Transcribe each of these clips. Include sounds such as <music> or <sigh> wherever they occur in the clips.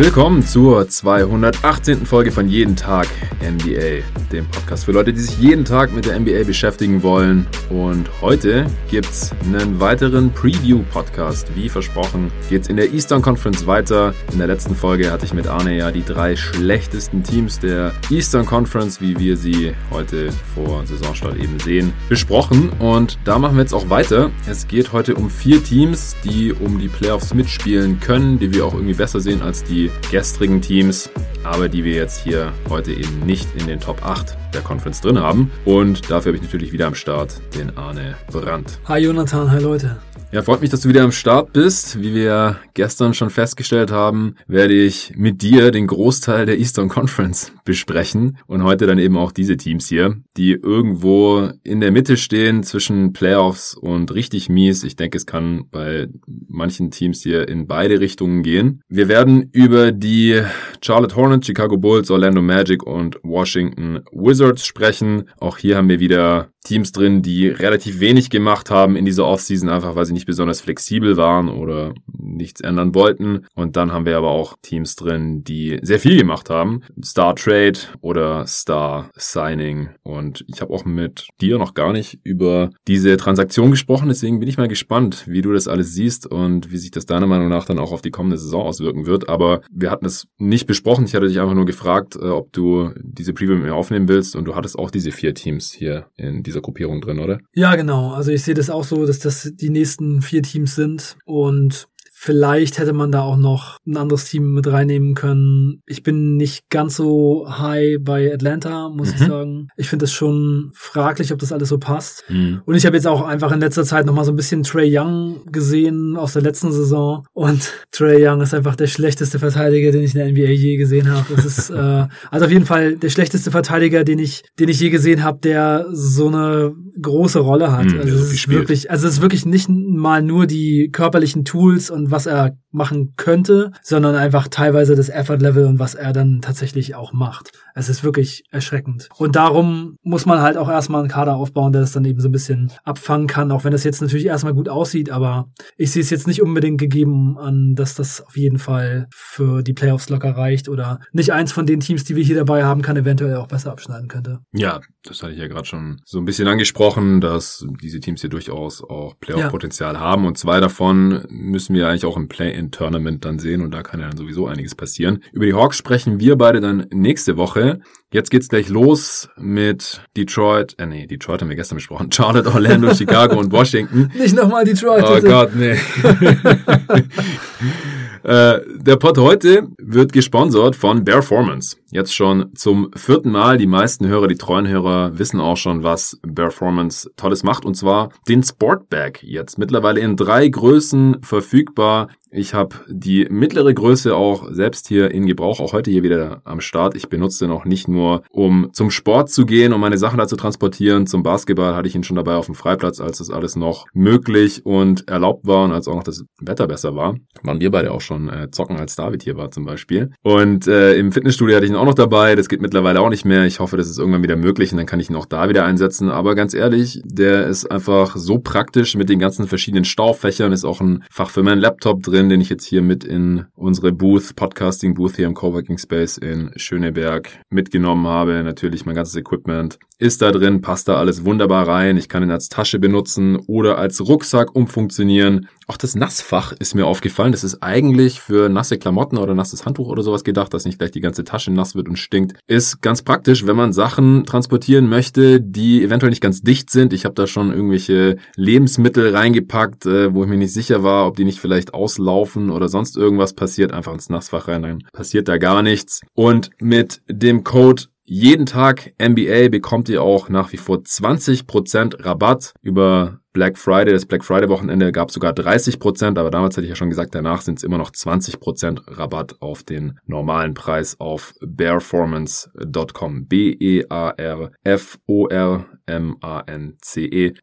Willkommen zur 218. Folge von Jeden Tag NBA, dem Podcast für Leute, die sich jeden Tag mit der NBA beschäftigen wollen. Und heute gibt's einen weiteren Preview-Podcast. Wie versprochen, geht's in der Eastern Conference weiter. In der letzten Folge hatte ich mit Arne ja die drei schlechtesten Teams der Eastern Conference, wie wir sie heute vor Saisonstart eben sehen, besprochen. Und da machen wir jetzt auch weiter. Es geht heute um vier Teams, die um die Playoffs mitspielen können, die wir auch irgendwie besser sehen als die gestrigen Teams, aber die wir jetzt hier heute eben nicht in den Top 8 der Conference drin haben. Und dafür habe ich natürlich wieder am Start den Arne Brandt. Hi Jonathan, hi Leute. Ja, freut mich, dass du wieder am Start bist. Wie wir gestern schon festgestellt haben, werde ich mit dir den Großteil der Eastern Conference besprechen und heute dann eben auch diese Teams hier, die irgendwo in der Mitte stehen zwischen Playoffs und richtig mies. Ich denke, es kann bei manchen Teams hier in beide Richtungen gehen. Wir werden über die Charlotte Hornets, Chicago Bulls, Orlando Magic und Washington Wizards sprechen. Auch hier haben wir wieder Teams drin, die relativ wenig gemacht haben in dieser Offseason, einfach weil sie nicht besonders flexibel waren oder nichts ändern wollten. Und dann haben wir aber auch Teams drin, die sehr viel gemacht haben. Star Trade oder Star Signing. Und ich habe auch mit dir noch gar nicht über diese Transaktion gesprochen, deswegen bin ich mal gespannt, wie du das alles siehst und wie sich das deiner Meinung nach dann auch auf die kommende Saison auswirken wird. Aber wir hatten es nicht besprochen. Ich hatte dich einfach nur gefragt, äh, ob du diese Preview mit mir aufnehmen willst und du hattest auch diese vier Teams hier in dieser Gruppierung drin, oder? Ja, genau. Also ich sehe das auch so, dass das die nächsten vier Teams sind und Vielleicht hätte man da auch noch ein anderes Team mit reinnehmen können. Ich bin nicht ganz so high bei Atlanta, muss mhm. ich sagen. Ich finde es schon fraglich, ob das alles so passt. Mhm. Und ich habe jetzt auch einfach in letzter Zeit noch mal so ein bisschen Trey Young gesehen aus der letzten Saison. Und Trey Young ist einfach der schlechteste Verteidiger, den ich in der NBA je gesehen habe. Das ist <laughs> äh, also auf jeden Fall der schlechteste Verteidiger, den ich, den ich je gesehen habe, der so eine große Rolle hat. Mhm, also es ist wirklich, also es ist wirklich nicht mal nur die körperlichen Tools und was er machen könnte, sondern einfach teilweise das Effort-Level und was er dann tatsächlich auch macht. Es ist wirklich erschreckend. Und darum muss man halt auch erstmal einen Kader aufbauen, der das dann eben so ein bisschen abfangen kann, auch wenn das jetzt natürlich erstmal gut aussieht, aber ich sehe es jetzt nicht unbedingt gegeben an, dass das auf jeden Fall für die Playoffs locker reicht oder nicht eins von den Teams, die wir hier dabei haben, kann eventuell auch besser abschneiden könnte. Ja, das hatte ich ja gerade schon so ein bisschen angesprochen, dass diese Teams hier durchaus auch Playoff-Potenzial ja. haben und zwei davon müssen wir eigentlich auch im Play-in-Tournament dann sehen und da kann ja dann sowieso einiges passieren. Über die Hawks sprechen wir beide dann nächste Woche. Jetzt geht's gleich los mit Detroit, äh nee, Detroit haben wir gestern besprochen, <laughs> Charlotte, Orlando, <laughs> Chicago und Washington. Nicht nochmal Detroit. Oh. Gott, nee. <laughs> Äh, der Pod heute wird gesponsert von Bearformance. Jetzt schon zum vierten Mal. Die meisten Hörer, die treuen Hörer, wissen auch schon, was Bearformance Tolles macht. Und zwar den Sportbag. Jetzt mittlerweile in drei Größen verfügbar. Ich habe die mittlere Größe auch selbst hier in Gebrauch, auch heute hier wieder am Start. Ich benutze den auch nicht nur, um zum Sport zu gehen, um meine Sachen da zu transportieren. Zum Basketball hatte ich ihn schon dabei auf dem Freiplatz, als das alles noch möglich und erlaubt war und als auch noch das Wetter besser war. Waren wir beide auch schon äh, zocken, als David hier war zum Beispiel. Und äh, im Fitnessstudio hatte ich ihn auch noch dabei. Das geht mittlerweile auch nicht mehr. Ich hoffe, das ist irgendwann wieder möglich und dann kann ich ihn auch da wieder einsetzen. Aber ganz ehrlich, der ist einfach so praktisch mit den ganzen verschiedenen Staufächern. Ist auch ein Fach für meinen Laptop drin den ich jetzt hier mit in unsere Booth, Podcasting Booth hier im Coworking Space in Schöneberg mitgenommen habe. Natürlich mein ganzes Equipment ist da drin, passt da alles wunderbar rein. Ich kann ihn als Tasche benutzen oder als Rucksack umfunktionieren. Auch das Nassfach ist mir aufgefallen. Das ist eigentlich für nasse Klamotten oder nasses Handtuch oder sowas gedacht, dass nicht gleich die ganze Tasche nass wird und stinkt. Ist ganz praktisch, wenn man Sachen transportieren möchte, die eventuell nicht ganz dicht sind. Ich habe da schon irgendwelche Lebensmittel reingepackt, äh, wo ich mir nicht sicher war, ob die nicht vielleicht auslaufen oder sonst irgendwas passiert. Einfach ins Nassfach rein, dann passiert da gar nichts. Und mit dem Code jeden Tag NBA bekommt ihr auch nach wie vor 20% Rabatt über Black Friday. Das Black Friday Wochenende gab sogar 30%, aber damals hatte ich ja schon gesagt, danach sind es immer noch 20% Rabatt auf den normalen Preis auf bearformance.com. B-E-A-R-F-O-R M-A-N-C-E.com.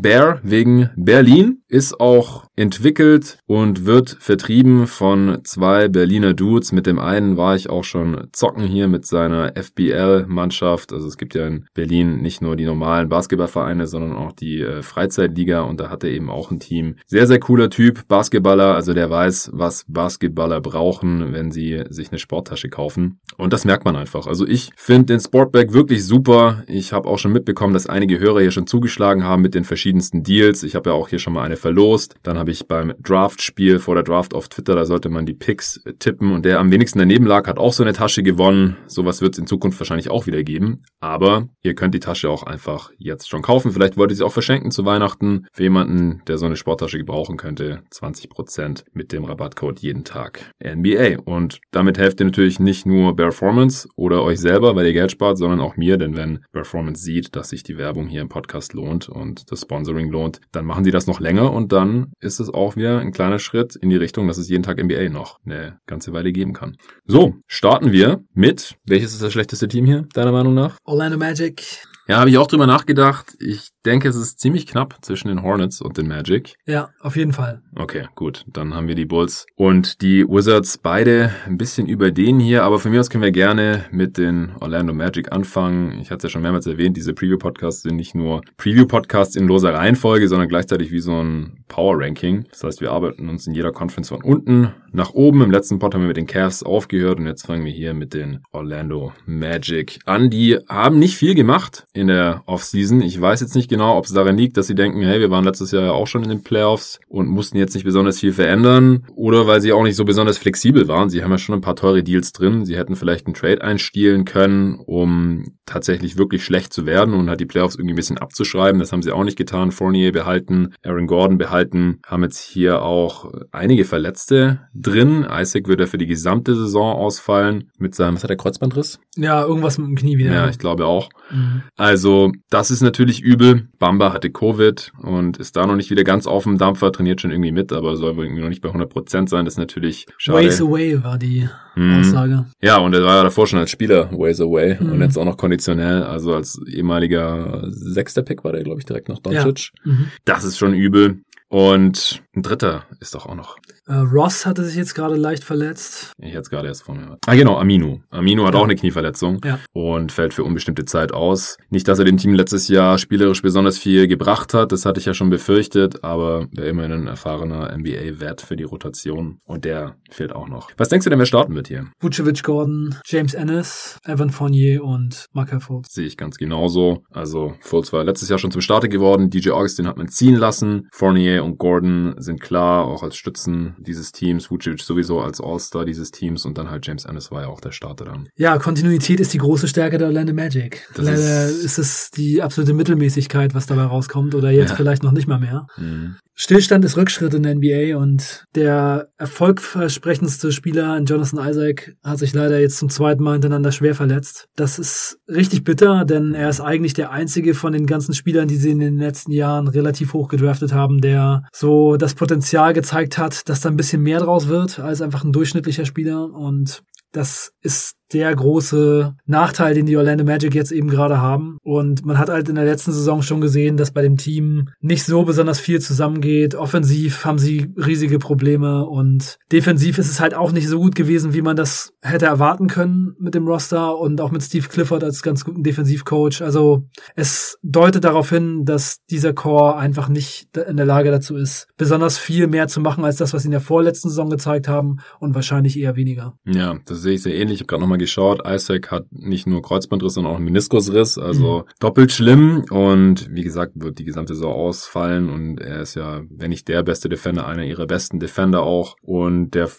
Bear wegen Berlin ist auch entwickelt und wird vertrieben von zwei Berliner Dudes. Mit dem einen war ich auch schon zocken hier mit seiner FBL-Mannschaft. Also es gibt ja in Berlin nicht nur die normalen Basketballvereine, sondern auch die äh, Freizeit Freizeitliga und da hat er eben auch ein Team. Sehr, sehr cooler Typ, Basketballer, also der weiß, was Basketballer brauchen, wenn sie sich eine Sporttasche kaufen. Und das merkt man einfach. Also ich finde den Sportbag wirklich super. Ich habe auch schon mitbekommen, dass einige Hörer hier schon zugeschlagen haben mit den verschiedensten Deals. Ich habe ja auch hier schon mal eine verlost. Dann habe ich beim Draft-Spiel vor der Draft auf Twitter, da sollte man die Picks tippen und der am wenigsten daneben lag, hat auch so eine Tasche gewonnen. Sowas wird es in Zukunft wahrscheinlich auch wieder geben. Aber ihr könnt die Tasche auch einfach jetzt schon kaufen. Vielleicht wollt ihr sie auch verschenken zu Weihnachten für jemanden, der so eine Sporttasche gebrauchen könnte. 20% mit dem Rabattcode jeden Tag NBA. Und damit helft ihr natürlich nicht nur Performance oder euch selber, weil ihr Geld spart, sondern auch mir. Denn wenn Performance sieht, dass sich die Werbung hier im Podcast lohnt und das Sponsoring lohnt, dann machen sie das noch länger und dann ist es auch wieder ein kleiner Schritt in die Richtung, dass es jeden Tag NBA noch eine ganze Weile geben kann. So, starten wir mit, welches ist das schlechteste Team hier, deiner Meinung nach? Orlando Magic. Ja, habe ich auch drüber nachgedacht. Ich denke, es ist ziemlich knapp zwischen den Hornets und den Magic. Ja, auf jeden Fall. Okay, gut. Dann haben wir die Bulls und die Wizards beide ein bisschen über den hier. Aber von mir aus können wir gerne mit den Orlando Magic anfangen. Ich hatte es ja schon mehrmals erwähnt, diese Preview-Podcasts sind nicht nur Preview-Podcasts in loser Reihenfolge, sondern gleichzeitig wie so ein Power-Ranking. Das heißt, wir arbeiten uns in jeder Conference von unten nach oben. Im letzten Pod haben wir mit den Cavs aufgehört und jetzt fangen wir hier mit den Orlando Magic an. Die haben nicht viel gemacht in der Offseason. Ich weiß jetzt nicht genau, ob es daran liegt, dass sie denken, hey, wir waren letztes Jahr ja auch schon in den Playoffs und mussten jetzt nicht besonders viel verändern oder weil sie auch nicht so besonders flexibel waren. Sie haben ja schon ein paar teure Deals drin. Sie hätten vielleicht einen Trade einstielen können, um tatsächlich wirklich schlecht zu werden und halt die Playoffs irgendwie ein bisschen abzuschreiben. Das haben sie auch nicht getan. Fournier behalten, Aaron Gordon behalten, haben jetzt hier auch einige Verletzte drin. Isaac wird ja für die gesamte Saison ausfallen mit seinem, was hat der Kreuzbandriss? Ja, irgendwas mit dem Knie wieder. Ja, ich glaube auch. Mhm. Also, das ist natürlich übel. Bamba hatte Covid und ist da noch nicht wieder ganz auf dem Dampfer, trainiert schon irgendwie mit, aber soll wohl irgendwie noch nicht bei 100 Prozent sein. Das ist natürlich schade. Ways away war die mhm. Aussage. Ja, und er war ja davor schon als Spieler ways away mhm. und jetzt auch noch konditionell, also als ehemaliger sechster Pick war der, glaube ich, direkt nach Doncic. Ja. Mhm. Das ist schon übel. Und ein dritter ist doch auch noch. Äh, Ross hatte sich jetzt gerade leicht verletzt. Ich jetzt gerade erst vor mir. Ah, genau, Aminu. Aminu hat ja. auch eine Knieverletzung ja. und fällt für unbestimmte Zeit aus. Nicht, dass er dem Team letztes Jahr spielerisch besonders viel gebracht hat, das hatte ich ja schon befürchtet, aber wäre immerhin ein erfahrener NBA-Wert für die Rotation und der fehlt auch noch. Was denkst du denn, wer starten wird hier? Vucevic, Gordon, James Ennis, Evan Fournier und Markel Fultz. Sehe ich ganz genauso. Also Fultz war letztes Jahr schon zum Starter geworden. DJ Augustin hat man ziehen lassen. Fournier und Gordon sind klar, auch als Stützen dieses Teams. Vucevic sowieso als All-Star dieses Teams und dann halt James Ennis war ja auch der Starter dann. Ja, Kontinuität ist die große Stärke der Orlando Magic. Das Leider ist, ist, es die absolute Mittelmäßigkeit, was dabei rauskommt oder jetzt ja. vielleicht noch nicht mal mehr. Mhm. Stillstand ist Rückschritt in der NBA und der erfolgversprechendste Spieler, Jonathan Isaac, hat sich leider jetzt zum zweiten Mal hintereinander schwer verletzt. Das ist richtig bitter, denn er ist eigentlich der einzige von den ganzen Spielern, die sie in den letzten Jahren relativ hoch gedraftet haben, der so das Potenzial gezeigt hat, dass da ein bisschen mehr draus wird als einfach ein durchschnittlicher Spieler. Und das ist der große Nachteil, den die Orlando Magic jetzt eben gerade haben. Und man hat halt in der letzten Saison schon gesehen, dass bei dem Team nicht so besonders viel zusammengeht. Offensiv haben sie riesige Probleme und defensiv ist es halt auch nicht so gut gewesen, wie man das hätte erwarten können mit dem Roster und auch mit Steve Clifford als ganz guten Defensivcoach. Also es deutet darauf hin, dass dieser Core einfach nicht in der Lage dazu ist, besonders viel mehr zu machen als das, was sie in der vorletzten Saison gezeigt haben und wahrscheinlich eher weniger. Ja, das sehe ich sehr ähnlich. Ich habe gerade nochmal geschaut. Isaac hat nicht nur Kreuzbandriss, sondern auch einen Meniskusriss, also mhm. doppelt schlimm. Und wie gesagt, wird die gesamte Saison ausfallen. Und er ist ja, wenn nicht der beste Defender, einer ihrer besten Defender auch. Und der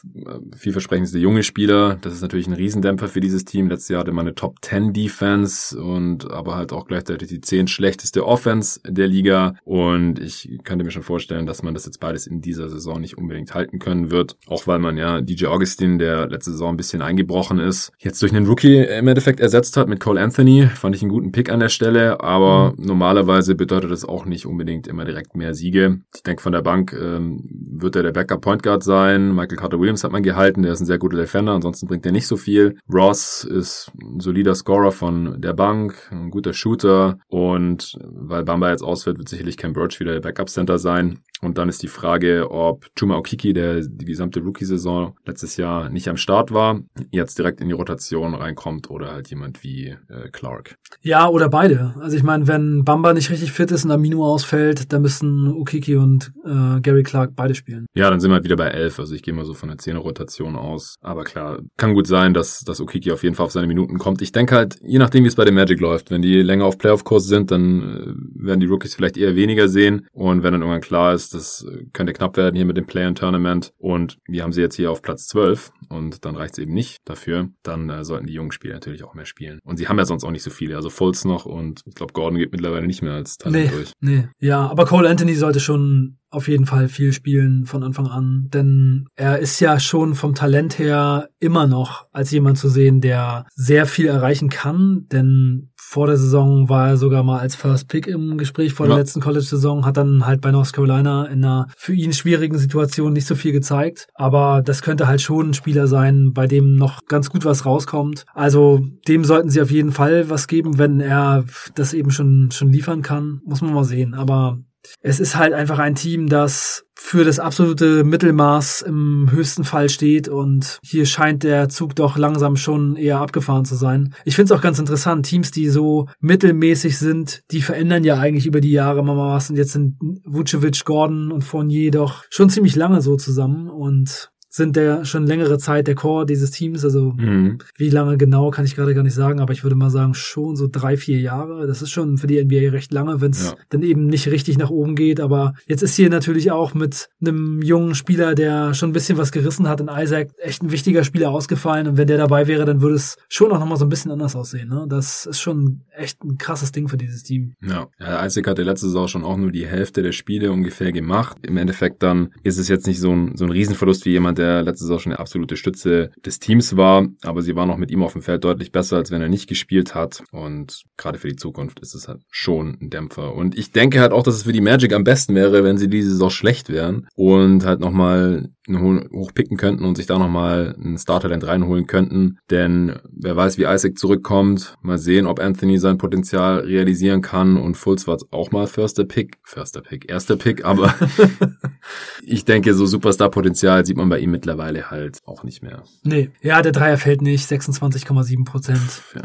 vielversprechendste junge Spieler. Das ist natürlich ein Riesendämpfer für dieses Team. Letztes Jahr hatte man eine Top 10 Defense und aber halt auch gleichzeitig die 10 schlechteste Offense der Liga. Und ich könnte mir schon vorstellen, dass man das jetzt beides in dieser Saison nicht unbedingt halten können wird. Auch weil man ja DJ Augustin, der letzte Saison ein bisschen eingebrochen ist, jetzt durch einen Rookie im Endeffekt ersetzt hat mit Cole Anthony. Fand ich einen guten Pick an der Stelle, aber mhm. normalerweise bedeutet das auch nicht unbedingt immer direkt mehr Siege. Ich denke, von der Bank ähm, wird er der Backup Point Guard sein. Michael Carter Williams hat man gehalten, der ist ein sehr guter Defender, ansonsten bringt er nicht so viel. Ross ist ein solider Scorer von der Bank, ein guter Shooter und weil Bamba jetzt ausfällt, wird sicherlich Cam Birch wieder der Backup Center sein. Und dann ist die Frage, ob Chuma Okiki, der die gesamte Rookie-Saison letztes Jahr nicht am Start war, jetzt direkt in die Rotation Rotation reinkommt oder halt jemand wie äh, Clark. Ja, oder beide. Also ich meine, wenn Bamba nicht richtig fit ist und Amino ausfällt, dann müssen Ukiki und äh, Gary Clark beide spielen. Ja, dann sind wir halt wieder bei elf. Also ich gehe mal so von der Zehner-Rotation aus. Aber klar, kann gut sein, dass, dass Ukiki auf jeden Fall auf seine Minuten kommt. Ich denke halt, je nachdem, wie es bei dem Magic läuft, wenn die länger auf Playoff-Kurs sind, dann äh, werden die Rookies vielleicht eher weniger sehen. Und wenn dann irgendwann klar ist, das könnte knapp werden hier mit dem Play-in-Tournament und wir haben sie jetzt hier auf Platz 12 und dann reicht es eben nicht dafür, dann äh, sollten die jungen Spieler natürlich auch mehr spielen. Und sie haben ja sonst auch nicht so viele. Also Fultz noch und ich glaube, Gordon geht mittlerweile nicht mehr als Talent nee, durch. Nee, ja, aber Cole Anthony sollte schon auf jeden Fall viel spielen von Anfang an, denn er ist ja schon vom Talent her immer noch als jemand zu sehen, der sehr viel erreichen kann, denn vor der Saison war er sogar mal als First Pick im Gespräch vor ja. der letzten College-Saison, hat dann halt bei North Carolina in einer für ihn schwierigen Situation nicht so viel gezeigt, aber das könnte halt schon ein Spieler sein, bei dem noch ganz gut was rauskommt. Also dem sollten sie auf jeden Fall was geben, wenn er das eben schon, schon liefern kann. Muss man mal sehen, aber es ist halt einfach ein Team, das für das absolute Mittelmaß im höchsten Fall steht und hier scheint der Zug doch langsam schon eher abgefahren zu sein. Ich finde es auch ganz interessant, Teams, die so mittelmäßig sind, die verändern ja eigentlich über die Jahre mal was und jetzt sind Vucevic, Gordon und Fournier doch schon ziemlich lange so zusammen und sind der schon längere Zeit der Core dieses Teams. Also mhm. wie lange genau kann ich gerade gar nicht sagen, aber ich würde mal sagen schon so drei, vier Jahre. Das ist schon für die NBA recht lange, wenn es ja. dann eben nicht richtig nach oben geht. Aber jetzt ist hier natürlich auch mit einem jungen Spieler, der schon ein bisschen was gerissen hat, in Isaac echt ein wichtiger Spieler ausgefallen. Und wenn der dabei wäre, dann würde es schon auch nochmal so ein bisschen anders aussehen. Ne? Das ist schon echt ein krasses Ding für dieses Team. Ja. ja, Isaac hatte letzte Saison schon auch nur die Hälfte der Spiele ungefähr gemacht. Im Endeffekt dann ist es jetzt nicht so ein, so ein Riesenverlust wie jemand, der letzte Saison schon eine absolute Stütze des Teams war, aber sie war noch mit ihm auf dem Feld deutlich besser, als wenn er nicht gespielt hat. Und gerade für die Zukunft ist es halt schon ein Dämpfer. Und ich denke halt auch, dass es für die Magic am besten wäre, wenn sie diese Saison schlecht wären und halt nochmal hochpicken könnten und sich da nochmal ein Starterland reinholen könnten. Denn wer weiß, wie Isaac zurückkommt. Mal sehen, ob Anthony sein Potenzial realisieren kann. Und Fultz war auch mal Firster Pick. Firster Pick, erster Pick, aber <laughs> ich denke, so Superstar-Potenzial sieht man bei ihm mittlerweile halt auch nicht mehr. Nee, ja, der Dreier fällt nicht, 26,7 Prozent. Ja,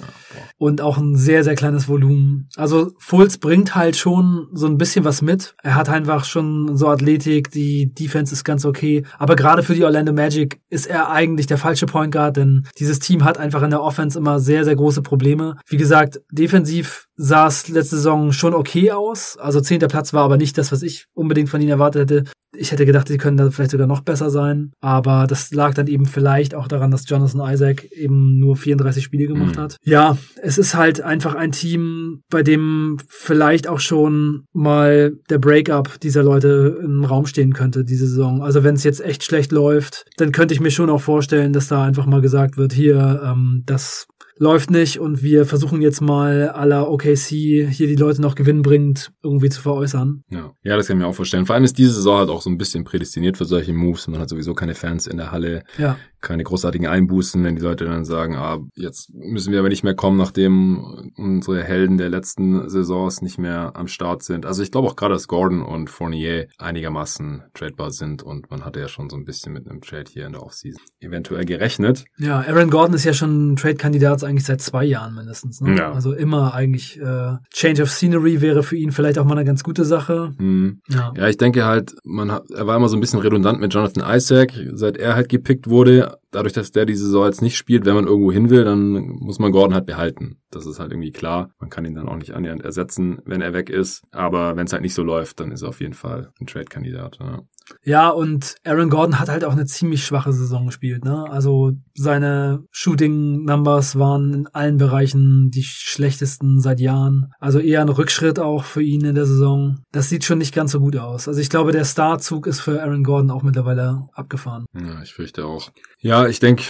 und auch ein sehr, sehr kleines Volumen. Also Fultz bringt halt schon so ein bisschen was mit. Er hat einfach schon so Athletik, die Defense ist ganz okay. Aber gerade für die Orlando Magic ist er eigentlich der falsche Point Guard, denn dieses Team hat einfach in der Offense immer sehr, sehr große Probleme. Wie gesagt, defensiv sah es letzte Saison schon okay aus. Also zehnter Platz war aber nicht das, was ich unbedingt von ihnen erwartet hätte. Ich hätte gedacht, sie können da vielleicht sogar noch besser sein. Aber das lag dann eben vielleicht auch daran, dass Jonathan Isaac eben nur 34 Spiele gemacht mhm. hat. Ja, es ist halt einfach ein Team, bei dem vielleicht auch schon mal der Breakup dieser Leute im Raum stehen könnte, diese Saison. Also wenn es jetzt echt schlecht läuft, dann könnte ich mir schon auch vorstellen, dass da einfach mal gesagt wird, hier, ähm, das läuft nicht und wir versuchen jetzt mal aller OKC hier die Leute noch gewinnbringend irgendwie zu veräußern. Ja. ja, das kann ich mir auch vorstellen. Vor allem ist diese Saison halt auch so ein bisschen prädestiniert für solche Moves. Man hat sowieso keine Fans in der Halle. Ja keine großartigen Einbußen, wenn die Leute dann sagen, ah, jetzt müssen wir aber nicht mehr kommen, nachdem unsere Helden der letzten Saisons nicht mehr am Start sind. Also ich glaube auch gerade, dass Gordon und Fournier einigermaßen tradebar sind und man hatte ja schon so ein bisschen mit einem Trade hier in der Offseason eventuell gerechnet. Ja, Aaron Gordon ist ja schon Trade-Kandidat eigentlich seit zwei Jahren mindestens. Ne? Ja. Also immer eigentlich äh, Change of Scenery wäre für ihn vielleicht auch mal eine ganz gute Sache. Mhm. Ja. ja, ich denke halt, man hat, er war immer so ein bisschen redundant mit Jonathan Isaac, seit er halt gepickt wurde dadurch, dass der diese Saison jetzt nicht spielt, wenn man irgendwo hin will, dann muss man Gordon halt behalten. Das ist halt irgendwie klar. Man kann ihn dann auch nicht annähernd ersetzen, wenn er weg ist. Aber wenn es halt nicht so läuft, dann ist er auf jeden Fall ein Trade-Kandidat. Ja. Ja, und Aaron Gordon hat halt auch eine ziemlich schwache Saison gespielt. Ne? Also seine Shooting-Numbers waren in allen Bereichen die schlechtesten seit Jahren. Also eher ein Rückschritt auch für ihn in der Saison. Das sieht schon nicht ganz so gut aus. Also ich glaube, der Starzug ist für Aaron Gordon auch mittlerweile abgefahren. Ja, ich fürchte auch. Ja, ich denke,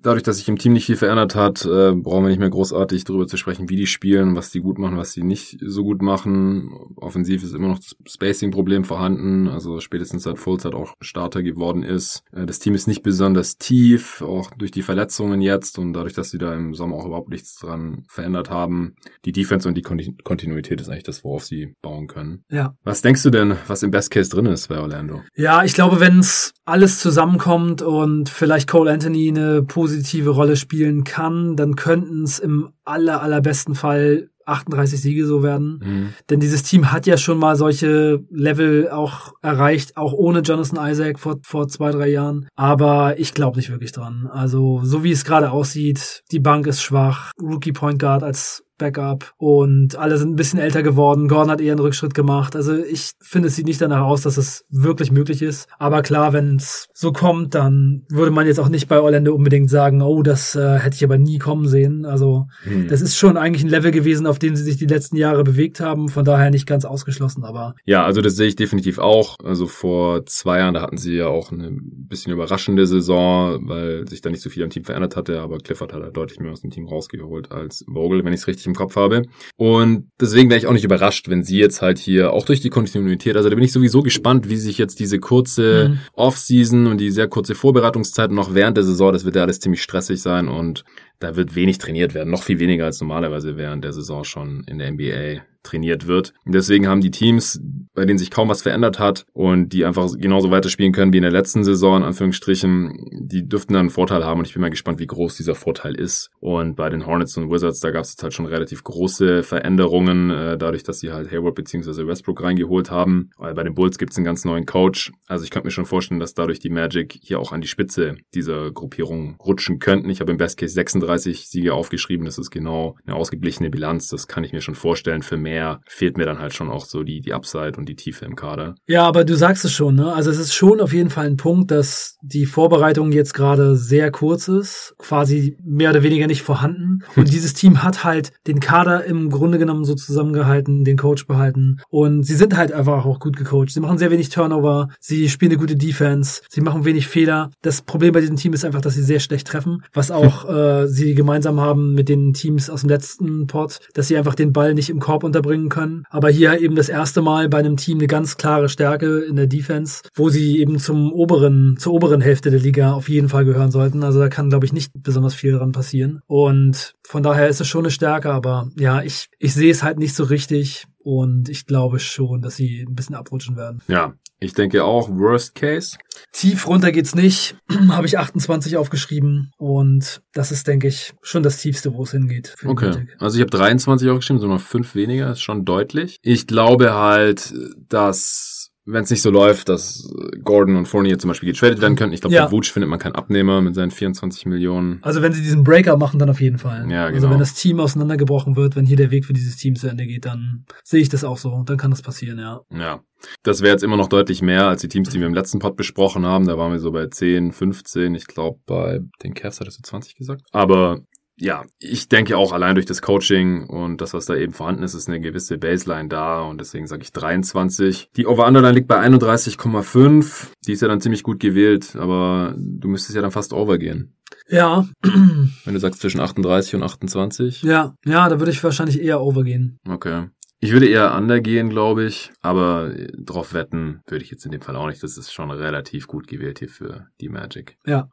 dadurch, dass sich im Team nicht viel verändert hat, äh, brauchen wir nicht mehr großartig darüber zu sprechen, wie die spielen, was die gut machen, was sie nicht so gut machen. Offensiv ist immer noch das Spacing-Problem vorhanden. Also spätestens seit Fultz halt auch Starter geworden ist. Äh, das Team ist nicht besonders tief, auch durch die Verletzungen jetzt und dadurch, dass sie da im Sommer auch überhaupt nichts dran verändert haben. Die Defense und die Kontinuität ist eigentlich das, worauf sie bauen können. Ja. Was denkst du denn, was im Best Case drin ist bei Orlando? Ja, ich glaube, wenn es alles zusammenkommt und vielleicht Cole Anthony eine positive Rolle spielen kann, dann könnten es im aller, allerbesten Fall 38 Siege so werden. Mhm. Denn dieses Team hat ja schon mal solche Level auch erreicht, auch ohne Jonathan Isaac vor, vor zwei, drei Jahren. Aber ich glaube nicht wirklich dran. Also, so wie es gerade aussieht, die Bank ist schwach. Rookie Point Guard als Backup und alle sind ein bisschen älter geworden. Gordon hat eher einen Rückschritt gemacht. Also ich finde, es sieht nicht danach aus, dass es wirklich möglich ist. Aber klar, wenn es so kommt, dann würde man jetzt auch nicht bei Orlando unbedingt sagen, oh, das äh, hätte ich aber nie kommen sehen. Also hm. das ist schon eigentlich ein Level gewesen, auf dem sie sich die letzten Jahre bewegt haben. Von daher nicht ganz ausgeschlossen, aber. Ja, also das sehe ich definitiv auch. Also vor zwei Jahren, da hatten sie ja auch eine bisschen überraschende Saison, weil sich da nicht so viel am Team verändert hatte. Aber Clifford hat da deutlich mehr aus dem Team rausgeholt als Vogel, wenn ich es richtig richtig im Kopf habe. Und deswegen wäre ich auch nicht überrascht, wenn sie jetzt halt hier auch durch die Kontinuität, also da bin ich sowieso gespannt, wie sich jetzt diese kurze mhm. Offseason und die sehr kurze Vorbereitungszeit noch während der Saison, das wird ja alles ziemlich stressig sein und da wird wenig trainiert werden, noch viel weniger als normalerweise während der Saison schon in der NBA trainiert wird. deswegen haben die Teams, bei denen sich kaum was verändert hat und die einfach genauso weiterspielen können wie in der letzten Saison, in Anführungsstrichen, die dürften dann einen Vorteil haben und ich bin mal gespannt, wie groß dieser Vorteil ist. Und bei den Hornets und Wizards, da gab es halt schon relativ große Veränderungen, äh, dadurch, dass sie halt Hayward bzw. Westbrook reingeholt haben. Weil bei den Bulls gibt es einen ganz neuen Coach. Also ich könnte mir schon vorstellen, dass dadurch die Magic hier auch an die Spitze dieser Gruppierung rutschen könnten. Ich habe im Best Case 36 Siege aufgeschrieben. Das ist genau eine ausgeglichene Bilanz. Das kann ich mir schon vorstellen für mehr mehr fehlt mir dann halt schon auch so die, die Upside und die Tiefe im Kader. Ja, aber du sagst es schon, ne? Also es ist schon auf jeden Fall ein Punkt, dass die Vorbereitung jetzt gerade sehr kurz ist, quasi mehr oder weniger nicht vorhanden. <laughs> Und dieses Team hat halt den Kader im Grunde genommen so zusammengehalten, den Coach behalten. Und sie sind halt einfach auch gut gecoacht. Sie machen sehr wenig Turnover, sie spielen eine gute Defense, sie machen wenig Fehler. Das Problem bei diesem Team ist einfach, dass sie sehr schlecht treffen, was auch <laughs> äh, sie gemeinsam haben mit den Teams aus dem letzten Pot, dass sie einfach den Ball nicht im Korb unter unterbringen können. Aber hier eben das erste Mal bei einem Team eine ganz klare Stärke in der Defense, wo sie eben zum oberen, zur oberen Hälfte der Liga auf jeden Fall gehören sollten. Also da kann, glaube ich, nicht besonders viel dran passieren. Und von daher ist es schon eine Stärke, aber ja, ich, ich sehe es halt nicht so richtig. Und ich glaube schon, dass sie ein bisschen abrutschen werden. Ja, ich denke auch Worst Case. Tief runter geht's nicht. <clears throat> Habe ich 28 aufgeschrieben. Und das ist, denke ich, schon das Tiefste, wo es hingeht. okay. Also ich habe 23 aufgeschrieben, so noch fünf weniger, ist schon deutlich. Ich glaube halt, dass wenn es nicht so läuft, dass Gordon und Fournier zum Beispiel getradet werden könnten. Ich glaube, ja. bei Vooch findet man keinen Abnehmer mit seinen 24 Millionen. Also wenn sie diesen Breaker machen, dann auf jeden Fall. Ja, genau. Also wenn das Team auseinandergebrochen wird, wenn hier der Weg für dieses Team zu Ende geht, dann sehe ich das auch so. Dann kann das passieren, ja. Ja. Das wäre jetzt immer noch deutlich mehr als die Teams, die wir im letzten Pod besprochen haben. Da waren wir so bei 10, 15. Ich glaube, bei den Cavs hattest du 20 gesagt. Aber ja, ich denke auch allein durch das Coaching und das, was da eben vorhanden ist, ist eine gewisse Baseline da und deswegen sage ich 23. Die Over-Underline liegt bei 31,5. Die ist ja dann ziemlich gut gewählt, aber du müsstest ja dann fast over gehen. Ja. Wenn du sagst zwischen 38 und 28. Ja, ja, da würde ich wahrscheinlich eher over gehen. Okay. Ich würde eher under gehen, glaube ich, aber drauf wetten würde ich jetzt in dem Fall auch nicht. Das ist schon relativ gut gewählt hier für die Magic. Ja.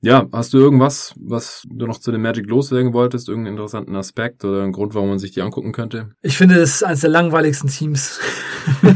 Ja, hast du irgendwas, was du noch zu den Magic loswerden wolltest? Irgendeinen interessanten Aspekt oder einen Grund, warum man sich die angucken könnte? Ich finde, es ist eines der langweiligsten Teams. <laughs>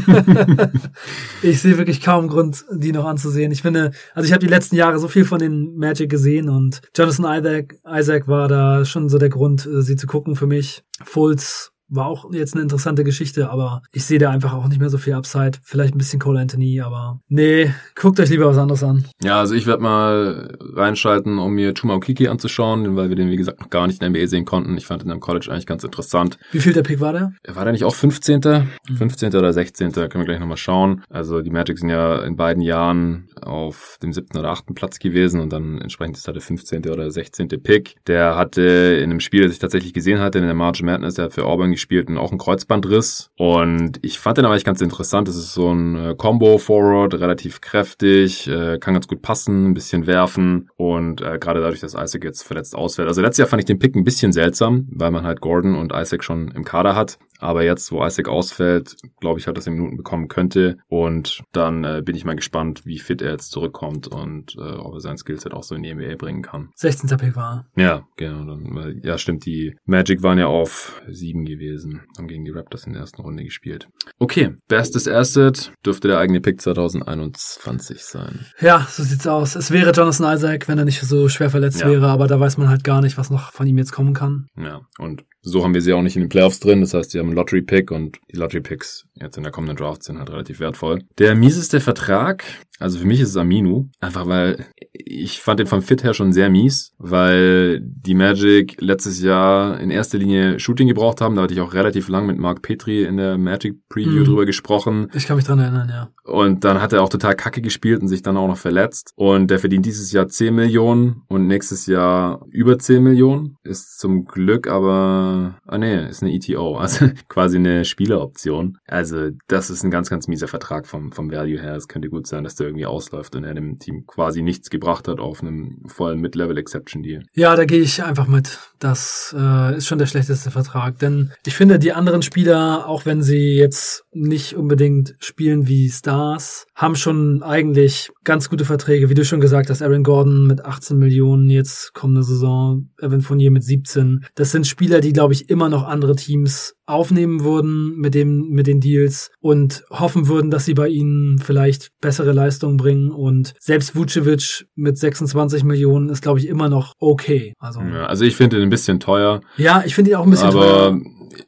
ich sehe wirklich kaum Grund, die noch anzusehen. Ich finde, also ich habe die letzten Jahre so viel von den Magic gesehen und Jonathan Isaac, Isaac war da schon so der Grund, äh, sie zu gucken für mich. Fultz war auch jetzt eine interessante Geschichte, aber ich sehe da einfach auch nicht mehr so viel Upside. Vielleicht ein bisschen Cole Anthony, aber nee, guckt euch lieber was anderes an. Ja, also ich werde mal reinschalten, um mir Chuma Okiki anzuschauen, weil wir den, wie gesagt, noch gar nicht in der NBA sehen konnten. Ich fand ihn am College eigentlich ganz interessant. Wie viel der Pick war der? War der nicht auch 15.? Mhm. 15. oder 16. Können wir gleich nochmal schauen. Also die Magic sind ja in beiden Jahren auf dem siebten oder achten Platz gewesen und dann entsprechend ist da der 15. oder 16. Pick. Der hatte in einem Spiel, das ich tatsächlich gesehen hatte, in der March Madness, der hat für Auburn gespielt und auch einen Kreuzbandriss. Und ich fand den aber echt ganz interessant. Das ist so ein äh, Combo-Forward, relativ kräftig, äh, kann ganz gut passen, ein bisschen werfen und äh, gerade dadurch, dass Isaac jetzt verletzt ausfällt. Also letztes Jahr fand ich den Pick ein bisschen seltsam, weil man halt Gordon und Isaac schon im Kader hat. Aber jetzt, wo Isaac ausfällt, glaube ich halt, dass er Minuten bekommen könnte. Und dann äh, bin ich mal gespannt, wie fit er jetzt zurückkommt und äh, ob er sein Skillset auch so in die NBA bringen kann. 16. Pick war. Ja, genau. Dann, ja, stimmt. Die Magic waren ja auf sieben gewesen gewesen. Haben gegen die Raptors in der ersten Runde gespielt. Okay, bestes Asset dürfte der eigene Pick 2021 sein. Ja, so sieht's aus. Es wäre Jonathan Isaac, wenn er nicht so schwer verletzt ja. wäre, aber da weiß man halt gar nicht, was noch von ihm jetzt kommen kann. Ja, und so haben wir sie auch nicht in den Playoffs drin. Das heißt, sie haben einen Lottery-Pick und die Lottery-Picks jetzt in der kommenden Draft sind halt relativ wertvoll. Der mieseste Vertrag, also für mich ist es Aminu, einfach weil ich fand den vom Fit her schon sehr mies, weil die Magic letztes Jahr in erster Linie Shooting gebraucht haben. Da hatte ich auch relativ lang mit Mark Petri in der Magic Preview mhm. drüber gesprochen. Ich kann mich dran erinnern, ja. Und dann hat er auch total kacke gespielt und sich dann auch noch verletzt. Und der verdient dieses Jahr 10 Millionen und nächstes Jahr über 10 Millionen. Ist zum Glück aber, ah nee, ist eine ETO, <laughs> also quasi eine Spieleroption. Also das ist ein ganz, ganz mieser Vertrag vom, vom Value her. Es könnte gut sein, dass der irgendwie ausläuft und er dem Team quasi nichts gebracht hat auf einem vollen Mid-Level-Exception-Deal. Ja, da gehe ich einfach mit. Das äh, ist schon der schlechteste Vertrag. Denn ich finde, die anderen Spieler, auch wenn sie jetzt nicht unbedingt spielen wie Stars, haben schon eigentlich ganz gute Verträge. Wie du schon gesagt hast, Aaron Gordon mit 18 Millionen, jetzt kommende Saison, Evan Fournier mit 17. Das sind Spieler, die, glaube ich, immer noch andere Teams aufnehmen würden mit dem, mit den Deals und hoffen würden, dass sie bei ihnen vielleicht bessere Leistungen bringen und selbst Vucevic mit 26 Millionen ist, glaube ich, immer noch okay. Also, ja, also ich finde ihn ein bisschen teuer. Ja, ich finde ihn auch ein bisschen aber teuer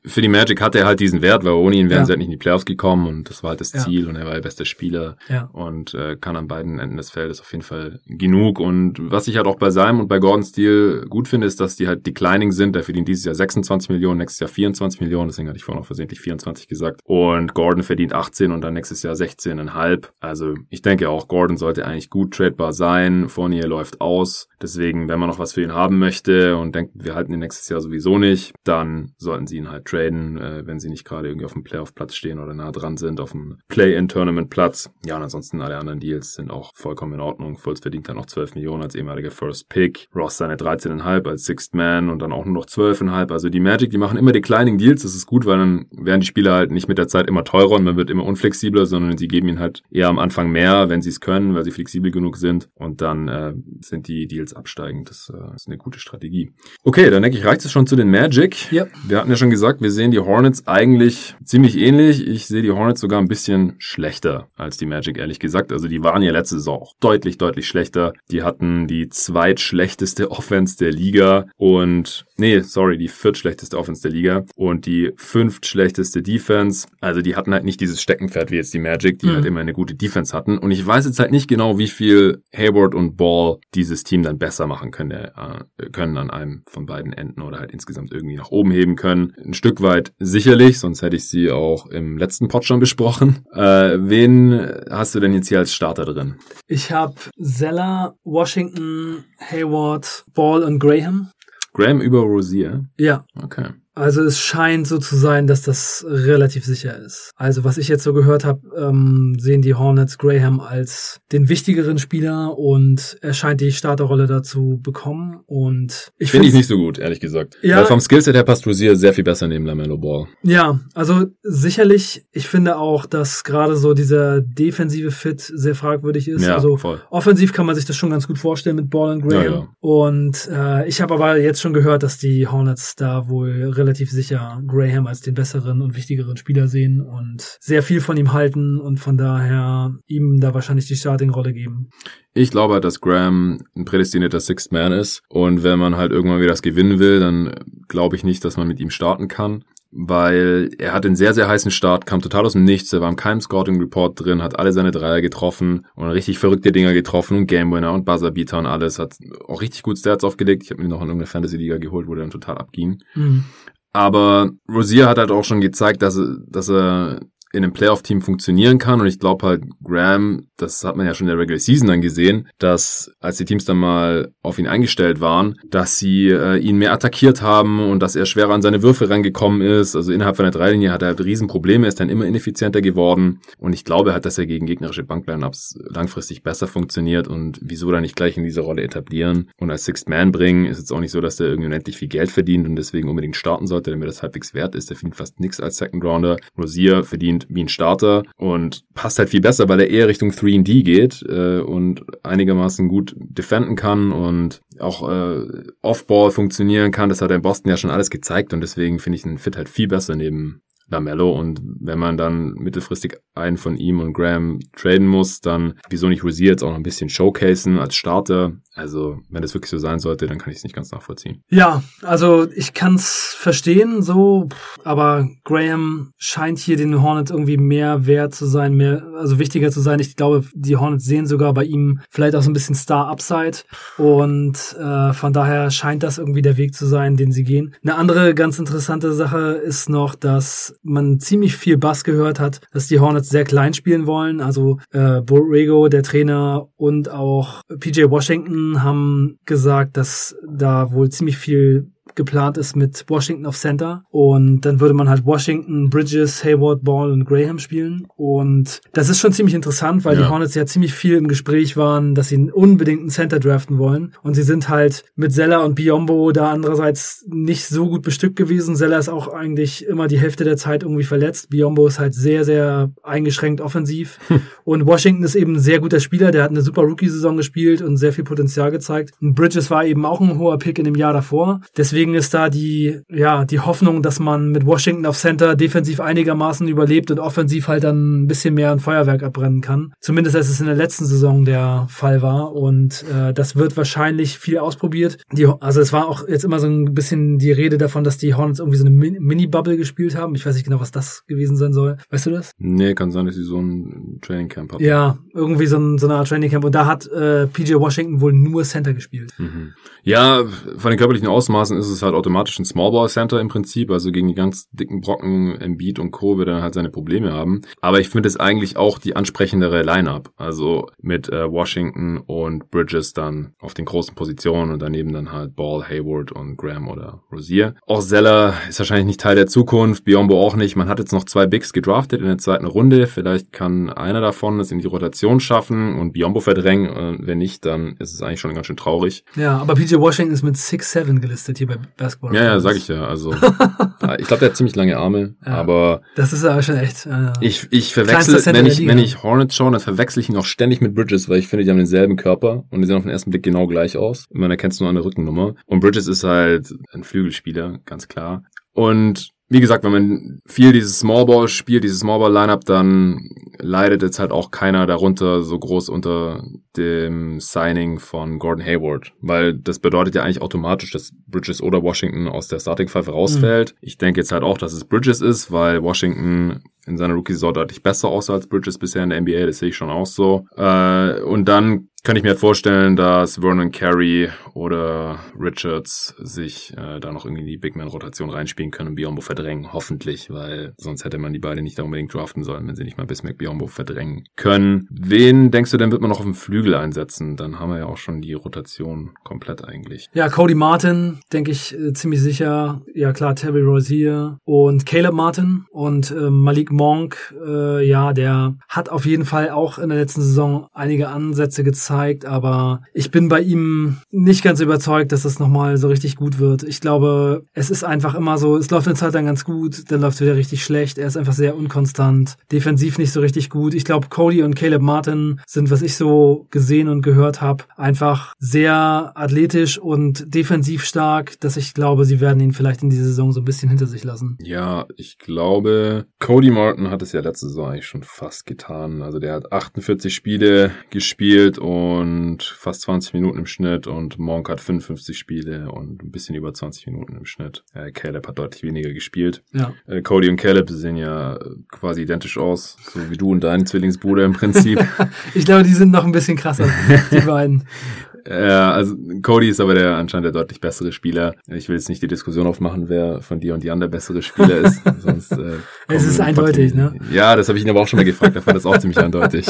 für die Magic hatte er halt diesen Wert, weil ohne ihn wären ja. sie halt nicht in die Playoffs gekommen und das war halt das Ziel ja. und er war der beste Spieler ja. und äh, kann an beiden Enden des Feldes auf jeden Fall genug. Und was ich halt auch bei seinem und bei Gordons Stil gut finde, ist, dass die halt declining sind. Der verdient dieses Jahr 26 Millionen, nächstes Jahr 24 Millionen, deswegen hatte ich vorhin auch versehentlich 24 gesagt. Und Gordon verdient 18 und dann nächstes Jahr 16,5. Also ich denke auch, Gordon sollte eigentlich gut tradebar sein. Fournier läuft aus. Deswegen, wenn man noch was für ihn haben möchte und denkt, wir halten ihn nächstes Jahr sowieso nicht, dann sollten sie ihn halt traden, äh, wenn sie nicht gerade irgendwie auf dem Playoff-Platz stehen oder nah dran sind, auf dem Play-in-Tournament-Platz. Ja, und ansonsten alle anderen Deals sind auch vollkommen in Ordnung. Fultz verdient dann noch 12 Millionen als ehemaliger First Pick. Ross seine 13,5 als Sixth Man und dann auch nur noch 12,5. Also die Magic, die machen immer Declining Deals. Das ist gut, weil dann werden die Spieler halt nicht mit der Zeit immer teurer und man wird immer unflexibler, sondern sie geben ihnen halt eher am Anfang mehr, wenn sie es können, weil sie flexibel genug sind. Und dann äh, sind die Deals absteigend. Das äh, ist eine gute Strategie. Okay, dann denke ich, reicht es schon zu den Magic. Ja. Wir hatten ja schon gesagt, wir sehen die Hornets eigentlich ziemlich ähnlich. Ich sehe die Hornets sogar ein bisschen schlechter als die Magic, ehrlich gesagt. Also die waren ja letzte Saison auch deutlich, deutlich schlechter. Die hatten die zweitschlechteste <laughs> Offense der Liga und, nee, sorry, die viertschlechteste Offense der Liga und die fünftschlechteste Defense. Also die hatten halt nicht dieses Steckenpferd wie jetzt die Magic, die mhm. halt immer eine gute Defense hatten. Und ich weiß jetzt halt nicht genau, wie viel Hayward und Ball dieses Team dann besser machen können, äh, können an einem von beiden Enden oder halt insgesamt irgendwie nach oben heben können. Ein Stück weit sicherlich, sonst hätte ich sie auch im letzten Pod schon besprochen. Äh, wen hast du denn jetzt hier als Starter drin? Ich habe Zeller, Washington, Hayward, Ball und Graham. Graham über Rosier? Ja. Okay. Also es scheint so zu sein, dass das relativ sicher ist. Also was ich jetzt so gehört habe, ähm, sehen die Hornets Graham als den wichtigeren Spieler und er scheint die Starterrolle dazu bekommen. Und ich finde ich nicht so gut, ehrlich gesagt. Ja, Weil vom Skillset her passt Rosier sehr viel besser neben Lamello Ball. Ja, also sicherlich. Ich finde auch, dass gerade so dieser defensive Fit sehr fragwürdig ist. Ja, also voll. offensiv kann man sich das schon ganz gut vorstellen mit Ball und Graham. Ja, ja. Und äh, ich habe aber jetzt schon gehört, dass die Hornets da wohl relativ relativ sicher Graham als den besseren und wichtigeren Spieler sehen und sehr viel von ihm halten und von daher ihm da wahrscheinlich die Starting-Rolle geben. Ich glaube halt, dass Graham ein prädestinierter Sixth Man ist und wenn man halt irgendwann wieder das gewinnen will, dann glaube ich nicht, dass man mit ihm starten kann weil er hat einen sehr, sehr heißen Start, kam total aus dem Nichts, er war in keinem Scouting Report drin, hat alle seine Dreier getroffen und richtig verrückte Dinger getroffen und Game Winner und Buzzerbeater und alles, hat auch richtig gut Stats aufgelegt. Ich habe mir noch in irgendeiner Fantasy-Liga geholt, wo der dann total abging. Mhm. Aber Rosier hat halt auch schon gezeigt, dass dass er in einem Playoff-Team funktionieren kann. Und ich glaube halt, Graham, das hat man ja schon in der Regular Season dann gesehen, dass als die Teams dann mal auf ihn eingestellt waren, dass sie äh, ihn mehr attackiert haben und dass er schwerer an seine Würfe rangekommen ist. Also innerhalb von der Dreilinie hat er halt Riesenprobleme, ist dann immer ineffizienter geworden. Und ich glaube halt, dass er gegen gegnerische Bankline-Ups langfristig besser funktioniert und wieso dann nicht gleich in diese Rolle etablieren und als Sixth Man bringen. Ist jetzt auch nicht so, dass der irgendwie unendlich viel Geld verdient und deswegen unbedingt starten sollte, damit das halbwegs wert ist. Der verdient fast nichts als Second Rounder. Rosier verdient dementsprechend wie ein Starter und passt halt viel besser, weil er eher Richtung 3D geht äh, und einigermaßen gut defenden kann und auch äh, Off-Ball funktionieren kann. Das hat er in Boston ja schon alles gezeigt und deswegen finde ich den Fit halt viel besser neben Lamello und wenn man dann mittelfristig einen von ihm und Graham traden muss, dann wieso nicht Rosier jetzt auch noch ein bisschen showcasen als Starter. Also, wenn das wirklich so sein sollte, dann kann ich es nicht ganz nachvollziehen. Ja, also ich kann es verstehen, so, aber Graham scheint hier den Hornets irgendwie mehr wert zu sein, mehr, also wichtiger zu sein. Ich glaube, die Hornets sehen sogar bei ihm vielleicht auch so ein bisschen Star-Upside und äh, von daher scheint das irgendwie der Weg zu sein, den sie gehen. Eine andere ganz interessante Sache ist noch, dass man ziemlich viel Bass gehört hat, dass die Hornets sehr klein spielen wollen. Also äh, Borrego, der Trainer und auch PJ Washington haben gesagt, dass da wohl ziemlich viel geplant ist mit Washington auf Center. Und dann würde man halt Washington, Bridges, Hayward, Ball und Graham spielen. Und das ist schon ziemlich interessant, weil ja. die Hornets ja ziemlich viel im Gespräch waren, dass sie unbedingt einen Center draften wollen. Und sie sind halt mit Zeller und Biombo da andererseits nicht so gut bestückt gewesen. Zeller ist auch eigentlich immer die Hälfte der Zeit irgendwie verletzt. Biombo ist halt sehr, sehr eingeschränkt offensiv. Hm. Und Washington ist eben ein sehr guter Spieler. Der hat eine super Rookie-Saison gespielt und sehr viel Potenzial gezeigt. Und Bridges war eben auch ein hoher Pick in dem Jahr davor. Deswegen Deswegen ist da die, ja, die Hoffnung, dass man mit Washington auf Center defensiv einigermaßen überlebt und offensiv halt dann ein bisschen mehr ein Feuerwerk abbrennen kann. Zumindest als es in der letzten Saison der Fall war. Und äh, das wird wahrscheinlich viel ausprobiert. Die, also es war auch jetzt immer so ein bisschen die Rede davon, dass die Hornets irgendwie so eine Mini-Bubble gespielt haben. Ich weiß nicht genau, was das gewesen sein soll. Weißt du das? Nee, kann sein, dass sie so ein Training Camp hatten. Ja, irgendwie so, ein, so eine Art Training Camp. Und da hat äh, PJ Washington wohl nur Center gespielt. Mhm. Ja, von den körperlichen Ausmaßen ist es halt automatisch ein Smallball Center im Prinzip, also gegen die ganz dicken Brocken Embiid und Co. wird er halt seine Probleme haben. Aber ich finde es eigentlich auch die ansprechendere Lineup, also mit äh, Washington und Bridges dann auf den großen Positionen und daneben dann halt Ball, Hayward und Graham oder Rosier. Auch Zeller ist wahrscheinlich nicht Teil der Zukunft, Biombo auch nicht. Man hat jetzt noch zwei Bigs gedraftet in der zweiten Runde. Vielleicht kann einer davon es in die Rotation schaffen und Biombo verdrängen. Und wenn nicht, dann ist es eigentlich schon ganz schön traurig. Ja, aber PJ Washington ist mit 6'7 gelistet hier bei Basketball. Ja, ja, sag ich ja. Also, <laughs> ich glaube, der hat ziemlich lange Arme, ja, aber. Das ist aber schon echt. Äh, ich, ich verwechsel, wenn ich, wenn ich Hornets schaue, dann verwechsel ich ihn auch ständig mit Bridges, weil ich finde, die haben denselben Körper und die sehen auf den ersten Blick genau gleich aus. Man erkennt es nur an der Rückennummer. Und Bridges ist halt ein Flügelspieler, ganz klar. Und wie gesagt, wenn man viel dieses Smallball spielt, dieses Smallball-Lineup, dann leidet jetzt halt auch keiner darunter so groß unter dem Signing von Gordon Hayward, weil das bedeutet ja eigentlich automatisch, dass Bridges oder Washington aus der Starting Five rausfällt. Mhm. Ich denke jetzt halt auch, dass es Bridges ist, weil Washington in seiner Rookie-Saison deutlich besser aussah als Bridges bisher in der NBA, das sehe ich schon auch so. Äh, und dann kann ich mir halt vorstellen, dass Vernon Carey oder Richards sich äh, da noch irgendwie in die Big Man-Rotation reinspielen können und Biombo verdrängen, hoffentlich, weil sonst hätte man die beiden nicht da unbedingt draften sollen, wenn sie nicht mal Bismack Biombo verdrängen können. Wen denkst du denn, wird man noch auf dem Flügel einsetzen? Dann haben wir ja auch schon die Rotation komplett eigentlich. Ja, Cody Martin, denke ich äh, ziemlich sicher. Ja klar, Terry Rozier und Caleb Martin und äh, Malik Monk, äh, ja, der hat auf jeden Fall auch in der letzten Saison einige Ansätze gezeigt gezeigt, aber ich bin bei ihm nicht ganz überzeugt, dass es nochmal so richtig gut wird. Ich glaube, es ist einfach immer so, es läuft eine Zeit dann ganz gut, dann läuft es wieder richtig schlecht. Er ist einfach sehr unkonstant, defensiv nicht so richtig gut. Ich glaube, Cody und Caleb Martin sind, was ich so gesehen und gehört habe, einfach sehr athletisch und defensiv stark, dass ich glaube, sie werden ihn vielleicht in dieser Saison so ein bisschen hinter sich lassen. Ja, ich glaube, Cody Martin hat es ja letzte Saison eigentlich schon fast getan. Also der hat 48 Spiele gespielt und und fast 20 Minuten im Schnitt und Monk hat 55 Spiele und ein bisschen über 20 Minuten im Schnitt. Äh, Caleb hat deutlich weniger gespielt. Ja. Äh, Cody und Caleb sehen ja quasi identisch aus, so wie du und dein Zwillingsbruder im Prinzip. <laughs> ich glaube, die sind noch ein bisschen krasser, die beiden. <laughs> Ja, also Cody ist aber der anscheinend der deutlich bessere Spieler. Ich will jetzt nicht die Diskussion aufmachen, wer von dir und Jan der bessere Spieler ist. <laughs> Sonst, äh, es ist eindeutig, ne? Ja, das habe ich ihn aber auch schon mal gefragt, da fand das auch ziemlich eindeutig.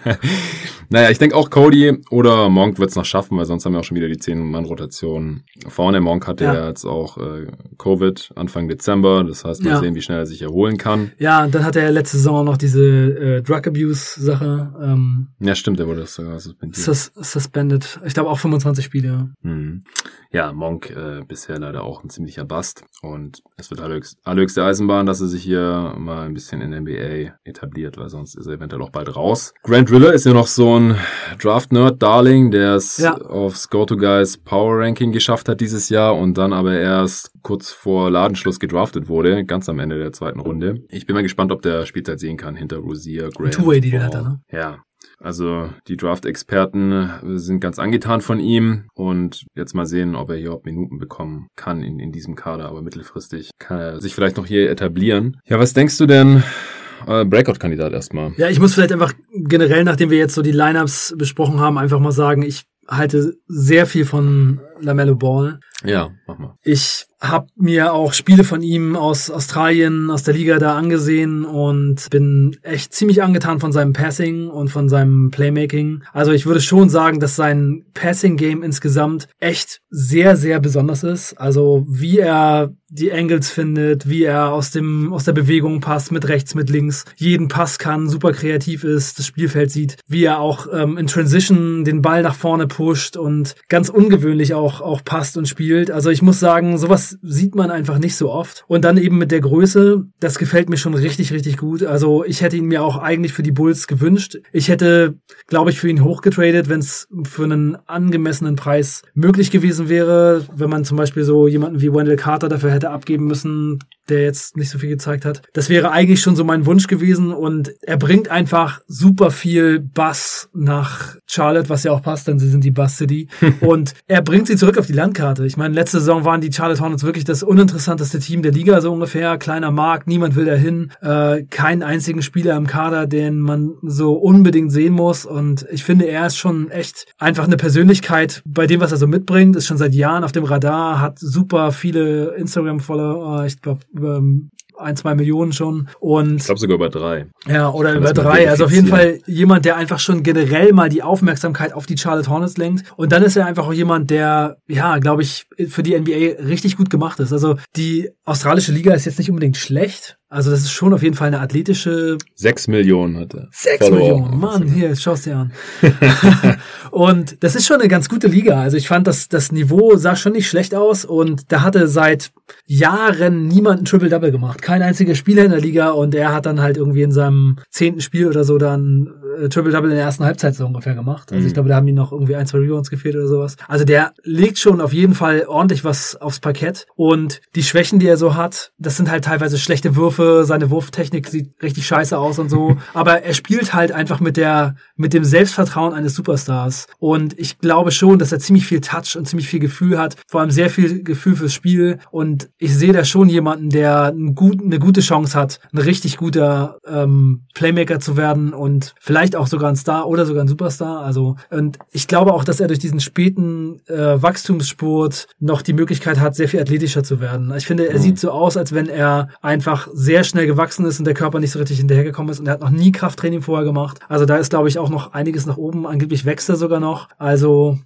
<laughs> naja, ich denke auch Cody oder Monk wird es noch schaffen, weil sonst haben wir auch schon wieder die 10-Mann-Rotation vorne. Monk hatte ja. ja jetzt auch äh, Covid Anfang Dezember, das heißt, mal ja. sehen, wie schnell er sich erholen kann. Ja, dann hatte er letzte Saison noch diese äh, Drug Abuse-Sache. Ähm, ja, stimmt, er wurde sogar suspendiert. Sus suspended. Ich glaube auch 25 Spiele. Hm. Mhm. Ja, Monk äh, bisher leider auch ein ziemlicher Bast und es wird allerhöchste, allerhöchste Eisenbahn, dass er sich hier mal ein bisschen in der NBA etabliert, weil sonst ist er eventuell auch bald raus. Grant Riller ist ja noch so ein Draft-Nerd-Darling, der es ja. aufs Go-To-Guys Power Ranking geschafft hat dieses Jahr und dann aber erst kurz vor Ladenschluss gedraftet wurde, ganz am Ende der zweiten Runde. Ich bin mal gespannt, ob der Spielzeit sehen kann hinter Rosier, Grant. Two-Way-Deal hat er, ne? Ja, also die Draft-Experten sind ganz angetan von ihm und jetzt mal sehen, ob er hier auch Minuten bekommen kann in, in diesem Kader, aber mittelfristig kann er sich vielleicht noch hier etablieren. Ja, was denkst du denn? Äh, Breakout-Kandidat erstmal. Ja, ich muss vielleicht einfach generell, nachdem wir jetzt so die Lineups besprochen haben, einfach mal sagen, ich halte sehr viel von Lamello Ball. Ja, mach mal. Ich habe mir auch Spiele von ihm aus Australien, aus der Liga da angesehen und bin echt ziemlich angetan von seinem Passing und von seinem Playmaking. Also ich würde schon sagen, dass sein Passing-Game insgesamt echt sehr, sehr besonders ist. Also wie er die Angles findet, wie er aus dem aus der Bewegung passt, mit rechts, mit links, jeden Pass kann, super kreativ ist, das Spielfeld sieht, wie er auch ähm, in Transition den Ball nach vorne pusht und ganz ungewöhnlich auch auch passt und spielt. Also ich muss sagen, sowas sieht man einfach nicht so oft. Und dann eben mit der Größe, das gefällt mir schon richtig, richtig gut. Also ich hätte ihn mir auch eigentlich für die Bulls gewünscht. Ich hätte, glaube ich, für ihn hochgetradet, wenn es für einen angemessenen Preis möglich gewesen wäre. Wenn man zum Beispiel so jemanden wie Wendell Carter dafür hätte abgeben müssen, der jetzt nicht so viel gezeigt hat. Das wäre eigentlich schon so mein Wunsch gewesen und er bringt einfach super viel Bass nach Charlotte, was ja auch passt, denn sie sind die Bass City <laughs> und er bringt sie zurück auf die Landkarte. Ich meine, letzte Saison waren die Charlotte Hornets wirklich das uninteressanteste Team der Liga so ungefähr, kleiner Markt, niemand will dahin, äh, keinen einzigen Spieler im Kader, den man so unbedingt sehen muss. Und ich finde, er ist schon echt einfach eine Persönlichkeit bei dem, was er so mitbringt, ist schon seit Jahren auf dem Radar, hat super viele Instagram-Follower, ich glaube über ein, zwei Millionen schon. Und ich glaube sogar über drei. Ja, oder über drei. Also auf jeden Fall jemand, der einfach schon generell mal die Aufmerksamkeit auf die Charlotte Hornets lenkt. Und dann ist er einfach auch jemand, der, ja, glaube ich, für die NBA richtig gut gemacht ist. Also die australische Liga ist jetzt nicht unbedingt schlecht. Also das ist schon auf jeden Fall eine athletische. Sechs Millionen hat er. Sechs Follower. Millionen, Mann, hier, schau's dir an. <laughs> <laughs> und das ist schon eine ganz gute Liga. Also ich fand, dass das Niveau sah schon nicht schlecht aus und da hatte seit Jahren niemand ein Triple-Double gemacht. Kein einziger Spieler in der Liga und er hat dann halt irgendwie in seinem zehnten Spiel oder so dann Triple-Double in der ersten Halbzeit so ungefähr gemacht. Also mhm. ich glaube, da haben ihm noch irgendwie ein, zwei Rebounds gefehlt oder sowas. Also der legt schon auf jeden Fall ordentlich was aufs Parkett. Und die Schwächen, die er so hat, das sind halt teilweise schlechte Würfe, seine Wurftechnik sieht richtig scheiße aus und so, <laughs> aber er spielt halt einfach mit der mit dem Selbstvertrauen eines Superstars. Und ich glaube schon, dass er ziemlich viel Touch und ziemlich viel Gefühl hat, vor allem sehr viel Gefühl fürs Spiel. Und ich sehe da schon jemanden, der ein gut, eine gute Chance hat, ein richtig guter ähm, Playmaker zu werden. Und vielleicht auch sogar ein Star oder sogar ein Superstar. Also und ich glaube auch, dass er durch diesen späten äh, Wachstumsspurt noch die Möglichkeit hat, sehr viel athletischer zu werden. Ich finde, er mhm. sieht so aus, als wenn er einfach sehr schnell gewachsen ist und der Körper nicht so richtig hinterhergekommen ist und er hat noch nie Krafttraining vorher gemacht. Also da ist, glaube ich, auch noch einiges nach oben. Angeblich wächst er sogar noch. Also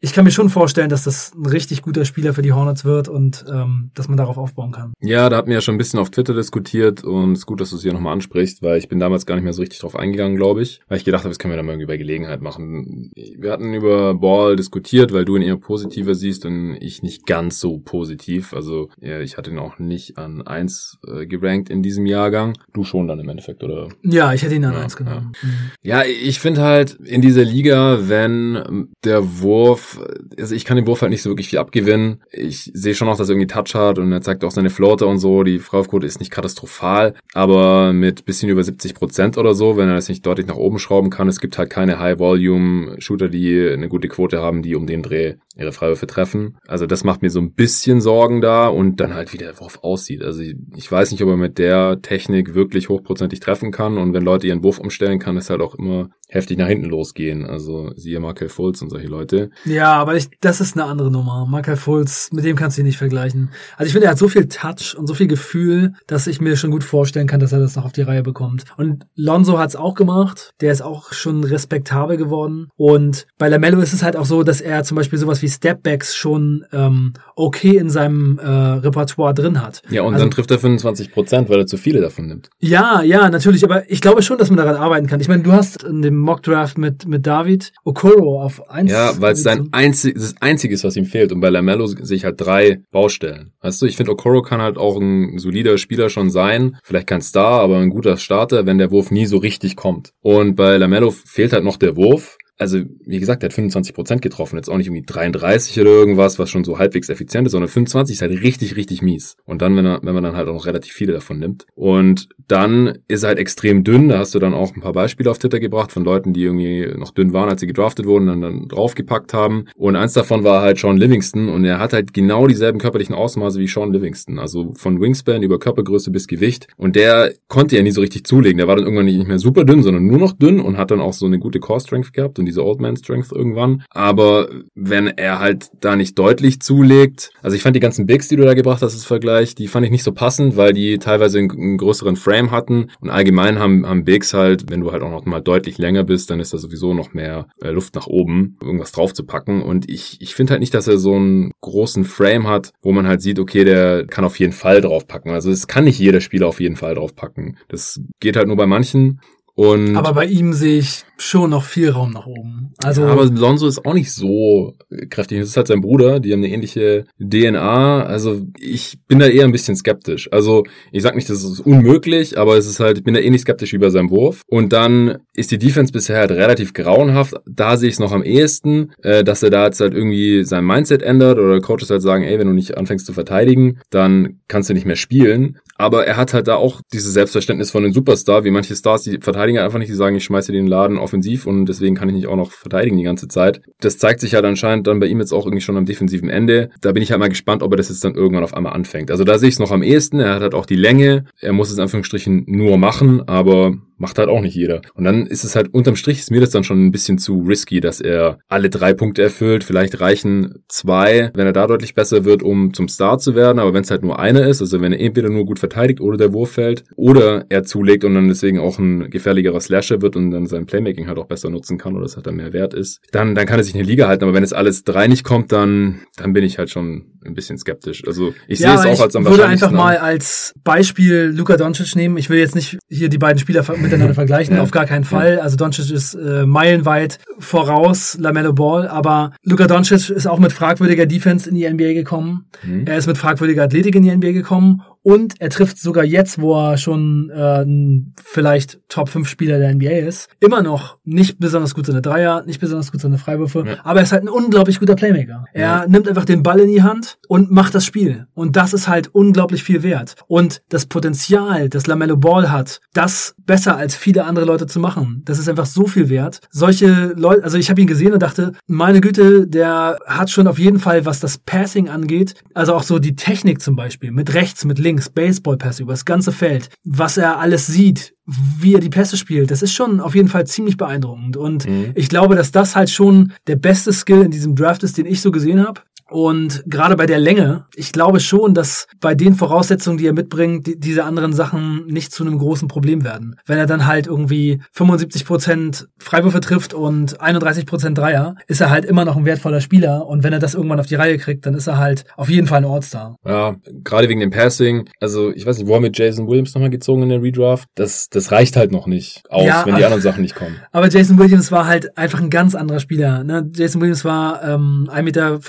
ich kann mir schon vorstellen, dass das ein richtig guter Spieler für die Hornets wird und ähm, dass man darauf aufbauen kann. Ja, da hatten wir ja schon ein bisschen auf Twitter diskutiert und es ist gut, dass du es hier nochmal ansprichst, weil ich bin damals gar nicht mehr so richtig drauf eingegangen, glaube ich, weil ich gedacht habe, das können wir dann mal irgendwie bei Gelegenheit machen. Wir hatten über Ball diskutiert, weil du ihn eher positiver siehst und ich nicht ganz so positiv. Also ja, ich hatte ihn auch nicht an eins äh, gerankt in diesem Jahrgang. Du schon dann im Endeffekt, oder? Ja, ich hätte ihn an ja, eins genommen. Ja, mhm. ja ich finde halt in dieser Liga, wenn der Wurf also ich kann dem Wurf halt nicht so wirklich viel abgewinnen. Ich sehe schon noch, dass er irgendwie Touch hat und er zeigt auch seine Floater und so. Die Freiwurfquote ist nicht katastrophal, aber mit bisschen über 70 Prozent oder so, wenn er das nicht deutlich nach oben schrauben kann. Es gibt halt keine High-Volume-Shooter, die eine gute Quote haben, die um den Dreh ihre Freiwürfe treffen. Also das macht mir so ein bisschen Sorgen da und dann halt wie der Wurf aussieht. Also ich, ich weiß nicht, ob er mit der Technik wirklich hochprozentig treffen kann und wenn Leute ihren Wurf umstellen, kann es halt auch immer heftig nach hinten losgehen. Also siehe Markel Fultz und solche Leute. Ja, aber ich, das ist eine andere Nummer. Markel Fultz, mit dem kannst du ihn nicht vergleichen. Also ich finde, er hat so viel Touch und so viel Gefühl, dass ich mir schon gut vorstellen kann, dass er das noch auf die Reihe bekommt. Und Lonzo hat es auch gemacht. Der ist auch schon respektabel geworden. Und bei Lamello ist es halt auch so, dass er zum Beispiel sowas wie Stepbacks schon ähm, okay in seinem äh, Repertoire drin hat. Ja, und also, dann trifft er 25 Prozent, weil er zu viele davon nimmt. Ja, ja, natürlich. Aber ich glaube schon, dass man daran arbeiten kann. Ich meine, du hast in dem Mockdraft mit, mit David Okoro auf 1. Ja, weil sein, einzig, das Einzige, was ihm fehlt. Und bei Lamello sehe ich halt drei Baustellen. Weißt du, ich finde, Okoro kann halt auch ein solider Spieler schon sein. Vielleicht kein Star, aber ein guter Starter, wenn der Wurf nie so richtig kommt. Und bei Lamello fehlt halt noch der Wurf also wie gesagt, der hat 25 Prozent getroffen, jetzt auch nicht irgendwie 33 oder irgendwas, was schon so halbwegs effizient ist, sondern 25 ist halt richtig, richtig mies. Und dann, wenn, er, wenn man dann halt auch noch relativ viele davon nimmt. Und dann ist er halt extrem dünn, da hast du dann auch ein paar Beispiele auf Twitter gebracht von Leuten, die irgendwie noch dünn waren, als sie gedraftet wurden, dann, dann draufgepackt haben. Und eins davon war halt Sean Livingston und er hat halt genau dieselben körperlichen Ausmaße wie Sean Livingston, also von Wingspan über Körpergröße bis Gewicht. Und der konnte ja nie so richtig zulegen, der war dann irgendwann nicht mehr super dünn, sondern nur noch dünn und hat dann auch so eine gute Core Strength gehabt diese Old Man Strength irgendwann. Aber wenn er halt da nicht deutlich zulegt, also ich fand die ganzen Bigs, die du da gebracht hast, das Vergleich, die fand ich nicht so passend, weil die teilweise einen, einen größeren Frame hatten und allgemein haben, haben Bigs halt, wenn du halt auch noch mal deutlich länger bist, dann ist da sowieso noch mehr äh, Luft nach oben, irgendwas drauf zu packen. Und ich, ich finde halt nicht, dass er so einen großen Frame hat, wo man halt sieht, okay, der kann auf jeden Fall draufpacken. Also es kann nicht jeder Spieler auf jeden Fall draufpacken. Das geht halt nur bei manchen. Und aber bei ihm sehe ich schon noch viel Raum nach oben. Also ja, aber Lonzo ist auch nicht so kräftig. Das ist halt sein Bruder, die haben eine ähnliche DNA. Also ich bin da eher ein bisschen skeptisch. Also ich sag nicht, das ist unmöglich, aber es ist halt, ich bin da ähnlich skeptisch wie bei seinem Wurf. Und dann ist die Defense bisher halt relativ grauenhaft. Da sehe ich es noch am ehesten, äh, dass er da jetzt halt irgendwie sein Mindset ändert oder Coaches halt sagen, ey, wenn du nicht anfängst zu verteidigen, dann kannst du nicht mehr spielen. Aber er hat halt da auch dieses Selbstverständnis von einem Superstar, wie manche Stars, die verteidigen einfach nicht, die sagen, ich schmeiße den Laden offensiv und deswegen kann ich nicht auch noch verteidigen die ganze Zeit. Das zeigt sich halt anscheinend dann bei ihm jetzt auch irgendwie schon am defensiven Ende. Da bin ich halt mal gespannt, ob er das jetzt dann irgendwann auf einmal anfängt. Also da sehe ich es noch am ehesten. Er hat halt auch die Länge. Er muss es in Anführungsstrichen nur machen, aber macht halt auch nicht jeder. Und dann ist es halt unterm Strich ist mir das dann schon ein bisschen zu risky, dass er alle drei Punkte erfüllt. Vielleicht reichen zwei, wenn er da deutlich besser wird, um zum Star zu werden. Aber wenn es halt nur einer ist, also wenn er entweder nur gut verteidigt oder der Wurf fällt oder er zulegt und dann deswegen auch ein gefährlicherer Slasher wird und dann sein Playmaking halt auch besser nutzen kann oder es halt dann mehr wert ist, dann, dann kann er sich eine Liga halten. Aber wenn es alles drei nicht kommt, dann, dann bin ich halt schon ein bisschen skeptisch. Also ich ja, sehe es auch als am Ich würde einfach mal als Beispiel Luka Doncic nehmen. Ich will jetzt nicht hier die beiden Spieler miteinander vergleichen, auf gar keinen Fall. Also Doncic ist äh, meilenweit voraus Lamello Ball, aber Luka Doncic ist auch mit fragwürdiger Defense in die NBA gekommen. Mhm. Er ist mit fragwürdiger Athletik in die NBA gekommen und er trifft sogar jetzt, wo er schon äh, vielleicht Top 5 Spieler der NBA ist, immer noch nicht besonders gut seine Dreier, nicht besonders gut seine Freiwürfe, ja. aber er ist halt ein unglaublich guter Playmaker. Er ja. nimmt einfach den Ball in die Hand und macht das Spiel. Und das ist halt unglaublich viel wert. Und das Potenzial, das Lamello Ball hat, das besser als viele andere Leute zu machen, das ist einfach so viel wert. Solche Leute, also ich habe ihn gesehen und dachte, meine Güte, der hat schon auf jeden Fall, was das Passing angeht, also auch so die Technik zum Beispiel, mit rechts, mit links, links, Baseballpässe über das ganze Feld, was er alles sieht, wie er die Pässe spielt, das ist schon auf jeden Fall ziemlich beeindruckend. Und mhm. ich glaube, dass das halt schon der beste Skill in diesem Draft ist, den ich so gesehen habe. Und gerade bei der Länge, ich glaube schon, dass bei den Voraussetzungen, die er mitbringt, die, diese anderen Sachen nicht zu einem großen Problem werden. Wenn er dann halt irgendwie 75% Freiwürfe trifft und 31% Dreier, ist er halt immer noch ein wertvoller Spieler. Und wenn er das irgendwann auf die Reihe kriegt, dann ist er halt auf jeden Fall ein Ortstar. Ja, gerade wegen dem Passing. Also ich weiß nicht, wo haben wir Jason Williams nochmal gezogen in der Redraft? Das, das reicht halt noch nicht aus, ja, wenn die anderen Sachen nicht kommen. Aber Jason Williams war halt einfach ein ganz anderer Spieler. Ne? Jason Williams war ähm, 1,85 Meter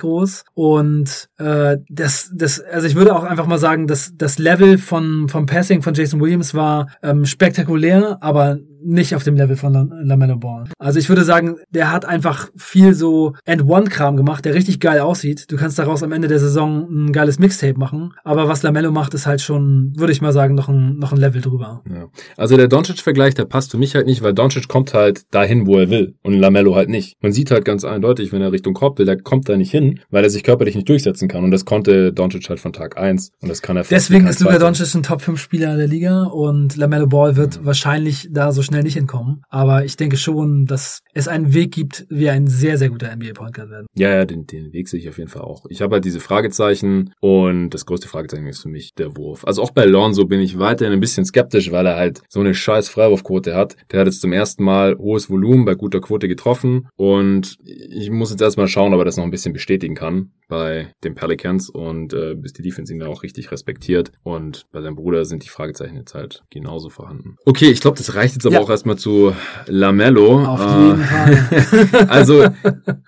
groß. Und äh, das, das, also ich würde auch einfach mal sagen, dass das Level von vom Passing von Jason Williams war ähm, spektakulär, aber nicht auf dem Level von LaMelo Ball. Also ich würde sagen, der hat einfach viel so End-One-Kram gemacht, der richtig geil aussieht. Du kannst daraus am Ende der Saison ein geiles Mixtape machen, aber was LaMelo macht, ist halt schon, würde ich mal sagen, noch ein, noch ein Level drüber. Ja. Also der Doncic-Vergleich, der passt für mich halt nicht, weil Doncic kommt halt dahin, wo er will und LaMelo halt nicht. Man sieht halt ganz eindeutig, wenn er Richtung Korb will, der kommt da nicht hin, weil er sich körperlich nicht durchsetzen kann und das konnte Doncic halt von Tag eins und das kann er Deswegen ist Luka Doncic ein Top-5-Spieler der Liga und LaMelo Ball wird ja. wahrscheinlich da so schnell nicht hinkommen. Aber ich denke schon, dass es einen Weg gibt, wie ein sehr, sehr guter NBA-Point werden. Ja, ja, den, den Weg sehe ich auf jeden Fall auch. Ich habe halt diese Fragezeichen und das größte Fragezeichen ist für mich der Wurf. Also auch bei Lonzo bin ich weiterhin ein bisschen skeptisch, weil er halt so eine scheiß Freiwurfquote hat. Der hat jetzt zum ersten Mal hohes Volumen bei guter Quote getroffen und ich muss jetzt erstmal schauen, ob er das noch ein bisschen bestätigen kann bei den Pelicans und äh, bis die Defense ihn dann auch richtig respektiert. Und bei seinem Bruder sind die Fragezeichen jetzt halt genauso vorhanden. Okay, ich glaube, das reicht jetzt aber. Auch erstmal zu Lamello. Auf jeden äh, Fall. <laughs> also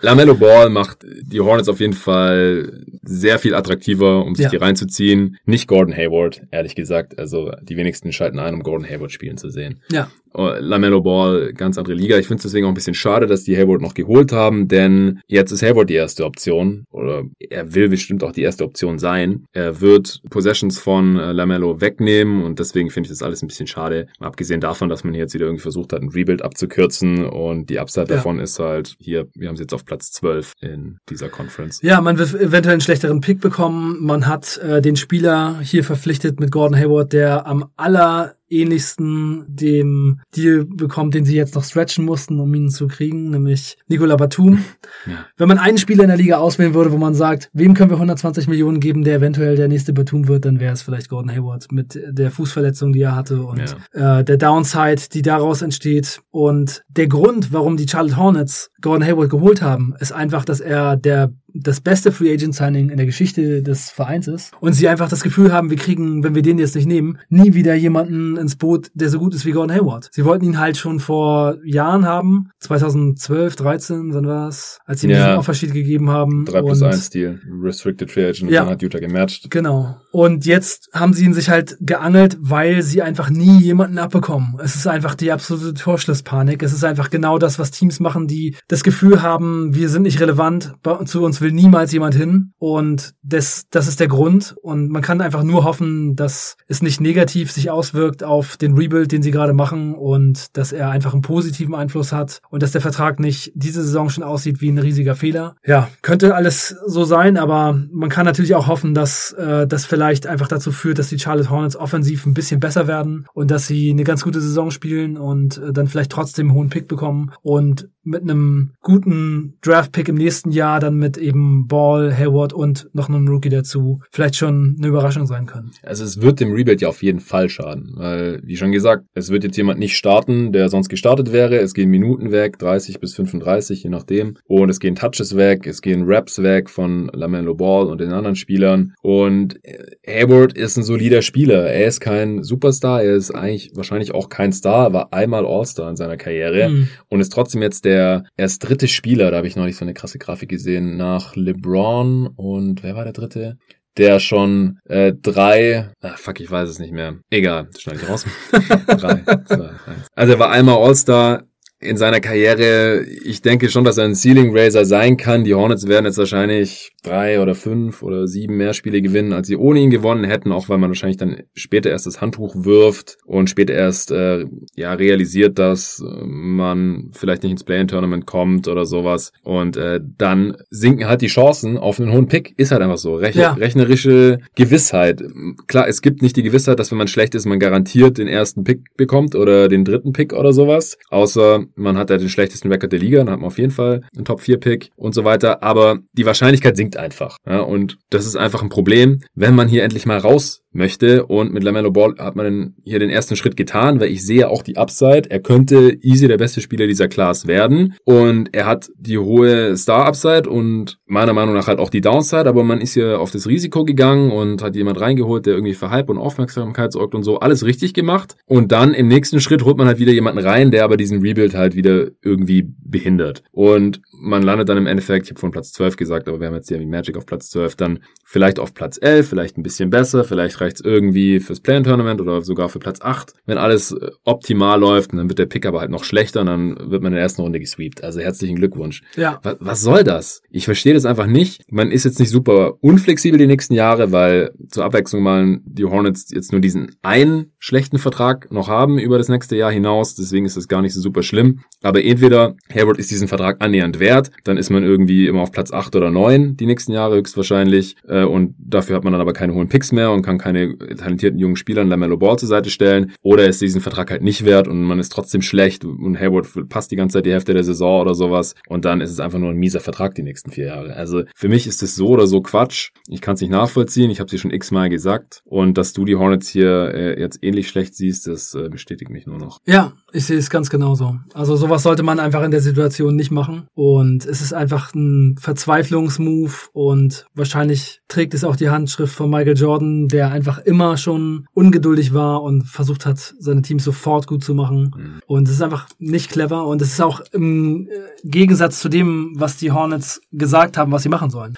Lamello Ball macht die Hornets auf jeden Fall sehr viel attraktiver, um sich ja. die reinzuziehen. Nicht Gordon Hayward, ehrlich gesagt. Also die wenigsten schalten ein, um Gordon Hayward spielen zu sehen. Ja. Oh, Lamello Ball, ganz andere Liga. Ich finde es deswegen auch ein bisschen schade, dass die Hayward noch geholt haben, denn jetzt ist Hayward die erste Option oder er will bestimmt auch die erste Option sein. Er wird Possessions von äh, Lamello wegnehmen und deswegen finde ich das alles ein bisschen schade. Abgesehen davon, dass man hier jetzt wieder irgendwie versucht hat, ein Rebuild abzukürzen und die Upside ja. davon ist halt hier, wir haben es jetzt auf Platz 12 in dieser Conference. Ja, man wird eventuell einen schlechteren Pick bekommen. Man hat äh, den Spieler hier verpflichtet mit Gordon Hayward, der am aller ähnlichsten dem Deal bekommt, den sie jetzt noch stretchen mussten, um ihn zu kriegen, nämlich Nicola Batum. <laughs> Ja. Wenn man einen Spieler in der Liga auswählen würde, wo man sagt, wem können wir 120 Millionen geben, der eventuell der nächste Batum wird, dann wäre es vielleicht Gordon Hayward mit der Fußverletzung, die er hatte und ja. äh, der Downside, die daraus entsteht. Und der Grund, warum die Charlotte Hornets Gordon Hayward geholt haben, ist einfach, dass er der das beste Free Agent Signing in der Geschichte des Vereins ist und sie einfach das Gefühl haben, wir kriegen, wenn wir den jetzt nicht nehmen, nie wieder jemanden ins Boot, der so gut ist wie Gordon Hayward. Sie wollten ihn halt schon vor Jahren haben, 2012, 13, wann war es, als sie ihm ja. diesen Offersheet gegeben haben. 3 plus 1 Deal, Restricted Free Agent, ja. dann hat Utah gematcht. Genau. Und jetzt haben sie ihn sich halt geangelt, weil sie einfach nie jemanden abbekommen. Es ist einfach die absolute Torschlusspanik. Es ist einfach genau das, was Teams machen, die das Gefühl haben, wir sind nicht relevant, zu uns will niemals jemand hin. Und das, das ist der Grund. Und man kann einfach nur hoffen, dass es nicht negativ sich auswirkt auf den Rebuild, den sie gerade machen und dass er einfach einen positiven Einfluss hat und dass der Vertrag nicht diese Saison schon aussieht wie ein riesiger Fehler. Ja, könnte alles so sein, aber man kann natürlich auch hoffen, dass äh, das vielleicht einfach dazu führt, dass die Charlotte Hornets offensiv ein bisschen besser werden und dass sie eine ganz gute Saison spielen und äh, dann vielleicht trotzdem einen hohen Pick bekommen und mit einem guten Draft-Pick im nächsten Jahr dann mit eben Ball, Hayward und noch einem Rookie dazu vielleicht schon eine Überraschung sein können. Also es wird dem Rebuild ja auf jeden Fall schaden, weil, wie schon gesagt, es wird jetzt jemand nicht starten, der sonst gestartet wäre. Es gehen Minuten weg, 30 bis 35, je nachdem. Und es gehen Touches weg, es gehen Raps weg von LaMelo Ball und den anderen Spielern. Und Hayward ist ein solider Spieler. Er ist kein Superstar, er ist eigentlich wahrscheinlich auch kein Star, er war einmal All-Star in seiner Karriere mhm. und ist trotzdem jetzt der erst dritte Spieler, da habe ich noch nicht so eine krasse Grafik gesehen, nach LeBron und wer war der dritte? der schon äh, drei, ach fuck, ich weiß es nicht mehr. Egal, schneide ich raus. <laughs> drei, zwei, eins. Also er war einmal All-Star, in seiner Karriere, ich denke schon, dass er ein Ceiling Raiser sein kann. Die Hornets werden jetzt wahrscheinlich drei oder fünf oder sieben mehr Spiele gewinnen, als sie ohne ihn gewonnen hätten, auch weil man wahrscheinlich dann später erst das Handtuch wirft und später erst äh, ja realisiert, dass man vielleicht nicht ins Play-in-Tournament kommt oder sowas. Und äh, dann sinken halt die Chancen auf einen hohen Pick. Ist halt einfach so. Rech ja. Rechnerische Gewissheit. Klar, es gibt nicht die Gewissheit, dass wenn man schlecht ist, man garantiert den ersten Pick bekommt oder den dritten Pick oder sowas. Außer man hat ja den schlechtesten Record der Liga, dann hat man auf jeden Fall einen Top-4-Pick und so weiter. Aber die Wahrscheinlichkeit sinkt einfach. Ja, und das ist einfach ein Problem, wenn man hier endlich mal raus möchte. Und mit LaMelo Ball hat man hier den ersten Schritt getan, weil ich sehe auch die Upside. Er könnte easy der beste Spieler dieser Class werden. Und er hat die hohe Star-Upside und meiner Meinung nach halt auch die Downside. Aber man ist hier auf das Risiko gegangen und hat jemand reingeholt, der irgendwie für Hype und Aufmerksamkeit sorgt und so. Alles richtig gemacht. Und dann im nächsten Schritt holt man halt wieder jemanden rein, der aber diesen Rebuild halt wieder irgendwie behindert. Und man landet dann im Endeffekt, ich habe von Platz 12 gesagt, aber wir haben jetzt hier Magic auf Platz 12, dann vielleicht auf Platz 11, vielleicht ein bisschen besser, vielleicht reicht es irgendwie fürs Play-In-Tournament oder sogar für Platz 8. Wenn alles äh, optimal läuft, dann wird der Pick aber halt noch schlechter und dann wird man in der ersten Runde gesweept. Also herzlichen Glückwunsch. Ja. Was, was soll das? Ich verstehe das einfach nicht. Man ist jetzt nicht super unflexibel die nächsten Jahre, weil zur Abwechslung mal die Hornets jetzt nur diesen einen schlechten Vertrag noch haben über das nächste Jahr hinaus. Deswegen ist das gar nicht so super schlimm. Aber entweder Hayward ist diesen Vertrag annähernd wert, dann ist man irgendwie immer auf Platz 8 oder 9 die nächsten Jahre höchstwahrscheinlich. Äh, und dafür hat man dann aber keine hohen Picks mehr und kann keine keine talentierten jungen Spieler Lamello Ball zur Seite stellen oder ist diesen Vertrag halt nicht wert und man ist trotzdem schlecht und Hayward passt die ganze Zeit die Hälfte der Saison oder sowas und dann ist es einfach nur ein mieser Vertrag die nächsten vier Jahre. Also für mich ist es so oder so Quatsch. Ich kann es nicht nachvollziehen. Ich habe es schon x-mal gesagt und dass du die Hornets hier äh, jetzt ähnlich schlecht siehst, das äh, bestätigt mich nur noch. Ja, Ich sehe es ganz genauso. Also sowas sollte man einfach in der Situation nicht machen. Und es ist einfach ein Verzweiflungsmove und wahrscheinlich trägt es auch die Handschrift von Michael Jordan, der einfach immer schon ungeduldig war und versucht hat, seine Teams sofort gut zu machen. Mhm. Und es ist einfach nicht clever und es ist auch im äh, Gegensatz zu dem, was die Hornets gesagt haben, was sie machen sollen.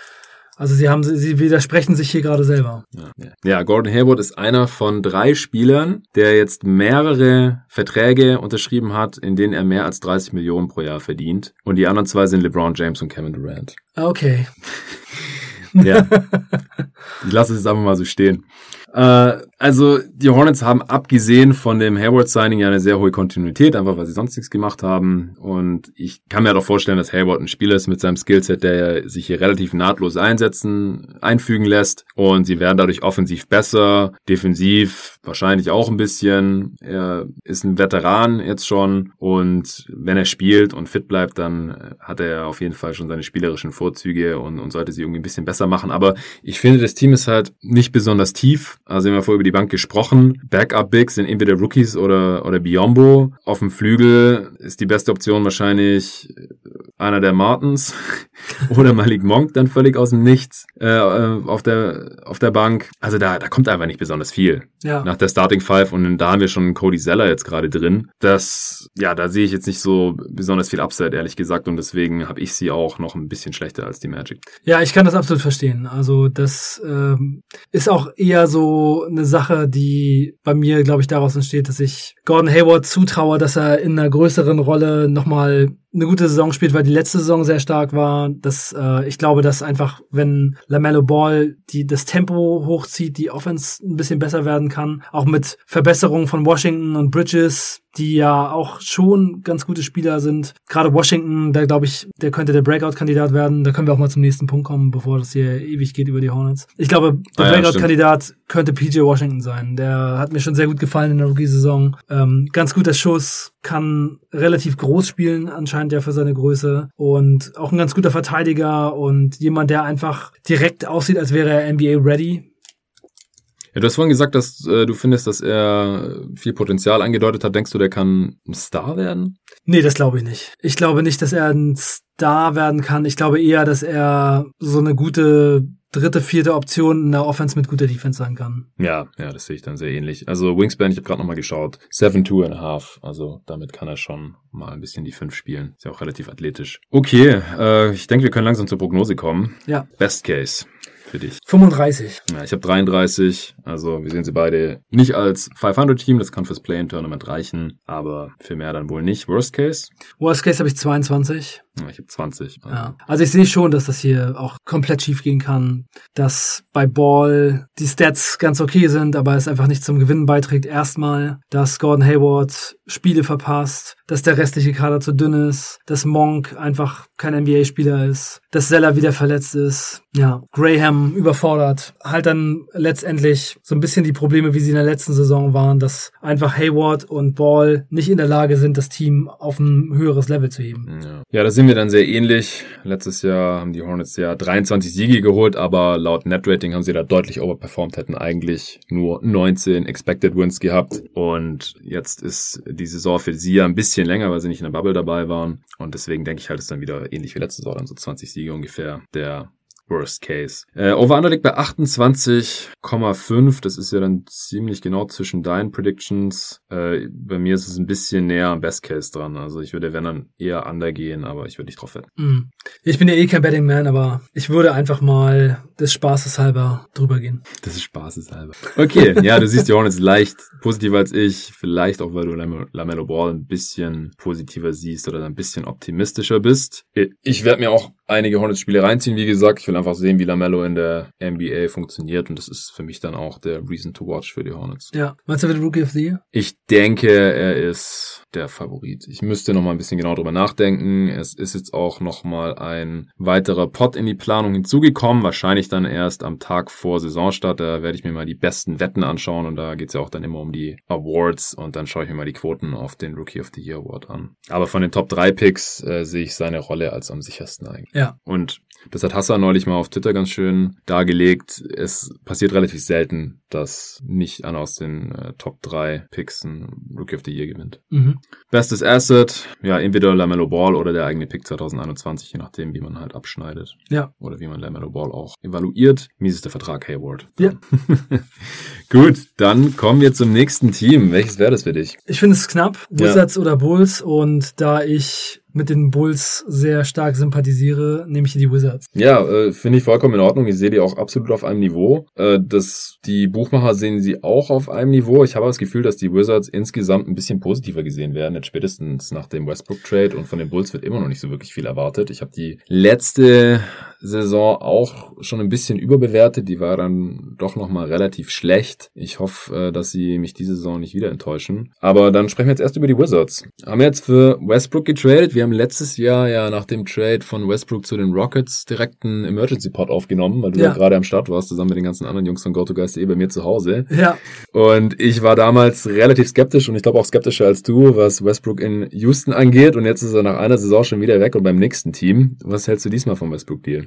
Also sie haben, sie widersprechen sich hier gerade selber. Ja, ja, Gordon Hayward ist einer von drei Spielern, der jetzt mehrere Verträge unterschrieben hat, in denen er mehr als 30 Millionen pro Jahr verdient. Und die anderen zwei sind LeBron James und Kevin Durant. Okay. ja. <laughs> Ich lasse es jetzt einfach mal so stehen. Äh, also die Hornets haben abgesehen von dem Hayward-Signing ja eine sehr hohe Kontinuität, einfach weil sie sonst nichts gemacht haben. Und ich kann mir doch vorstellen, dass Hayward ein Spieler ist mit seinem Skillset, der sich hier relativ nahtlos einsetzen, einfügen lässt. Und sie werden dadurch offensiv besser, defensiv wahrscheinlich auch ein bisschen. Er ist ein Veteran jetzt schon. Und wenn er spielt und fit bleibt, dann hat er auf jeden Fall schon seine spielerischen Vorzüge und, und sollte sie irgendwie ein bisschen besser machen. Aber ich finde, das Team ist halt nicht besonders tief. Also haben vorher über die Bank gesprochen. Backup-Bigs sind entweder Rookies oder, oder Biombo. Auf dem Flügel ist die beste Option wahrscheinlich einer der Martins <laughs> oder Malik Monk dann völlig aus dem Nichts äh, äh, auf, der, auf der Bank. Also da, da kommt einfach nicht besonders viel ja. nach der Starting Five und da haben wir schon Cody Zeller jetzt gerade drin. Das, ja, da sehe ich jetzt nicht so besonders viel Upside, ehrlich gesagt und deswegen habe ich sie auch noch ein bisschen schlechter als die Magic. Ja, ich kann das absolut verstehen. Also das ähm, ist auch eher so eine Sache, die bei mir, glaube ich, daraus entsteht, dass ich Gordon Hayward zutraue, dass er in einer größeren Rolle nochmal eine gute Saison spielt, weil die letzte Saison sehr stark war. Das, äh, ich glaube, dass einfach, wenn Lamello Ball die das Tempo hochzieht, die Offense ein bisschen besser werden kann, auch mit Verbesserungen von Washington und Bridges, die ja auch schon ganz gute Spieler sind. Gerade Washington, da glaube ich, der könnte der Breakout-Kandidat werden. Da können wir auch mal zum nächsten Punkt kommen, bevor das hier ewig geht über die Hornets. Ich glaube, der ah, ja, Breakout-Kandidat könnte PJ Washington sein. Der hat mir schon sehr gut gefallen in der Rookie-Saison. Ähm, ganz guter Schuss, kann relativ groß spielen, anscheinend ja für seine Größe. Und auch ein ganz guter Verteidiger und jemand, der einfach direkt aussieht, als wäre er NBA ready ja, du hast vorhin gesagt, dass äh, du findest, dass er viel Potenzial angedeutet hat. Denkst du, der kann ein Star werden? Nee, das glaube ich nicht. Ich glaube nicht, dass er ein Star werden kann. Ich glaube eher, dass er so eine gute dritte, vierte Option in der Offense mit guter Defense sein kann. Ja, ja, das sehe ich dann sehr ähnlich. Also Wingspan, ich habe gerade nochmal geschaut, seven two and a half. Also damit kann er schon mal ein bisschen die fünf spielen. Ist ja auch relativ athletisch. Okay, äh, ich denke, wir können langsam zur Prognose kommen. Ja. Best Case für dich? 35. Ja, ich habe 33. Also wir sehen sie beide nicht als 500-Team. Das kann fürs Play-In-Tournament reichen, aber für mehr dann wohl nicht. Worst Case? Worst Case habe ich 22. Ja, ich habe 20. Also. Ja. Also ich sehe schon, dass das hier auch komplett schief gehen kann. Dass bei Ball die Stats ganz okay sind, aber es einfach nicht zum Gewinnen beiträgt. Erstmal, dass Gordon Hayward Spiele verpasst, dass der restliche Kader zu dünn ist, dass Monk einfach kein NBA-Spieler ist, dass Zeller wieder verletzt ist. Ja, Graham überfordert. Halt dann letztendlich so ein bisschen die Probleme, wie sie in der letzten Saison waren, dass einfach Hayward und Ball nicht in der Lage sind, das Team auf ein höheres Level zu heben. Ja, ja da sind wir dann sehr ähnlich. Letztes Jahr haben die Hornets ja 23 Siege geholt, aber laut Netrating haben sie da deutlich overperformed, hätten eigentlich nur 19 Expected Wins gehabt. Und jetzt ist die Saison für sie ja ein bisschen länger, weil sie nicht in der Bubble dabei waren. Und deswegen denke ich halt, ist dann wieder ähnlich wie letzte Saison, dann so 20 Siege ungefähr. Der Worst Case. Äh, Over-Under liegt bei 28,5. Das ist ja dann ziemlich genau zwischen deinen Predictions. Äh, bei mir ist es ein bisschen näher am Best Case dran. Also ich würde, wenn dann, eher Under gehen, aber ich würde nicht drauf wetten. Mm. Ich bin ja eh kein Betting Man, aber ich würde einfach mal des Spaßes halber drüber gehen. Das ist Spaßes halber. Okay, ja, du siehst die Hornets leicht positiver als ich. Vielleicht auch, weil du Lam Lamello Ball ein bisschen positiver siehst oder ein bisschen optimistischer bist. Ich werde mir auch einige Hornets-Spiele reinziehen, wie gesagt. Ich will einfach sehen, wie Lamello in der NBA funktioniert und das ist für mich dann auch der Reason to watch für die Hornets. Ja. Meinst du, wird Rookie of the Year? Ich denke, er ist der Favorit. Ich müsste noch mal ein bisschen genau drüber nachdenken. Es ist jetzt auch noch mal ein weiterer Pot in die Planung hinzugekommen. Wahrscheinlich dann erst am Tag vor Saisonstart. Da werde ich mir mal die besten Wetten anschauen und da geht es ja auch dann immer um die Awards und dann schaue ich mir mal die Quoten auf den Rookie of the Year Award an. Aber von den Top 3 Picks äh, sehe ich seine Rolle als am sichersten eigentlich. Ja. Und das hat Hassan neulich neulich mal auf Twitter ganz schön dargelegt. Es passiert relativ selten, dass nicht einer aus den äh, Top 3 Picks ein Rookie of the Year gewinnt. Mhm. Bestes Asset, ja, entweder LaMelo Ball oder der eigene Pick 2021, je nachdem, wie man halt abschneidet. Ja. Oder wie man LaMelo Ball auch evaluiert. Mies ist der Vertrag Hayward. Ja. <laughs> Gut, dann kommen wir zum nächsten Team. Welches wäre das für dich? Ich finde es knapp. Wizards ja. oder Bulls und da ich mit den Bulls sehr stark sympathisiere, nehme ich die Wizards. Ja, äh, finde ich vollkommen in Ordnung. Ich sehe die auch absolut auf einem Niveau. Äh, das, die Buchmacher sehen sie auch auf einem Niveau. Ich habe das Gefühl, dass die Wizards insgesamt ein bisschen positiver gesehen werden, jetzt spätestens nach dem Westbrook-Trade und von den Bulls wird immer noch nicht so wirklich viel erwartet. Ich habe die letzte Saison auch schon ein bisschen überbewertet. Die war dann doch nochmal relativ schlecht. Ich hoffe, äh, dass sie mich diese Saison nicht wieder enttäuschen. Aber dann sprechen wir jetzt erst über die Wizards. Haben wir jetzt für Westbrook getradet. Wir haben letztes Jahr ja nach dem Trade von Westbrook zu den Rockets direkt einen Emergency Pod aufgenommen, weil du ja, gerade am Start warst, zusammen mit den ganzen anderen Jungs von GoToGeist eh bei mir zu Hause. Ja. Und ich war damals relativ skeptisch und ich glaube auch skeptischer als du, was Westbrook in Houston angeht. Und jetzt ist er nach einer Saison schon wieder weg und beim nächsten Team. Was hältst du diesmal vom Westbrook-Deal?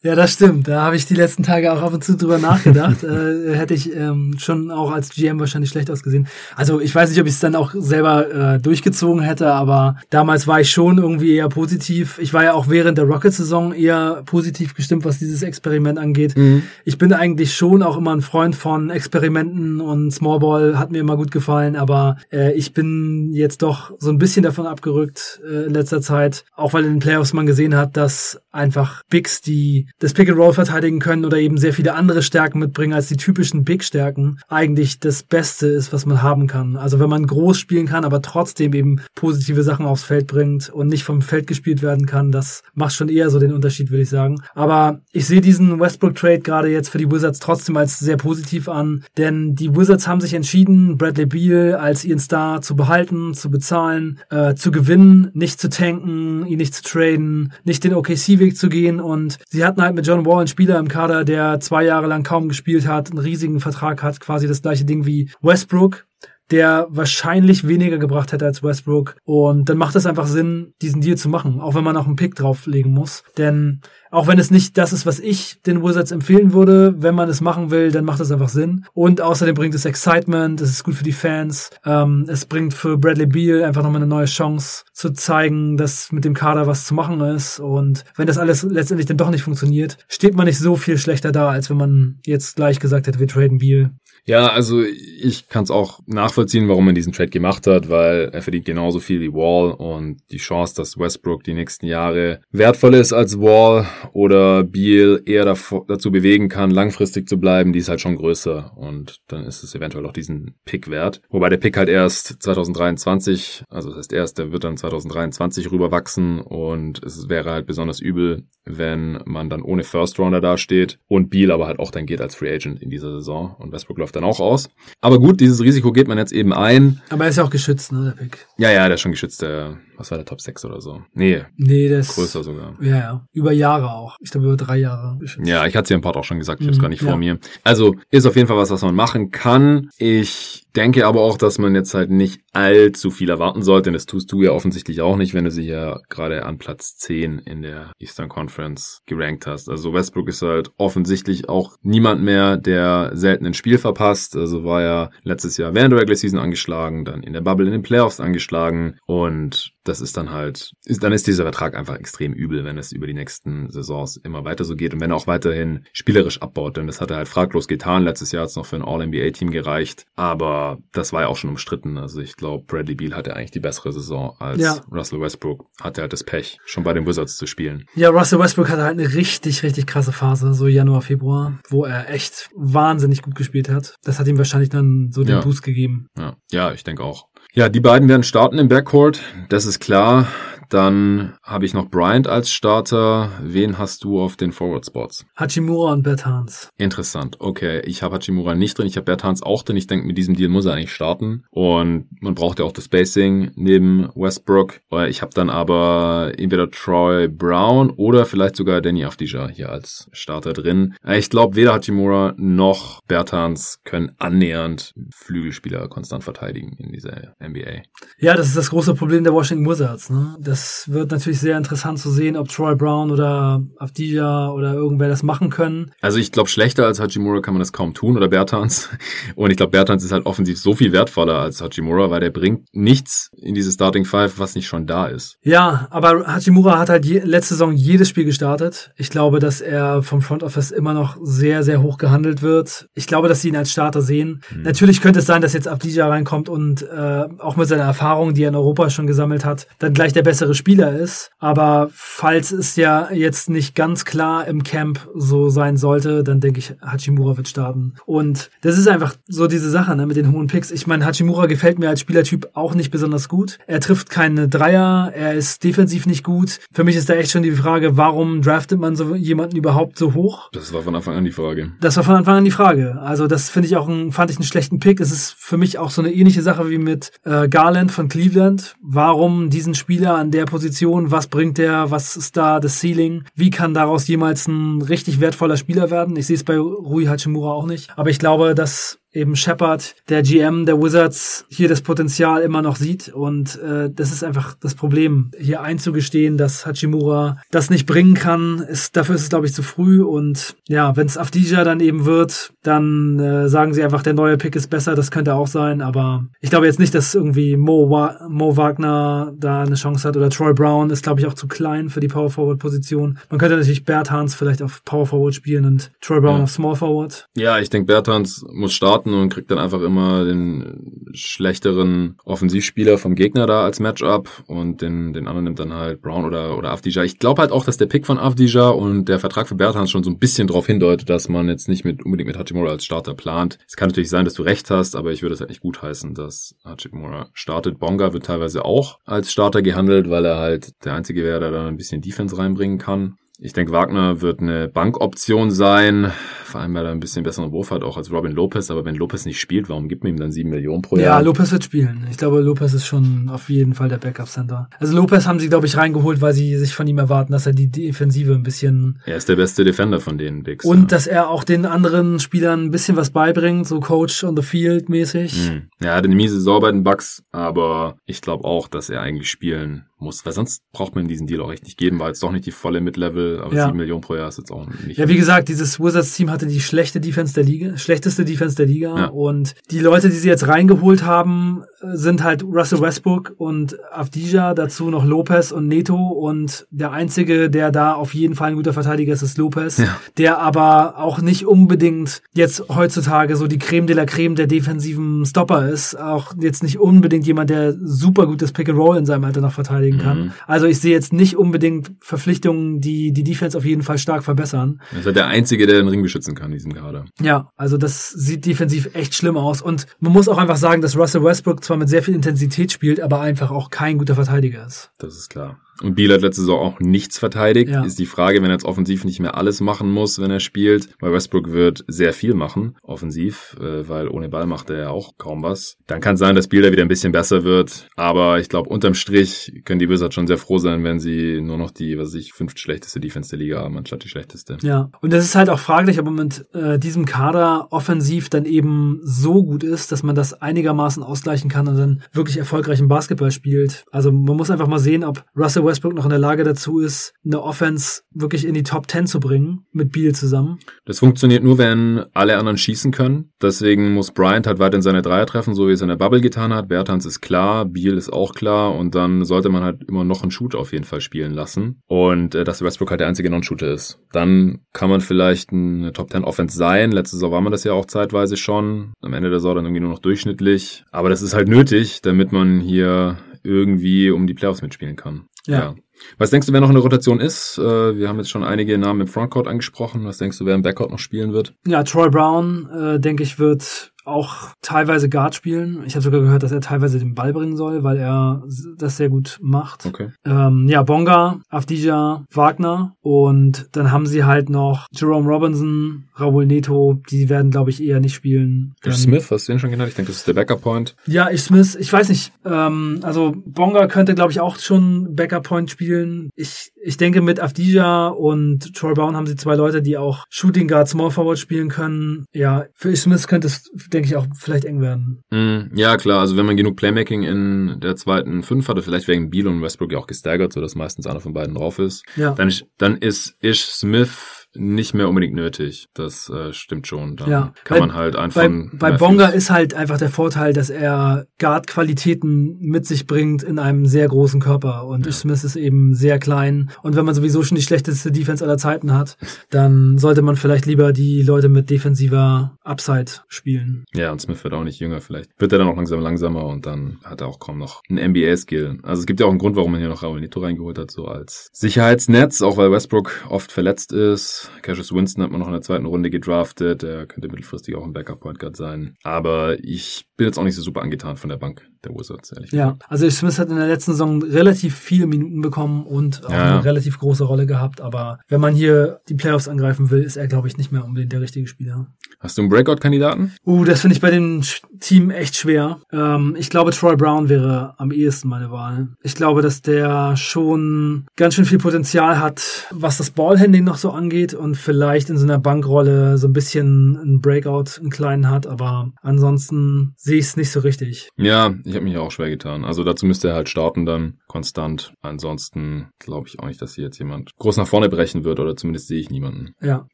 Ja, das stimmt. Da habe ich die letzten Tage auch ab und zu drüber nachgedacht. <laughs> äh, hätte ich ähm, schon auch als GM wahrscheinlich schlecht ausgesehen. Also ich weiß nicht, ob ich es dann auch selber äh, durchgezogen hätte, aber damals war ich schon irgendwie eher positiv. Ich war ja auch während der Rocket-Saison eher positiv gestimmt, was dieses Experiment angeht. Mhm. Ich bin eigentlich schon auch immer ein Freund von Experimenten und Smallball hat mir immer gut gefallen, aber äh, ich bin jetzt doch so ein bisschen davon abgerückt äh, in letzter Zeit, auch weil in den Playoffs man gesehen hat, dass einfach Bigs, die das Pick and Roll verteidigen können oder eben sehr viele andere Stärken mitbringen als die typischen Big Stärken, eigentlich das Beste ist, was man haben kann. Also wenn man groß spielen kann, aber trotzdem eben positive Sachen aufs Feld bringt und nicht vom Feld gespielt werden kann, das macht schon eher so den Unterschied, würde ich sagen. Aber ich sehe diesen Westbrook Trade gerade jetzt für die Wizards trotzdem als sehr positiv an, denn die Wizards haben sich entschieden, Bradley Beal als ihren Star zu behalten, zu bezahlen, äh, zu gewinnen, nicht zu tanken, ihn nicht zu traden, nicht den OKC-Weg zu gehen und sie hatten halt mit John Wall einen Spieler im Kader, der zwei Jahre lang kaum gespielt hat, einen riesigen Vertrag hat, quasi das gleiche Ding wie Westbrook der wahrscheinlich weniger gebracht hätte als Westbrook. Und dann macht es einfach Sinn, diesen Deal zu machen, auch wenn man auch einen Pick drauflegen muss. Denn auch wenn es nicht das ist, was ich den Wizards empfehlen würde, wenn man es machen will, dann macht es einfach Sinn. Und außerdem bringt es Excitement, es ist gut für die Fans, ähm, es bringt für Bradley Beal einfach nochmal eine neue Chance zu zeigen, dass mit dem Kader was zu machen ist. Und wenn das alles letztendlich dann doch nicht funktioniert, steht man nicht so viel schlechter da, als wenn man jetzt gleich gesagt hätte, wir traden Beal. Ja, also ich kann es auch nachvollziehen, warum man diesen Trade gemacht hat, weil er verdient genauso viel wie Wall und die Chance, dass Westbrook die nächsten Jahre wertvoller ist als Wall oder Beal eher dazu bewegen kann, langfristig zu bleiben, die ist halt schon größer und dann ist es eventuell auch diesen Pick wert. Wobei der Pick halt erst 2023, also das heißt erst, der wird dann 2023 rüberwachsen und es wäre halt besonders übel, wenn man dann ohne First Rounder dasteht und Beal aber halt auch dann geht als Free Agent in dieser Saison und Westbrook läuft dann auch aus. Aber gut, dieses Risiko geht man jetzt eben ein. Aber er ist ja auch geschützt, ne, der Pick. Ja, ja, der ist schon geschützt, der, was war der Top 6 oder so? Nee. Nee, das. Größer sogar. Ja, ja. Über Jahre auch. Ich glaube, über drei Jahre. Ja, ich hatte es ja im Part auch schon gesagt, ich mhm, habe es gar nicht ja. vor mir. Also, ist auf jeden Fall was, was man machen kann. Ich denke aber auch, dass man jetzt halt nicht allzu viel erwarten sollte. denn das tust du ja offensichtlich auch nicht, wenn du sie ja gerade an Platz 10 in der Eastern Conference gerankt hast. Also Westbrook ist halt offensichtlich auch niemand mehr, der selten ein Spiel verpasst. Also war ja letztes Jahr während der Regular Season angeschlagen, dann in der Bubble in den Playoffs angeschlagen und das ist dann halt, ist, dann ist dieser Vertrag einfach extrem übel, wenn es über die nächsten Saisons immer weiter so geht und wenn er auch weiterhin spielerisch abbaut, denn das hat er halt fraglos getan. Letztes Jahr hat es noch für ein All-NBA-Team gereicht, aber das war ja auch schon umstritten. Also ich glaube, Bradley Beal hatte eigentlich die bessere Saison als ja. Russell Westbrook. Hatte halt das Pech, schon bei den Wizards zu spielen. Ja, Russell Westbrook hatte halt eine richtig, richtig krasse Phase, so Januar, Februar, wo er echt wahnsinnig gut gespielt hat. Das hat ihm wahrscheinlich dann so den ja. Boost gegeben. Ja, ja ich denke auch. Ja, die beiden werden starten im Backcourt, das ist klar. Dann habe ich noch Bryant als Starter. Wen hast du auf den Forward Spots? Hachimura und Bertans. Interessant. Okay, ich habe Hachimura nicht drin. Ich habe Bertans auch drin. Ich denke, mit diesem Deal muss er eigentlich starten. Und man braucht ja auch das Spacing neben Westbrook. Ich habe dann aber entweder Troy Brown oder vielleicht sogar Danny Afdija hier als Starter drin. Ich glaube, weder Hachimura noch Bertans können annähernd Flügelspieler konstant verteidigen in dieser NBA. Ja, das ist das große Problem der Washington Wizards. Ne? Das das wird natürlich sehr interessant zu sehen, ob Troy Brown oder Avdija oder irgendwer das machen können. Also ich glaube, schlechter als Hachimura kann man das kaum tun oder Bertans. <laughs> Und ich glaube, Bertans ist halt offensiv so viel wertvoller als Hachimura, weil der bringt nichts in diese Starting Five, was nicht schon da ist. Ja, aber Hachimura hat halt je, letzte Saison jedes Spiel gestartet. Ich glaube, dass er vom Front Office immer noch sehr, sehr hoch gehandelt wird. Ich glaube, dass sie ihn als Starter sehen. Hm. Natürlich könnte es sein, dass jetzt Avdija reinkommt und äh, auch mit seiner Erfahrung, die er in Europa schon gesammelt hat, dann gleich der bessere Spieler ist. Aber falls es ja jetzt nicht ganz klar im Camp so sein sollte, dann denke ich, Hachimura wird starten. Und das ist einfach so diese Sache ne, mit den hohen Picks. Ich meine, Hachimura gefällt mir als Spielertyp auch nicht besonders gut. Er trifft keine Dreier, er ist defensiv nicht gut. Für mich ist da echt schon die Frage, warum draftet man so jemanden überhaupt so hoch? Das war von Anfang an die Frage. Das war von Anfang an die Frage. Also das finde ich auch ein, fand ich einen schlechten Pick. Es ist für mich auch so eine ähnliche Sache wie mit äh, Garland von Cleveland. Warum diesen Spieler an der Position? Was bringt der? Was ist da das Ceiling? Wie kann daraus jemals ein richtig wertvoller Spieler werden? Ich sehe es bei Rui Hachimura auch nicht. Aber ich glaube, dass eben Shepard, der GM der Wizards, hier das Potenzial immer noch sieht. Und äh, das ist einfach das Problem, hier einzugestehen, dass Hachimura das nicht bringen kann. Ist, dafür ist es, glaube ich, zu früh. Und ja, wenn es Afdija dann eben wird, dann äh, sagen sie einfach, der neue Pick ist besser. Das könnte auch sein. Aber ich glaube jetzt nicht, dass irgendwie Mo, Wa Mo Wagner da eine Chance hat. Oder Troy Brown ist, glaube ich, auch zu klein für die Power Forward Position. Man könnte natürlich Berthans vielleicht auf Power Forward spielen und Troy Brown ja. auf Small Forward. Ja, ich denke, Berthans muss starten starten und kriegt dann einfach immer den schlechteren Offensivspieler vom Gegner da als Matchup und den, den anderen nimmt dann halt Brown oder, oder Avdija. Ich glaube halt auch, dass der Pick von Avdija und der Vertrag für Bertans schon so ein bisschen darauf hindeutet, dass man jetzt nicht mit, unbedingt mit Hachimura als Starter plant. Es kann natürlich sein, dass du recht hast, aber ich würde es halt nicht gut heißen, dass Hachimura startet. Bonga wird teilweise auch als Starter gehandelt, weil er halt der Einzige wäre, der da ein bisschen Defense reinbringen kann. Ich denke, Wagner wird eine Bankoption sein, vor allem weil er ein bisschen besseren Wurf hat, auch als Robin Lopez. Aber wenn Lopez nicht spielt, warum gibt man ihm dann sieben Millionen pro Jahr? Ja, Lopez wird spielen. Ich glaube, Lopez ist schon auf jeden Fall der Backup-Center. Also Lopez haben sie, glaube ich, reingeholt, weil sie sich von ihm erwarten, dass er die Defensive ein bisschen... Er ist der beste Defender von den Bigs. Und ja. dass er auch den anderen Spielern ein bisschen was beibringt, so Coach on the Field mäßig. Hm. Ja, er hatte eine miese Saison bei den Bucks, aber ich glaube auch, dass er eigentlich spielen muss, weil sonst braucht man diesen Deal auch echt nicht geben, weil es doch nicht die volle Mid-Level, aber ja. 7 Millionen pro Jahr ist jetzt auch nicht. Ja, wie gesagt, dieses Wizards-Team hatte die schlechte Defense der Liga, schlechteste Defense der Liga ja. und die Leute, die sie jetzt reingeholt haben, sind halt Russell Westbrook und Avdija, dazu noch Lopez und Neto und der einzige, der da auf jeden Fall ein guter Verteidiger ist, ist Lopez, ja. der aber auch nicht unbedingt jetzt heutzutage so die Creme de la Creme der defensiven Stopper ist, auch jetzt nicht unbedingt jemand, der super gutes Pick and Roll in seinem Alter noch verteidigen kann. Mhm. Also ich sehe jetzt nicht unbedingt Verpflichtungen, die die Defense auf jeden Fall stark verbessern. Er ist halt der Einzige, der den Ring beschützen kann in diesem Kader. Ja, also das sieht defensiv echt schlimm aus. Und man muss auch einfach sagen, dass Russell Westbrook zwar mit sehr viel Intensität spielt, aber einfach auch kein guter Verteidiger ist. Das ist klar. Und Biel hat letzte Saison auch nichts verteidigt. Ja. Ist die Frage, wenn er jetzt offensiv nicht mehr alles machen muss, wenn er spielt. Weil Westbrook wird sehr viel machen, offensiv, äh, weil ohne Ball macht er ja auch kaum was. Dann kann sein, dass Biel da wieder ein bisschen besser wird. Aber ich glaube, unterm Strich können die Wizards schon sehr froh sein, wenn sie nur noch die, was weiß ich, fünft schlechteste Defense der Liga haben, anstatt die schlechteste. Ja, und das ist halt auch fraglich, ob man mit äh, diesem Kader offensiv dann eben so gut ist, dass man das einigermaßen ausgleichen kann und dann wirklich erfolgreichen Basketball spielt. Also man muss einfach mal sehen, ob Russell Westbrook noch in der Lage dazu ist, eine Offense wirklich in die Top 10 zu bringen, mit Beal zusammen. Das funktioniert nur, wenn alle anderen schießen können. Deswegen muss Bryant halt weiterhin seine Dreier treffen, so wie es in der Bubble getan hat. Bertans ist klar, Beal ist auch klar und dann sollte man halt immer noch einen Shooter auf jeden Fall spielen lassen. Und äh, dass Westbrook halt der einzige Non-Shooter ist. Dann kann man vielleicht eine Top 10 Offense sein. Letzte Saison war man das ja auch zeitweise schon. Am Ende der Saison dann irgendwie nur noch durchschnittlich. Aber das ist halt nötig, damit man hier irgendwie um die Playoffs mitspielen kann. Ja. ja. Was denkst du, wer noch in der Rotation ist? Äh, wir haben jetzt schon einige Namen im Frontcourt angesprochen. Was denkst du, wer im Backcourt noch spielen wird? Ja, Troy Brown, äh, denke ich, wird auch teilweise Guard spielen. Ich habe sogar gehört, dass er teilweise den Ball bringen soll, weil er das sehr gut macht. Okay. Ähm, ja, Bonga, Avdija, Wagner und dann haben sie halt noch Jerome Robinson, Raul Neto, die werden, glaube ich, eher nicht spielen. Ish Smith, hast du den schon genannt? Ich denke, das ist der Backup-Point. Ja, Ish Smith, ich weiß nicht. Ähm, also Bonga könnte, glaube ich, auch schon Backup-Point spielen. Ich ich denke, mit Avdija und Troy Brown haben sie zwei Leute, die auch Shooting Guard Small Forward spielen können. Ja, für Ish Smith könnte es, denke ich, auch vielleicht eng werden. Mm, ja, klar. Also wenn man genug Playmaking in der zweiten Fünf hatte, vielleicht wegen Beal und Westbrook ja auch gestaggert, so dass meistens einer von beiden drauf ist, ja. dann, dann ist Ish Smith nicht mehr unbedingt nötig. Das äh, stimmt schon. Dann ja, kann bei, man halt einfach. Bei, bei Bonga ist halt einfach der Vorteil, dass er Guard-Qualitäten mit sich bringt in einem sehr großen Körper. Und ja. Smith ist eben sehr klein. Und wenn man sowieso schon die schlechteste Defense aller Zeiten hat, dann sollte man vielleicht lieber die Leute mit defensiver Upside spielen. Ja, und Smith wird auch nicht jünger. Vielleicht wird er dann auch langsam langsamer und dann hat er auch kaum noch einen NBA-Skill. Also es gibt ja auch einen Grund, warum man hier noch Raul Nito reingeholt hat, so als Sicherheitsnetz, auch weil Westbrook oft verletzt ist. Cassius Winston hat man noch in der zweiten Runde gedraftet. Der könnte mittelfristig auch ein Backup-Point Guard sein. Aber ich bin jetzt auch nicht so super angetan von der Bank der Wizards, ehrlich Ja, also Smith hat in der letzten Saison relativ viele Minuten bekommen und auch ja. eine relativ große Rolle gehabt. Aber wenn man hier die Playoffs angreifen will, ist er, glaube ich, nicht mehr unbedingt der richtige Spieler. Hast du einen Breakout-Kandidaten? Uh, das finde ich bei dem Team echt schwer. Ähm, ich glaube, Troy Brown wäre am ehesten meine Wahl. Ich glaube, dass der schon ganz schön viel Potenzial hat, was das Ballhandling noch so angeht und vielleicht in so einer Bankrolle so ein bisschen einen Breakout, einen kleinen hat. Aber ansonsten sehe ich es nicht so richtig. Ja, ich habe mich auch schwer getan. Also dazu müsste er halt starten dann konstant. Ansonsten glaube ich auch nicht, dass hier jetzt jemand groß nach vorne brechen wird oder zumindest sehe ich niemanden. Ja.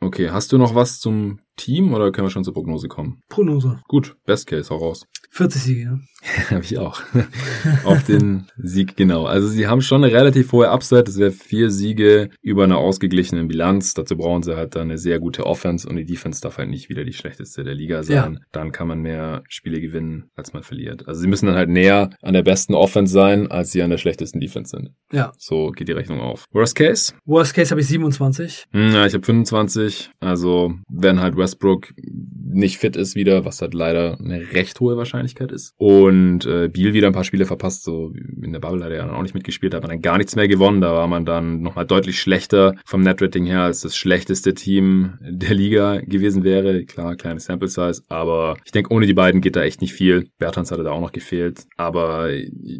Okay, hast du noch was zum Team oder können wir schon zur Prognose kommen? Prognose. Gut, Best Case, hau raus. 40 Siege, ja. <laughs> Habe ich auch. <laughs> Auf den Sieg, genau. Also sie haben schon eine relativ hohe Upside. Das wäre vier Siege über einer ausgeglichenen Bilanz. Dazu brauchen sie halt dann eine sehr gute Offense und die Defense darf halt nicht wieder die schlechteste der Liga sein. Ja. Dann kann man mehr Spiele gewinnen, als man verliert. Also sie müssen dann halt näher an der besten Offense sein, als sie an der schlechtesten Defense sind. Ja. So geht die Rechnung auf. Worst Case? Worst Case habe ich 27. Hm, ja, ich habe 25. Also werden halt Westbrook nicht fit ist wieder, was halt leider eine recht hohe Wahrscheinlichkeit ist. Und äh, Biel wieder ein paar Spiele verpasst, so in der Bubble hat er ja dann auch nicht mitgespielt, da hat man dann gar nichts mehr gewonnen. Da war man dann nochmal deutlich schlechter vom Netrating her, als das schlechteste Team der Liga gewesen wäre. Klar, kleine Sample Size, aber ich denke, ohne die beiden geht da echt nicht viel. Bertans hatte da auch noch gefehlt. Aber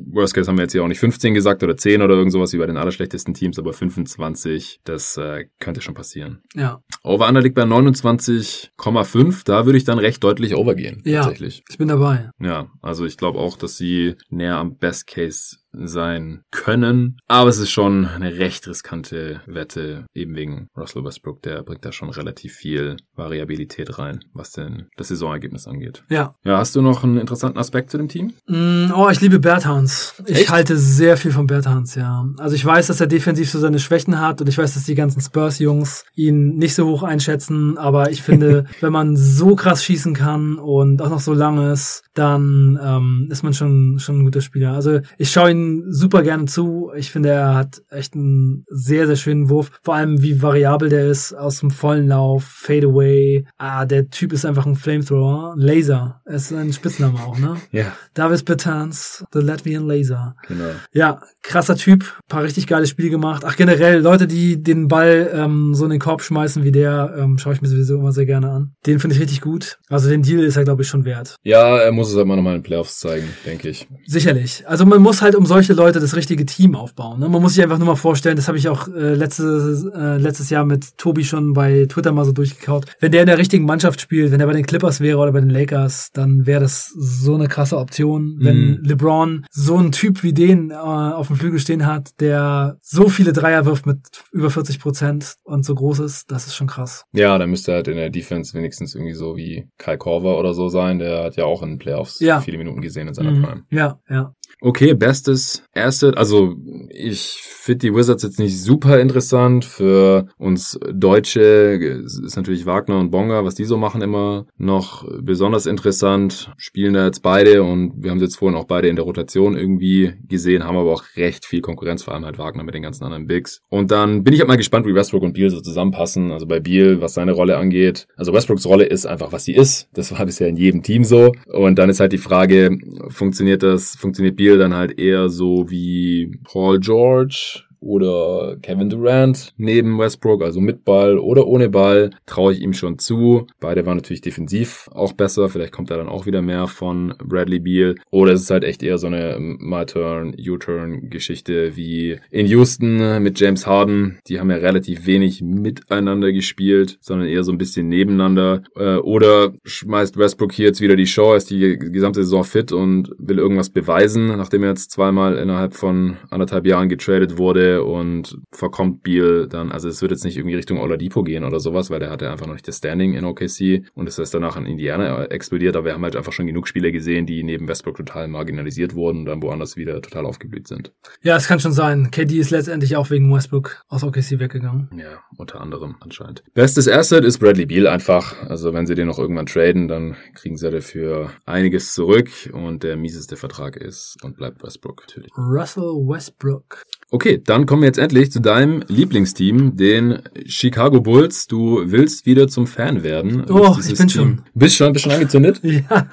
Worst Case haben wir jetzt hier auch nicht 15 gesagt oder 10 oder irgend sowas wie bei den allerschlechtesten Teams, aber 25, das äh, könnte schon passieren. Ja. Over-Under liegt bei 29,5. Da würde ich dann recht deutlich overgehen. Ja, tatsächlich. ich bin dabei. Ja, also ich glaube auch, dass sie näher am Best Case sein können. Aber es ist schon eine recht riskante Wette, eben wegen Russell Westbrook. Der bringt da schon relativ viel Variabilität rein, was denn das Saisonergebnis angeht. Ja. Ja, hast du noch einen interessanten Aspekt zu dem Team? Mm, oh, ich liebe Berthans. Ich Echt? halte sehr viel von Berthans, ja. Also ich weiß, dass er defensiv so seine Schwächen hat und ich weiß, dass die ganzen Spurs-Jungs ihn nicht so hoch einschätzen, aber ich finde, <laughs> wenn man so krass schießen kann und auch noch so lang ist, dann ähm, ist man schon, schon ein guter Spieler. Also ich schaue ihn super gerne zu. Ich finde, er hat echt einen sehr, sehr schönen Wurf. Vor allem, wie variabel der ist aus dem vollen Lauf, Fadeaway. Ah, der Typ ist einfach ein Flamethrower. Laser. Er ist ein Spitzname auch, ne? <laughs> Ja. Davis Bertans, The Latvian Laser. Genau. Ja, krasser Typ. Paar richtig geile Spiele gemacht. Ach, generell, Leute, die den Ball ähm, so in den Korb schmeißen wie der, ähm, schaue ich mir sowieso immer sehr gerne an. Den finde ich richtig gut. Also den Deal ist er, glaube ich, schon wert. Ja, er muss es halt mal nochmal in den Playoffs zeigen, denke ich. Sicherlich. Also man muss halt um solche Leute das richtige Team aufbauen. Ne? Man muss sich einfach nur mal vorstellen, das habe ich auch äh, letztes, äh, letztes Jahr mit Tobi schon bei Twitter mal so durchgekaut. Wenn der in der richtigen Mannschaft spielt, wenn er bei den Clippers wäre oder bei den Lakers, dann wäre das so eine krasse Option. Wenn mhm. LeBron so einen Typ wie den äh, auf dem Flügel stehen hat, der so viele Dreier wirft mit über 40 Prozent und so groß ist, das ist schon krass. Ja, dann müsste halt in der Defense wenigstens irgendwie so wie Kyle Korver oder so sein. Der hat ja auch in den Playoffs ja. viele Minuten gesehen in seiner mhm. Prime. Ja, ja. Okay, bestes Asset. Also ich finde die Wizards jetzt nicht super interessant. Für uns Deutsche ist natürlich Wagner und Bonga, was die so machen, immer noch besonders interessant. Spielen da jetzt beide und wir haben sie jetzt vorhin auch beide in der Rotation irgendwie gesehen, haben aber auch recht viel Konkurrenz, vor allem halt Wagner mit den ganzen anderen Bigs. Und dann bin ich halt mal gespannt, wie Westbrook und Beal so zusammenpassen. Also bei Beal, was seine Rolle angeht. Also Westbrooks Rolle ist einfach, was sie ist. Das war bisher in jedem Team so. Und dann ist halt die Frage, funktioniert das, funktioniert Beal dann halt eher so wie Paul George oder Kevin Durant neben Westbrook, also mit Ball oder ohne Ball, traue ich ihm schon zu. Beide waren natürlich defensiv auch besser. Vielleicht kommt da dann auch wieder mehr von Bradley Beal. Oder es ist halt echt eher so eine My Turn, U-Turn Geschichte wie in Houston mit James Harden. Die haben ja relativ wenig miteinander gespielt, sondern eher so ein bisschen nebeneinander. Äh, oder schmeißt Westbrook hier jetzt wieder die Show, ist die gesamte Saison fit und will irgendwas beweisen, nachdem er jetzt zweimal innerhalb von anderthalb Jahren getradet wurde und verkommt Beal dann. Also es wird jetzt nicht irgendwie Richtung Oladipo gehen oder sowas, weil der hatte einfach noch nicht das Standing in OKC und es ist danach in Indiana explodiert, aber wir haben halt einfach schon genug Spieler gesehen, die neben Westbrook total marginalisiert wurden und dann woanders wieder total aufgeblüht sind. Ja, es kann schon sein. KD ist letztendlich auch wegen Westbrook aus OKC weggegangen. Ja, unter anderem anscheinend. Bestes Asset ist Bradley Beal einfach. Also wenn sie den noch irgendwann traden, dann kriegen sie dafür einiges zurück und der mieseste Vertrag ist und bleibt Westbrook natürlich. Russell Westbrook. Okay, dann kommen wir jetzt endlich zu deinem Lieblingsteam, den Chicago Bulls. Du willst wieder zum Fan werden. Oh, ich bin Team. schon. Bist schon, bist schon angezündet? <laughs> ja,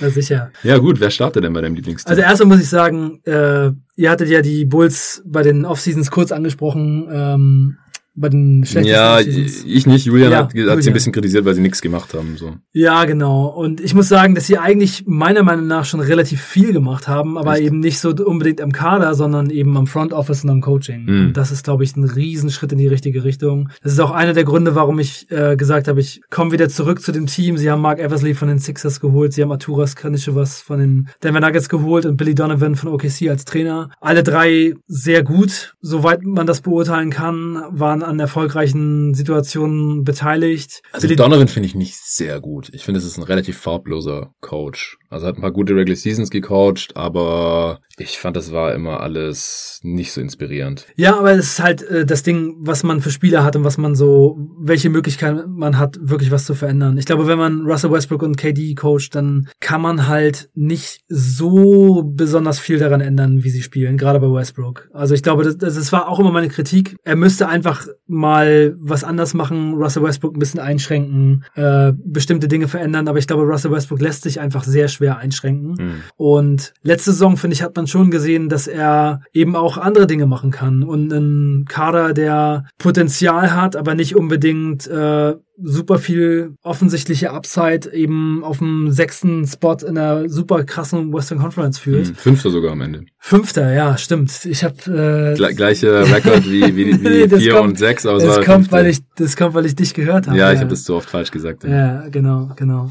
na sicher. Ja gut, wer startet denn bei deinem Lieblingsteam? Also erstmal muss ich sagen, äh, ihr hattet ja die Bulls bei den Offseasons kurz angesprochen. Ähm, bei den schlechtesten Ja, ich nicht. Julian ja, hat, hat Julian. sie ein bisschen kritisiert, weil sie nichts gemacht haben. So. Ja, genau. Und ich muss sagen, dass sie eigentlich meiner Meinung nach schon relativ viel gemacht haben, aber Echt? eben nicht so unbedingt am Kader, sondern eben am Front Office und am Coaching. Mhm. Und das ist, glaube ich, ein Riesenschritt in die richtige Richtung. Das ist auch einer der Gründe, warum ich äh, gesagt habe, ich komme wieder zurück zu dem Team. Sie haben Mark Eversley von den Sixers geholt, sie haben Arturas was von den Denver Nuggets geholt und Billy Donovan von OKC als Trainer. Alle drei sehr gut, soweit man das beurteilen kann, waren an erfolgreichen Situationen beteiligt. Also Billy Donovan finde ich nicht sehr gut. Ich finde, es ist ein relativ farbloser Coach. Also hat ein paar gute Regular Seasons gecoacht, aber ich fand, das war immer alles nicht so inspirierend. Ja, aber es ist halt äh, das Ding, was man für Spieler hat und was man so, welche Möglichkeiten man hat, wirklich was zu verändern. Ich glaube, wenn man Russell Westbrook und KD coacht, dann kann man halt nicht so besonders viel daran ändern, wie sie spielen, gerade bei Westbrook. Also ich glaube, das, das war auch immer meine Kritik. Er müsste einfach mal was anders machen, Russell Westbrook ein bisschen einschränken, äh, bestimmte Dinge verändern, aber ich glaube, Russell Westbrook lässt sich einfach sehr schwer einschränken. Mhm. Und letzte Saison, finde ich, hat man schon gesehen, dass er eben auch andere Dinge machen kann. Und ein Kader, der Potenzial hat, aber nicht unbedingt äh, super viel offensichtliche Upside eben auf dem sechsten Spot in einer super krassen Western Conference führt. Hm, fünfter sogar am Ende. Fünfter, ja, stimmt. Ich habe äh, Gle gleiche Rekord wie, wie, <laughs> wie vier kommt, und sechs, aber das kommt, weil ich das kommt, weil ich dich gehört habe. Ja, ja. ich habe das zu oft falsch gesagt. Ja. ja, genau, genau.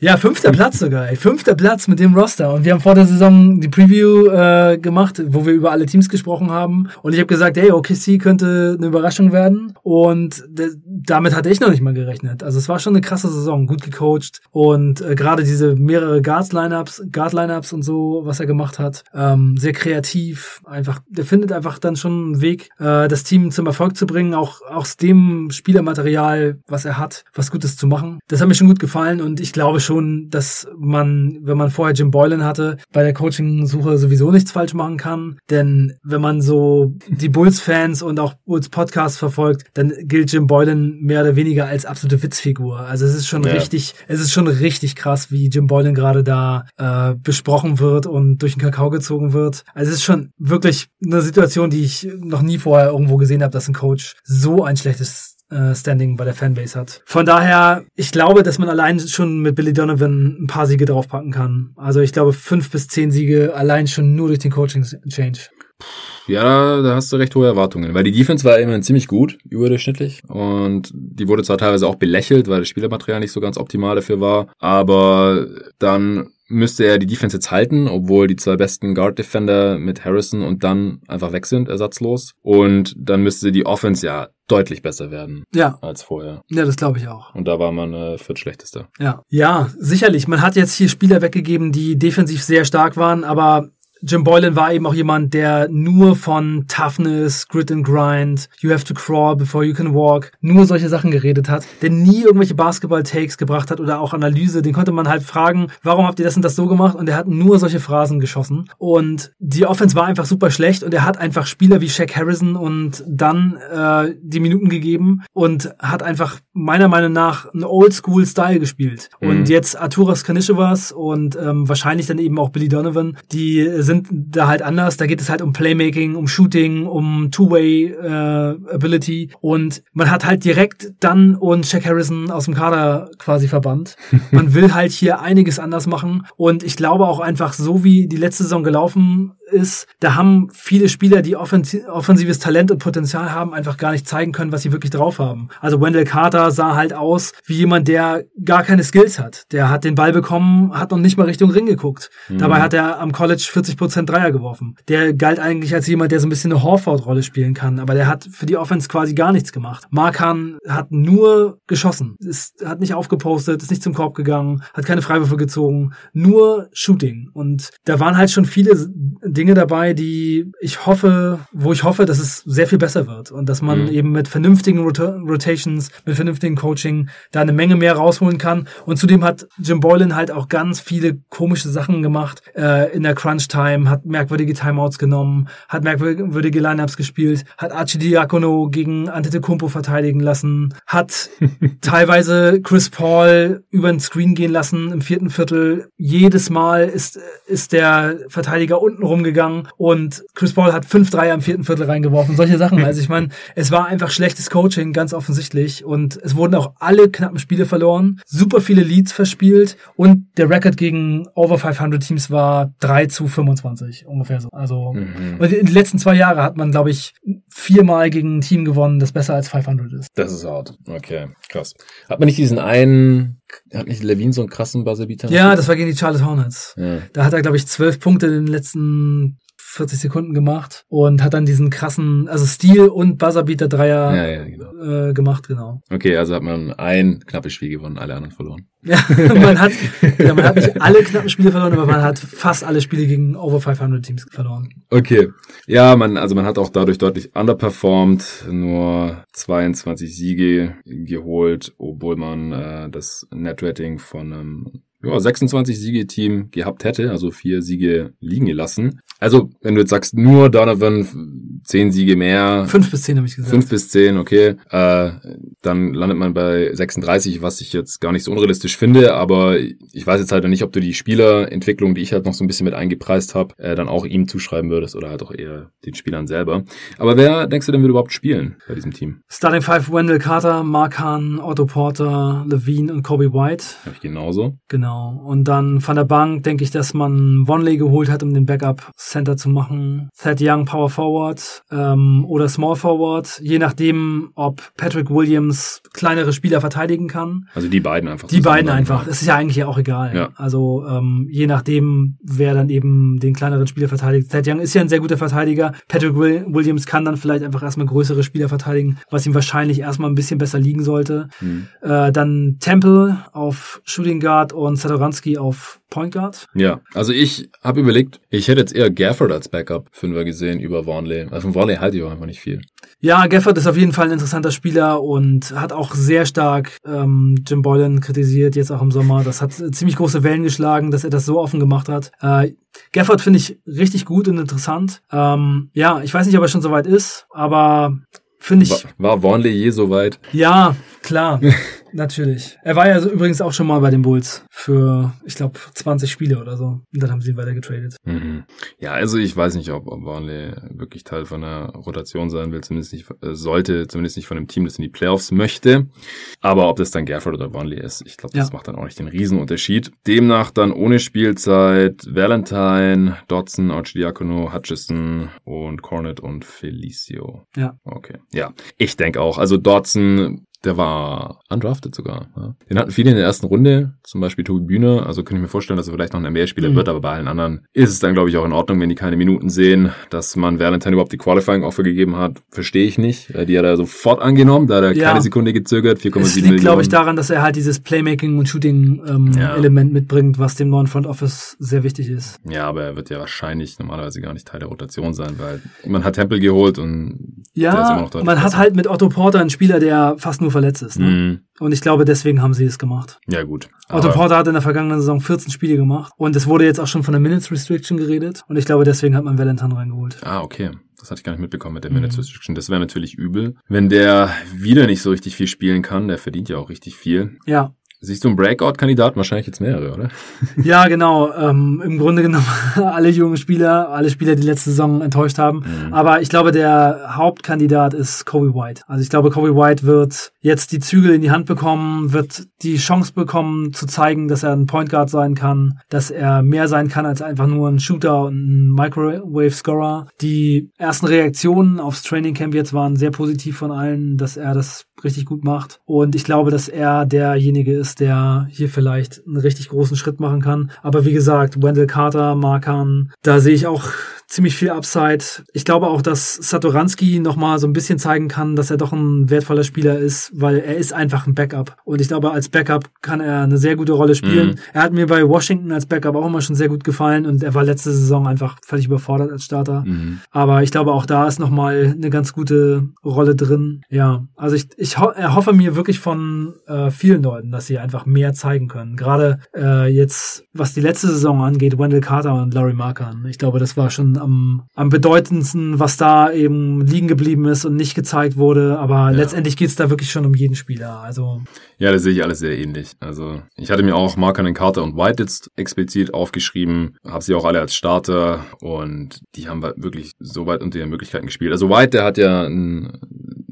Ja, fünfter Platz sogar. Ey. Fünfter Platz mit dem Roster und wir haben vor der Saison die Preview äh, gemacht, wo wir über alle Teams gesprochen haben und ich habe gesagt, hey, OKC könnte eine Überraschung werden und damit hatte ich noch nicht mal gerechnet gerechnet. Also es war schon eine krasse Saison, gut gecoacht und äh, gerade diese mehrere Guard-Lineups und so, was er gemacht hat, ähm, sehr kreativ. Einfach, der findet einfach dann schon einen Weg, äh, das Team zum Erfolg zu bringen, auch aus dem Spielermaterial, was er hat, was Gutes zu machen. Das hat mir schon gut gefallen und ich glaube schon, dass man, wenn man vorher Jim Boylan hatte, bei der Coaching-Suche sowieso nichts falsch machen kann. Denn wenn man so die Bulls-Fans und auch Bulls Podcast verfolgt, dann gilt Jim Boylan mehr oder weniger als absolute Witzfigur. Also es ist schon ja. richtig, es ist schon richtig krass, wie Jim Boylan gerade da äh, besprochen wird und durch den Kakao gezogen wird. Also es ist schon wirklich eine Situation, die ich noch nie vorher irgendwo gesehen habe, dass ein Coach so ein schlechtes äh, Standing bei der Fanbase hat. Von daher, ich glaube, dass man allein schon mit Billy Donovan ein paar Siege draufpacken kann. Also ich glaube, fünf bis zehn Siege allein schon nur durch den Coaching-Change. Ja, da hast du recht hohe Erwartungen, weil die Defense war immerhin ziemlich gut, überdurchschnittlich und die wurde zwar teilweise auch belächelt, weil das Spielermaterial nicht so ganz optimal dafür war, aber dann müsste er die Defense jetzt halten, obwohl die zwei besten Guard Defender mit Harrison und dann einfach weg sind, ersatzlos. Und dann müsste die Offense ja deutlich besser werden ja. als vorher. Ja, das glaube ich auch. Und da war man äh, viertschlechtester. Ja. ja, sicherlich. Man hat jetzt hier Spieler weggegeben, die defensiv sehr stark waren, aber Jim Boylan war eben auch jemand, der nur von Toughness, Grit and Grind, You have to crawl before you can walk, nur solche Sachen geredet hat, der nie irgendwelche Basketball-Takes gebracht hat oder auch Analyse. Den konnte man halt fragen, warum habt ihr das und das so gemacht? Und er hat nur solche Phrasen geschossen. Und die Offense war einfach super schlecht und er hat einfach Spieler wie Shaq Harrison und dann äh, die Minuten gegeben und hat einfach meiner Meinung nach einen Oldschool-Style gespielt. Mhm. Und jetzt Arturas Kanishevas und ähm, wahrscheinlich dann eben auch Billy Donovan, die sind da halt anders. Da geht es halt um Playmaking, um Shooting, um Two-Way äh, Ability und man hat halt direkt dann und Shaq Harrison aus dem Kader quasi verbannt. <laughs> Man will halt hier einiges anders machen und ich glaube auch einfach so wie die letzte Saison gelaufen ist, da haben viele Spieler, die offensives Talent und Potenzial haben, einfach gar nicht zeigen können, was sie wirklich drauf haben. Also Wendell Carter sah halt aus wie jemand, der gar keine Skills hat. Der hat den Ball bekommen, hat noch nicht mal Richtung Ring geguckt. Mhm. Dabei hat er am College 40% Dreier geworfen. Der galt eigentlich als jemand, der so ein bisschen eine Horford-Rolle spielen kann, aber der hat für die Offense quasi gar nichts gemacht. Markan hat nur geschossen, ist, hat nicht aufgepostet, ist nicht zum Korb gegangen, hat keine Freiwürfe gezogen, nur Shooting. Und da waren halt schon viele Dinge dabei, die ich hoffe, wo ich hoffe, dass es sehr viel besser wird und dass man mhm. eben mit vernünftigen Rot Rotations, mit vernünftigen Coaching da eine Menge mehr rausholen kann. Und zudem hat Jim Boylan halt auch ganz viele komische Sachen gemacht äh, in der Crunch Time, hat merkwürdige Timeouts genommen, hat merkwürdige Lineups gespielt, hat Archidiakono gegen Antetokounmpo verteidigen lassen, hat <laughs> teilweise Chris Paul über den Screen gehen lassen im vierten Viertel. Jedes Mal ist ist der Verteidiger unten rum gegangen und Chris Paul hat fünf Dreier im vierten Viertel reingeworfen. Solche Sachen. Also ich meine, es war einfach schlechtes Coaching, ganz offensichtlich. Und es wurden auch alle knappen Spiele verloren, super viele Leads verspielt und der Record gegen Over 500 Teams war 3 zu 25 ungefähr so. Also mhm. in den letzten zwei Jahren hat man, glaube ich, viermal gegen ein Team gewonnen, das besser als 500 ist. Das ist hart. Okay, krass. Hat man nicht diesen einen hat nicht Levine so einen krassen Buzzerbeater? Ja, das war gegen die Charlotte Hornets. Ja. Da hat er, glaube ich, zwölf Punkte in den letzten 40 Sekunden gemacht und hat dann diesen krassen, also Stil und Buzzerbeater Dreier ja, ja, genau. äh, gemacht, genau. Okay, also hat man ein knappes Spiel gewonnen, alle anderen verloren. Ja, <laughs> man hat, <laughs> ja, man hat nicht alle knappen Spiele verloren, aber man hat fast alle Spiele gegen over 500 Teams verloren. Okay. Ja, man, also man hat auch dadurch deutlich underperformed, nur 22 Siege geholt, obwohl man äh, das Netrating von einem ja, 26 Siege Team gehabt hätte, also vier Siege liegen gelassen. Also, wenn du jetzt sagst, nur Donovan, zehn Siege mehr. Fünf bis zehn habe ich gesagt. Fünf bis zehn, okay. Äh, dann landet man bei 36, was ich jetzt gar nicht so unrealistisch finde, aber ich weiß jetzt halt nicht, ob du die Spielerentwicklung, die ich halt noch so ein bisschen mit eingepreist habe, äh, dann auch ihm zuschreiben würdest oder halt auch eher den Spielern selber. Aber wer denkst du denn wird überhaupt spielen bei diesem Team? Starting Five, Wendell Carter, Mark Hahn, Otto Porter, Levine und Kobe White. Habe ich genauso. Genau. Und dann von der Bank denke ich, dass man Vonley geholt hat, um den Backup Center zu machen. Thad Young Power Forward ähm, oder Small Forward, je nachdem, ob Patrick Williams kleinere Spieler verteidigen kann. Also die beiden einfach. Die beiden einfach. Es ist ja eigentlich auch egal. Ja. Also ähm, je nachdem, wer dann eben den kleineren Spieler verteidigt. Thad Young ist ja ein sehr guter Verteidiger. Patrick Williams kann dann vielleicht einfach erstmal größere Spieler verteidigen, was ihm wahrscheinlich erstmal ein bisschen besser liegen sollte. Hm. Äh, dann Temple auf Shooting Guard und Satoransky auf Point Guard. Ja, also ich habe überlegt, ich hätte jetzt eher Gafford als Backup Fünfer gesehen über Warnley. Also von Warnley halte ich auch einfach nicht viel. Ja, Gafford ist auf jeden Fall ein interessanter Spieler und hat auch sehr stark ähm, Jim Boylan kritisiert, jetzt auch im Sommer. Das hat ziemlich große Wellen geschlagen, dass er das so offen gemacht hat. Äh, Gafford finde ich richtig gut und interessant. Ähm, ja, ich weiß nicht, ob er schon soweit ist, aber finde ich. War, war Warnley je so weit? Ja, klar. <laughs> Natürlich. Er war ja so übrigens auch schon mal bei den Bulls für, ich glaube, 20 Spiele oder so. Und dann haben sie ihn weiter getradet. Mhm. Ja, also ich weiß nicht, ob, ob Barnley wirklich Teil von einer Rotation sein will, zumindest nicht, äh, sollte, zumindest nicht von einem Team, das in die Playoffs möchte. Aber ob das dann Gafford oder Barnley ist, ich glaube, das ja. macht dann auch nicht den Riesenunterschied. Demnach dann ohne Spielzeit Valentine, Dodson, Archidiakono, Hutchison und Cornet und Felicio. Ja. Okay. Ja. Ich denke auch. Also Dodson der war undrafted sogar. Ja. Den hatten viele in der ersten Runde, zum Beispiel Tobi Bühner. Also könnte ich mir vorstellen, dass er vielleicht noch ein NBA-Spieler mhm. wird, aber bei allen anderen ist es dann, glaube ich, auch in Ordnung, wenn die keine Minuten sehen. Dass man Valentine überhaupt die Qualifying-Offer gegeben hat, verstehe ich nicht. Die hat er sofort angenommen, da hat er ja. keine Sekunde gezögert, 4,7 Millionen. Es liegt, glaube ich, daran, dass er halt dieses Playmaking- und Shooting-Element ähm, ja. mitbringt, was dem neuen Front Office sehr wichtig ist. Ja, aber er wird ja wahrscheinlich normalerweise gar nicht Teil der Rotation sein, weil man hat Tempel geholt und ja, man hat halt mit Otto Porter einen Spieler, der fast nur verletzt ist. Ne? Mhm. Und ich glaube, deswegen haben sie es gemacht. Ja, gut. Otto Porter hat in der vergangenen Saison 14 Spiele gemacht. Und es wurde jetzt auch schon von der Minutes Restriction geredet. Und ich glaube, deswegen hat man Valentine reingeholt. Ah, okay. Das hatte ich gar nicht mitbekommen mit der mhm. Minutes Restriction. Das wäre natürlich übel. Wenn der wieder nicht so richtig viel spielen kann, der verdient ja auch richtig viel. Ja. Siehst du einen Breakout-Kandidaten? Wahrscheinlich jetzt mehrere, oder? <laughs> Ja, genau. Ähm, Im Grunde genommen <laughs> alle jungen Spieler, alle Spieler, die letzte Saison enttäuscht haben. Mhm. Aber ich glaube, der Hauptkandidat ist Kobe White. Also ich glaube, Kobe White wird jetzt die Zügel in die Hand bekommen, wird die Chance bekommen zu zeigen, dass er ein Point Guard sein kann, dass er mehr sein kann als einfach nur ein Shooter und ein Microwave-Scorer. Die ersten Reaktionen aufs Training Camp jetzt waren sehr positiv von allen, dass er das richtig gut macht. Und ich glaube, dass er derjenige ist, der hier vielleicht einen richtig großen Schritt machen kann. Aber wie gesagt, Wendell Carter, Markan, da sehe ich auch ziemlich viel Upside. Ich glaube auch, dass Satoranski nochmal so ein bisschen zeigen kann, dass er doch ein wertvoller Spieler ist, weil er ist einfach ein Backup. Und ich glaube, als Backup kann er eine sehr gute Rolle spielen. Mhm. Er hat mir bei Washington als Backup auch immer schon sehr gut gefallen und er war letzte Saison einfach völlig überfordert als Starter. Mhm. Aber ich glaube, auch da ist nochmal eine ganz gute Rolle drin. Ja, also ich, ich ho erhoffe mir wirklich von äh, vielen Leuten, dass sie einfach mehr zeigen können. Gerade äh, jetzt, was die letzte Saison angeht, Wendell Carter und Larry Markan. Ich glaube, das war schon am, am bedeutendsten, was da eben liegen geblieben ist und nicht gezeigt wurde. Aber ja. letztendlich geht es da wirklich schon um jeden Spieler. Also ja, das sehe ich alles sehr ähnlich. Also ich hatte mir auch Markanen, Carter und White jetzt explizit aufgeschrieben, habe sie auch alle als Starter und die haben wirklich so weit unter ihren Möglichkeiten gespielt. Also White, der hat ja einen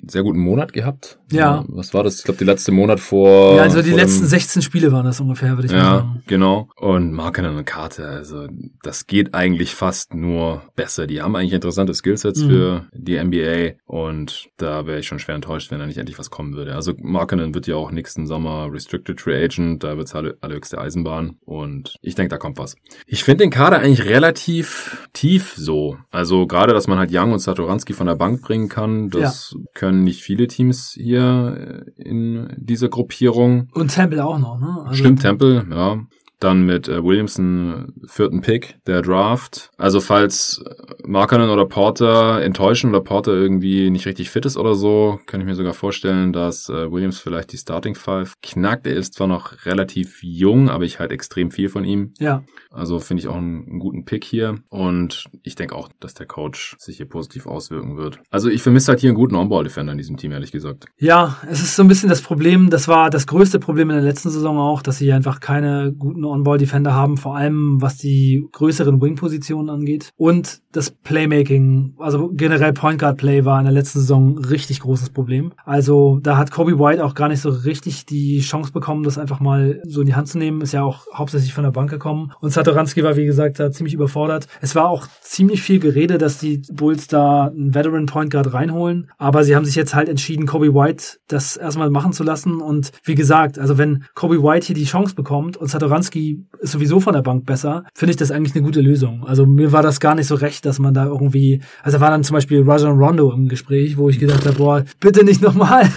sehr guten Monat gehabt. Ja. Was war das? Ich glaube, die letzte Monat vor. Ja, also die letzten 16 Spiele waren das ungefähr, würde ich ja, mal sagen. Ja, genau. Und Marken eine Karte, also das geht eigentlich fast nur besser. Die haben eigentlich interessante Skillsets mhm. für die NBA und da wäre ich schon schwer enttäuscht, wenn da nicht endlich was kommen würde. Also Markenen wird ja auch nächsten Sommer Restricted Free Agent, da wird's alle, allerhöchste Eisenbahn und ich denke, da kommt was. Ich finde den Kader eigentlich relativ tief so. Also gerade, dass man halt Young und Satoranski von der Bank bringen kann, das ja. können nicht viele Teams hier äh, in dieser Gruppierung. Und Temple auch noch, ne? Also Stimmt, Temple, ja. Dann mit äh, Williamson vierten Pick der Draft. Also falls Markkanen oder Porter enttäuschen oder Porter irgendwie nicht richtig fit ist oder so, kann ich mir sogar vorstellen, dass äh, Williams vielleicht die Starting Five knackt. Er ist zwar noch relativ jung, aber ich halte extrem viel von ihm. Ja. Also finde ich auch einen, einen, guten Pick hier. Und ich denke auch, dass der Coach sich hier positiv auswirken wird. Also ich vermisse halt hier einen guten On-Ball-Defender in diesem Team, ehrlich gesagt. Ja, es ist so ein bisschen das Problem, das war das größte Problem in der letzten Saison auch, dass sie einfach keine guten On-Ball-Defender haben, vor allem was die größeren Wing-Positionen angeht. Und das Playmaking, also generell Point Guard Play war in der letzten Saison richtig großes Problem. Also da hat Kobe White auch gar nicht so richtig die Chance bekommen, das einfach mal so in die Hand zu nehmen. Ist ja auch hauptsächlich von der Bank gekommen. Und Satoranski war, wie gesagt, da ziemlich überfordert. Es war auch ziemlich viel Gerede, dass die Bulls da einen Veteran Point Guard reinholen. Aber sie haben sich jetzt halt entschieden, Kobe White das erstmal machen zu lassen. Und wie gesagt, also wenn Kobe White hier die Chance bekommt und Satoranski ist sowieso von der Bank besser, finde ich das eigentlich eine gute Lösung. Also mir war das gar nicht so recht, dass man da irgendwie, also da war dann zum Beispiel Rajon Rondo im Gespräch, wo ich gedacht habe, boah, bitte nicht nochmal.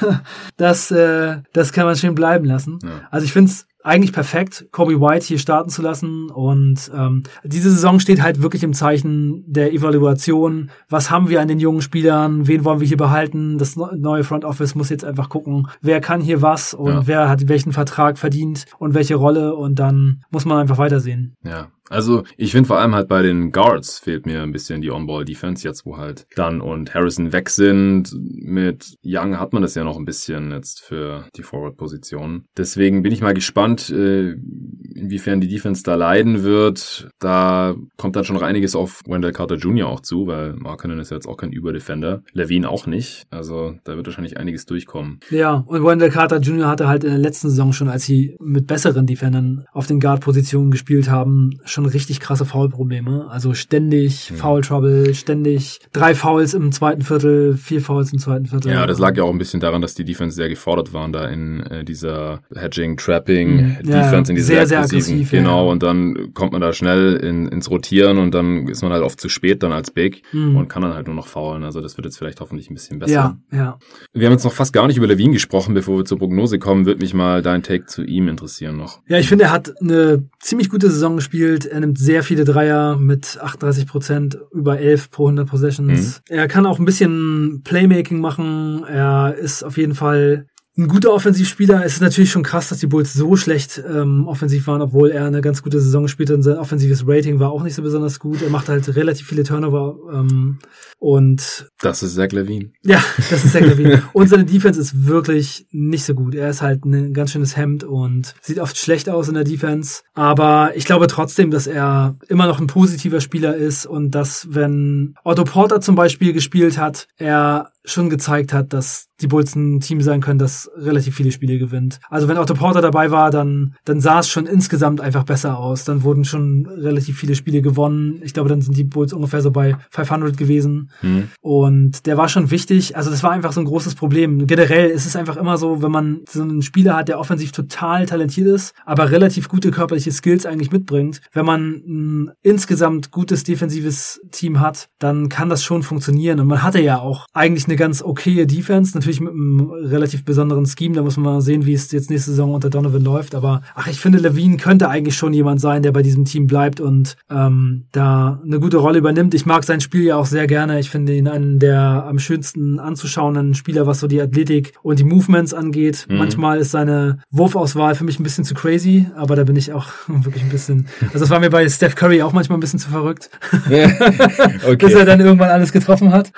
<laughs> das, äh, das kann man schön bleiben lassen. Ja. Also ich finde es eigentlich perfekt, Kobe White hier starten zu lassen. Und ähm, diese Saison steht halt wirklich im Zeichen der Evaluation. Was haben wir an den jungen Spielern? Wen wollen wir hier behalten? Das neue Front Office muss jetzt einfach gucken, wer kann hier was und ja. wer hat welchen Vertrag verdient und welche Rolle. Und dann muss man einfach weitersehen. Ja, also ich finde vor allem halt bei den Guards fehlt mir ein bisschen die On-Ball-Defense jetzt, wo halt Dunn und Harrison weg sind. Mit Young hat man das ja noch ein bisschen jetzt für die Forward-Position. Deswegen bin ich mal gespannt, äh, inwiefern die Defense da leiden wird. Da kommt dann schon noch einiges auf Wendell Carter Jr. auch zu, weil Markkanen ist ja jetzt auch kein Überdefender. Levine auch nicht. Also da wird wahrscheinlich einiges durchkommen. Ja, und Wendell Carter Jr. hatte halt in der letzten Saison schon, als sie mit besseren Defendern auf den Guard-Positionen gespielt haben, schon richtig krasse Foul-Probleme. Also ständig mhm. Foul-Trouble, ständig drei Fouls im zweiten Viertel, vier Fouls im zweiten Viertel. Ja, das lag ja auch ein bisschen daran, dass die Defense sehr gefordert waren da in äh, dieser Hedging, Trapping, mhm. Defense, in dieser sehr, sehr aggressiv. Genau, ja. und dann kommt man da schnell in, ins Rotieren und dann ist man halt oft zu spät dann als Big mhm. und kann dann halt nur noch faulen. Also das wird jetzt vielleicht hoffentlich ein bisschen besser. Ja, ja. Wir haben jetzt noch fast gar nicht über Levine gesprochen, bevor wir zur Prognose kommen, würde mich mal dein Take zu ihm interessieren noch. Ja, ich finde, er hat eine ziemlich gute Saison gespielt. Er nimmt sehr viele Dreier mit 38 Prozent, über 11 pro 100 Possessions. Mhm. Er kann auch ein bisschen Playmaking machen. Er ist auf jeden Fall ein guter Offensivspieler. Es ist natürlich schon krass, dass die Bulls so schlecht ähm, offensiv waren, obwohl er eine ganz gute Saison gespielt hat. Und sein offensives Rating war auch nicht so besonders gut. Er macht halt relativ viele Turnover ähm, und das ist Zach Levine. Ja, das ist Zach Levine. <laughs> und seine Defense ist wirklich nicht so gut. Er ist halt ein ganz schönes Hemd und sieht oft schlecht aus in der Defense. Aber ich glaube trotzdem, dass er immer noch ein positiver Spieler ist und dass, wenn Otto Porter zum Beispiel gespielt hat, er schon gezeigt hat, dass die Bulls ein Team sein können, das relativ viele Spiele gewinnt. Also wenn Otto Porter dabei war, dann, dann sah es schon insgesamt einfach besser aus. Dann wurden schon relativ viele Spiele gewonnen. Ich glaube, dann sind die Bulls ungefähr so bei 500 gewesen. Mhm. Und der war schon wichtig. Also das war einfach so ein großes Problem. Generell ist es einfach immer so, wenn man so einen Spieler hat, der offensiv total talentiert ist, aber relativ gute körperliche Skills eigentlich mitbringt. Wenn man ein insgesamt gutes defensives Team hat, dann kann das schon funktionieren. Und man hatte ja auch eigentlich eine ganz okaye Defense. Natürlich mit einem relativ besonderen Scheme. Da muss man mal sehen, wie es jetzt nächste Saison unter Donovan läuft. Aber ach, ich finde, Levine könnte eigentlich schon jemand sein, der bei diesem Team bleibt und ähm, da eine gute Rolle übernimmt. Ich mag sein Spiel ja auch sehr gerne. Ich finde ihn einen der am schönsten anzuschauenden Spieler, was so die Athletik und die Movements angeht. Mhm. Manchmal ist seine Wurfauswahl für mich ein bisschen zu crazy, aber da bin ich auch <laughs> wirklich ein bisschen. Also das war mir bei Steph Curry auch manchmal ein bisschen zu verrückt. <laughs> okay. Bis er dann irgendwann alles getroffen hat.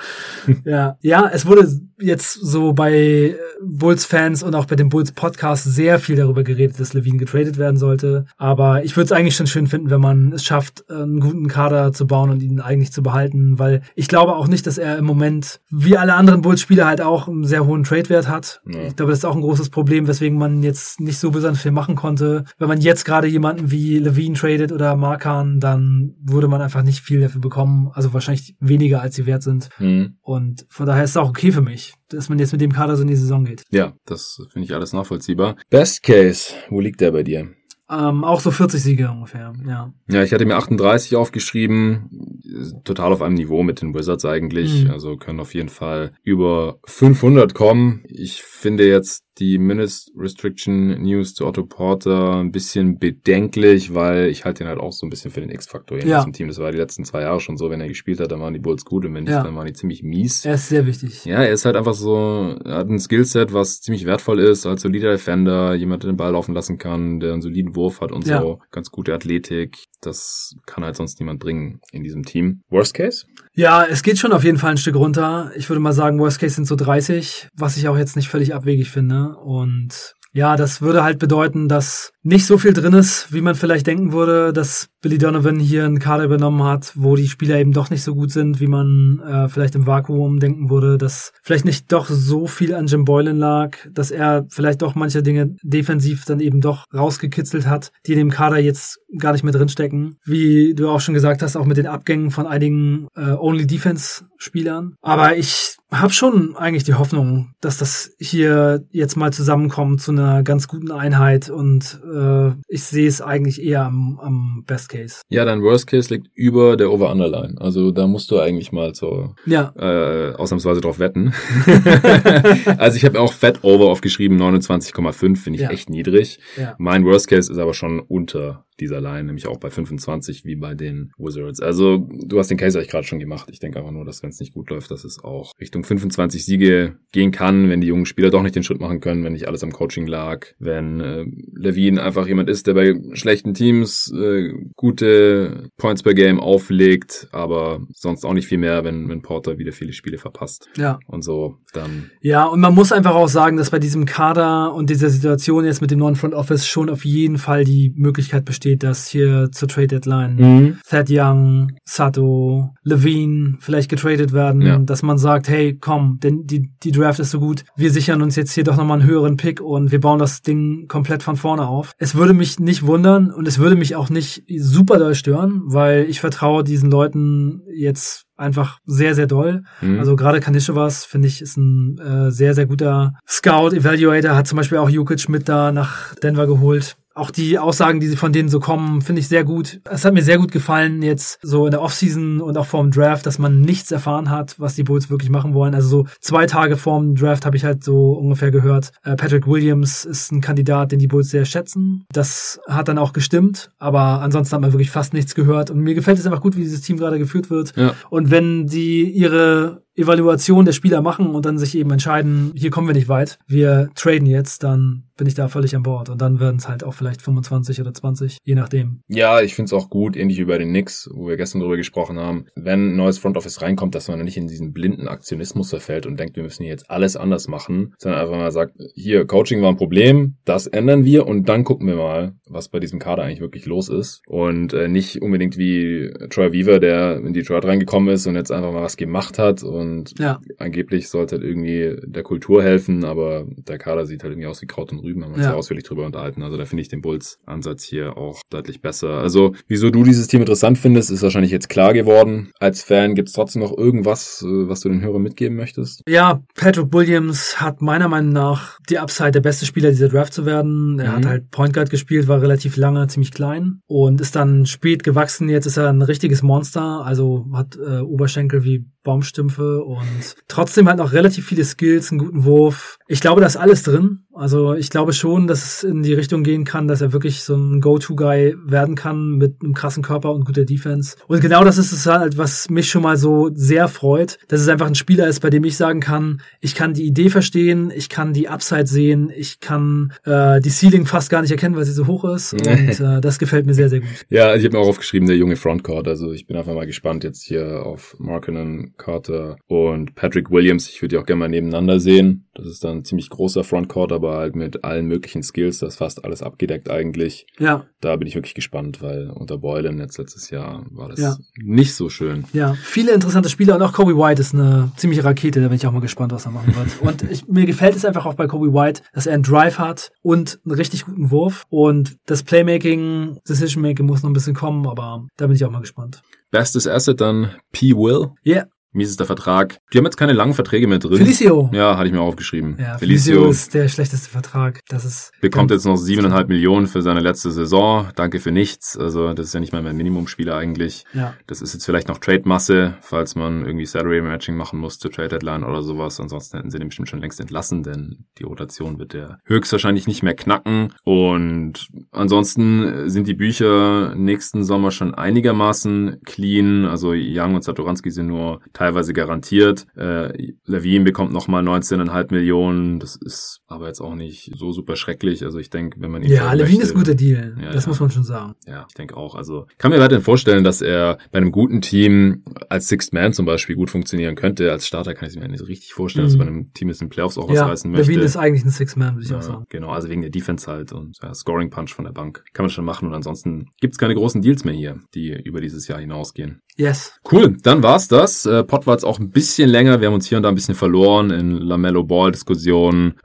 Ja, ja, es wurde jetzt so bei Bulls-Fans und auch bei dem Bulls-Podcast sehr viel darüber geredet, dass Levine getradet werden sollte. Aber ich würde es eigentlich schon schön finden, wenn man es schafft, einen guten Kader zu bauen und ihn eigentlich zu behalten, weil ich glaube auch nicht, dass er im Moment, wie alle anderen Bulls-Spieler, halt auch einen sehr hohen Trade-Wert hat. Ja. Ich glaube, das ist auch ein großes Problem, weswegen man jetzt nicht so besonders viel machen konnte. Wenn man jetzt gerade jemanden wie Levine tradet oder Markan, dann würde man einfach nicht viel dafür bekommen. Also wahrscheinlich weniger, als sie wert sind. Mhm. Und von daher ist es auch okay für mich, dass man jetzt mit dem Kader so in die Saison geht. Ja, das finde ich alles nachvollziehbar. Best Case, wo liegt der bei dir? Ähm, auch so 40 Siege ungefähr, ja. Ja, ich hatte mir 38 aufgeschrieben, total auf einem Niveau mit den Wizards eigentlich, mhm. also können auf jeden Fall über 500 kommen. Ich finde jetzt die Minutes Restriction News zu Otto Porter ein bisschen bedenklich, weil ich halte ihn halt auch so ein bisschen für den X-Faktor in ja. diesem Team. Das war die letzten zwei Jahre schon so, wenn er gespielt hat, dann waren die Bulls gut und wenn nicht, ja. dann waren die ziemlich mies. Er ist sehr wichtig. Ja, er ist halt einfach so, er hat ein Skillset, was ziemlich wertvoll ist, als solider Defender, jemand, der den Ball laufen lassen kann, der einen soliden Wurf hat und ja. so, ganz gute Athletik. Das kann halt sonst niemand bringen in diesem Team. Worst Case? Ja, es geht schon auf jeden Fall ein Stück runter. Ich würde mal sagen, Worst Case sind so 30, was ich auch jetzt nicht völlig abwegig finde. Und ja, das würde halt bedeuten, dass nicht so viel drin ist, wie man vielleicht denken würde, dass Billy Donovan hier einen Kader übernommen hat, wo die Spieler eben doch nicht so gut sind, wie man äh, vielleicht im Vakuum denken würde, dass vielleicht nicht doch so viel an Jim Boylan lag, dass er vielleicht doch manche Dinge defensiv dann eben doch rausgekitzelt hat, die in dem Kader jetzt gar nicht mehr drinstecken. Wie du auch schon gesagt hast, auch mit den Abgängen von einigen äh, Only-Defense-Spielern. Aber ich habe schon eigentlich die Hoffnung, dass das hier jetzt mal zusammenkommt zu einer ganz guten Einheit und äh, äh, ich sehe es eigentlich eher am, am Best Case. Ja, dein Worst Case liegt über der Over-Underline. Also da musst du eigentlich mal so ja. äh, ausnahmsweise drauf wetten. <laughs> also ich habe auch Fat Over aufgeschrieben, 29,5 finde ich ja. echt niedrig. Ja. Mein Worst Case ist aber schon unter dieser Line, nämlich auch bei 25 wie bei den Wizards. Also du hast den Case eigentlich gerade schon gemacht. Ich denke einfach nur, dass wenn es nicht gut läuft, dass es auch Richtung 25 Siege gehen kann, wenn die jungen Spieler doch nicht den Schritt machen können, wenn nicht alles am Coaching lag, wenn äh, Levine einfach jemand ist, der bei schlechten Teams äh, gute Points per Game auflegt, aber sonst auch nicht viel mehr, wenn, wenn Porter wieder viele Spiele verpasst. Ja. Und so dann. Ja, und man muss einfach auch sagen, dass bei diesem Kader und dieser Situation jetzt mit dem neuen Front Office schon auf jeden Fall die Möglichkeit besteht, steht, dass hier zur Trade Deadline mhm. Thad Young, Sato, Levine vielleicht getradet werden, ja. dass man sagt, hey, komm, denn die, die Draft ist so gut, wir sichern uns jetzt hier doch nochmal einen höheren Pick und wir bauen das Ding komplett von vorne auf. Es würde mich nicht wundern und es würde mich auch nicht super doll stören, weil ich vertraue diesen Leuten jetzt einfach sehr, sehr doll. Mhm. Also gerade was finde ich, ist ein äh, sehr, sehr guter Scout, Evaluator, hat zum Beispiel auch Jukic mit da nach Denver geholt auch die Aussagen, die von denen so kommen, finde ich sehr gut. Es hat mir sehr gut gefallen jetzt so in der Offseason und auch vorm Draft, dass man nichts erfahren hat, was die Bulls wirklich machen wollen. Also so zwei Tage vorm Draft habe ich halt so ungefähr gehört, äh, Patrick Williams ist ein Kandidat, den die Bulls sehr schätzen. Das hat dann auch gestimmt, aber ansonsten hat man wirklich fast nichts gehört. Und mir gefällt es einfach gut, wie dieses Team gerade geführt wird. Ja. Und wenn die ihre Evaluation der Spieler machen und dann sich eben entscheiden, hier kommen wir nicht weit, wir traden jetzt, dann bin ich da völlig an Bord. Und dann werden es halt auch vielleicht 25 oder 20, je nachdem. Ja, ich finde es auch gut, ähnlich wie bei den Knicks, wo wir gestern drüber gesprochen haben, wenn ein neues Front Office reinkommt, dass man nicht in diesen blinden Aktionismus verfällt und denkt, wir müssen hier jetzt alles anders machen, sondern einfach mal sagt, hier, Coaching war ein Problem, das ändern wir und dann gucken wir mal, was bei diesem Kader eigentlich wirklich los ist. Und äh, nicht unbedingt wie Troy Weaver, der in Detroit reingekommen ist und jetzt einfach mal was gemacht hat und ja. angeblich sollte halt irgendwie der Kultur helfen, aber der Kader sieht halt irgendwie aus wie Kraut und Rüben, haben wir uns ja. ja ausführlich drüber unterhalten. Also da finde ich den Bulls-Ansatz hier auch deutlich besser. Also wieso du dieses Team interessant findest, ist wahrscheinlich jetzt klar geworden. Als Fan gibt es trotzdem noch irgendwas, äh, was du den Hörern mitgeben möchtest? Ja, Patrick Williams hat meiner Meinung nach die Upside, der beste Spieler dieser Draft zu werden. Er mhm. hat halt Point Guard gespielt, war relativ lange, ziemlich klein und ist dann spät gewachsen. Jetzt ist er ein richtiges Monster, also hat äh, Oberschenkel wie Baumstümpfe und trotzdem halt noch relativ viele Skills, einen guten Wurf. Ich glaube, da ist alles drin. Also ich glaube schon, dass es in die Richtung gehen kann, dass er wirklich so ein Go-To-Guy werden kann mit einem krassen Körper und guter Defense. Und genau das ist es halt, was mich schon mal so sehr freut, dass es einfach ein Spieler ist, bei dem ich sagen kann, ich kann die Idee verstehen, ich kann die Upside sehen, ich kann äh, die Ceiling fast gar nicht erkennen, weil sie so hoch ist. <laughs> Und äh, das gefällt mir sehr, sehr gut. Ja, ich habe mir auch aufgeschrieben, der junge Frontcourt. Also ich bin einfach mal gespannt jetzt hier auf Markinen Carter und Patrick Williams. Ich würde die auch gerne mal nebeneinander sehen. Das ist dann ein ziemlich großer Frontcourt, aber halt mit allen möglichen Skills. Das ist fast alles abgedeckt eigentlich. Ja. Da bin ich wirklich gespannt, weil unter Boylan jetzt letztes Jahr war das ja. nicht so schön. Ja, viele interessante Spieler und auch Kobe White ist eine ziemliche Rakete. Da bin ich auch mal gespannt, was er machen wird. <laughs> und ich, mir gefällt es einfach auch bei Kobe White, dass er einen Drive hat und einen richtig guten Wurf. Und das Playmaking, Decision Making muss noch ein bisschen kommen, aber da bin ich auch mal gespannt. Bestes Asset dann P. Will. Ja. Yeah. Mies ist der Vertrag. Die haben jetzt keine langen Verträge mehr drin. Felicio. Ja, hatte ich mir aufgeschrieben. Ja, Felicio, Felicio ist der schlechteste Vertrag. Das ist bekommt jetzt noch siebeneinhalb Millionen für seine letzte Saison. Danke für nichts. Also das ist ja nicht mal mehr ein Minimumspieler eigentlich. Ja. Das ist jetzt vielleicht noch Trade-Masse, falls man irgendwie Salary Matching machen muss zur Trade Deadline oder sowas. Ansonsten hätten sie den bestimmt schon längst entlassen, denn die Rotation wird der höchstwahrscheinlich nicht mehr knacken. Und ansonsten sind die Bücher nächsten Sommer schon einigermaßen clean. Also Young und Satoranski sind nur teilweise garantiert. Äh, Levine bekommt nochmal 19,5 Millionen. Das ist aber jetzt auch nicht so super schrecklich. Also ich denke, wenn man ihn Ja, Levine ist ein guter Deal. Ja, das ja. muss man schon sagen. Ja, ich denke auch. Also kann mir weiterhin vorstellen, dass er bei einem guten Team als Sixth Man zum Beispiel gut funktionieren könnte. Als Starter kann ich es mir nicht so richtig vorstellen, mhm. dass bei einem Team, das in Playoffs auch was ja, reißen möchte. Levine ist eigentlich ein Sixth Man, würde ich auch sagen. Genau, also wegen der Defense halt und Scoring Punch von der Bank. Kann man schon machen. Und ansonsten gibt's keine großen Deals mehr hier, die über dieses Jahr hinausgehen. Yes. Cool, dann war's das. Äh, Pot war jetzt auch ein bisschen länger. Wir haben uns hier und da ein bisschen verloren in Lamello Ball Diskussionen.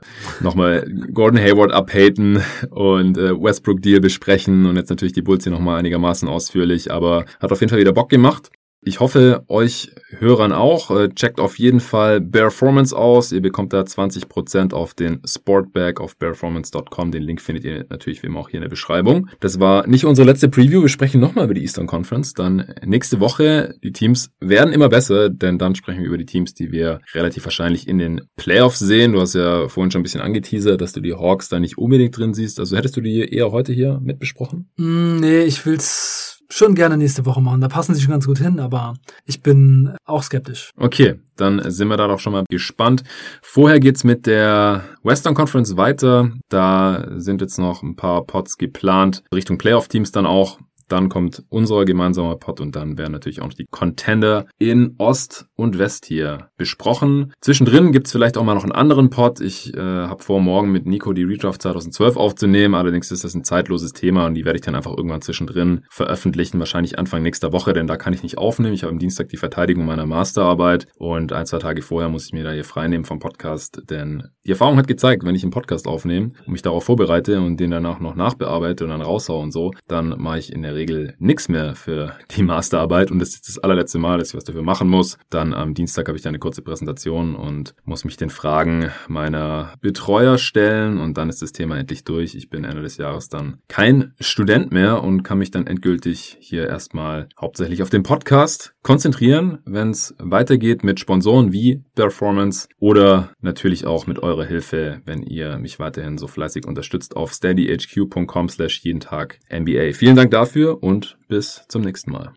Nochmal Gordon Hayward abhaten und äh, Westbrook Deal besprechen und jetzt natürlich die Bulls hier nochmal einigermaßen ausführlich, aber hat auf jeden Fall wieder Bock gemacht. Ich hoffe, euch Hörern auch. Äh, checkt auf jeden Fall Performance aus. Ihr bekommt da 20% auf den Sportbag auf performance.com. Den Link findet ihr natürlich wie immer auch hier in der Beschreibung. Das war nicht unsere letzte Preview. Wir sprechen nochmal über die Eastern Conference. Dann nächste Woche. Die Teams werden immer besser, denn dann sprechen wir über die Teams, die wir relativ wahrscheinlich in den Playoffs sehen. Du hast ja vorhin schon ein bisschen angeteasert, dass du die Hawks da nicht unbedingt drin siehst. Also hättest du die eher heute hier mitbesprochen? Mm, nee, ich will's schon gerne nächste Woche machen. Da passen sie schon ganz gut hin, aber ich bin auch skeptisch. Okay, dann sind wir da doch schon mal gespannt. Vorher geht's mit der Western Conference weiter. Da sind jetzt noch ein paar Pots geplant. Richtung Playoff-Teams dann auch. Dann kommt unser gemeinsamer Pot und dann werden natürlich auch noch die Contender in Ost und West hier besprochen. Zwischendrin gibt's vielleicht auch mal noch einen anderen Pot. Ich äh, habe vor, morgen mit Nico die Redraft 2012 aufzunehmen. Allerdings ist das ein zeitloses Thema und die werde ich dann einfach irgendwann zwischendrin veröffentlichen. Wahrscheinlich Anfang nächster Woche, denn da kann ich nicht aufnehmen. Ich habe am Dienstag die Verteidigung meiner Masterarbeit und ein, zwei Tage vorher muss ich mir da hier freinehmen vom Podcast, denn die Erfahrung hat gezeigt, wenn ich einen Podcast aufnehme und mich darauf vorbereite und den danach noch nachbearbeite und dann raushau und so, dann mache ich in der Regel nichts mehr für die Masterarbeit und das ist das allerletzte Mal, dass ich was dafür machen muss. Dann am Dienstag habe ich dann eine kurze Präsentation und muss mich den Fragen meiner Betreuer stellen und dann ist das Thema endlich durch. Ich bin Ende des Jahres dann kein Student mehr und kann mich dann endgültig hier erstmal hauptsächlich auf den Podcast konzentrieren, wenn es weitergeht mit Sponsoren wie Performance oder natürlich auch mit eurer Hilfe, wenn ihr mich weiterhin so fleißig unterstützt auf steadyhq.com slash jeden Tag NBA. Vielen Dank dafür und bis zum nächsten Mal.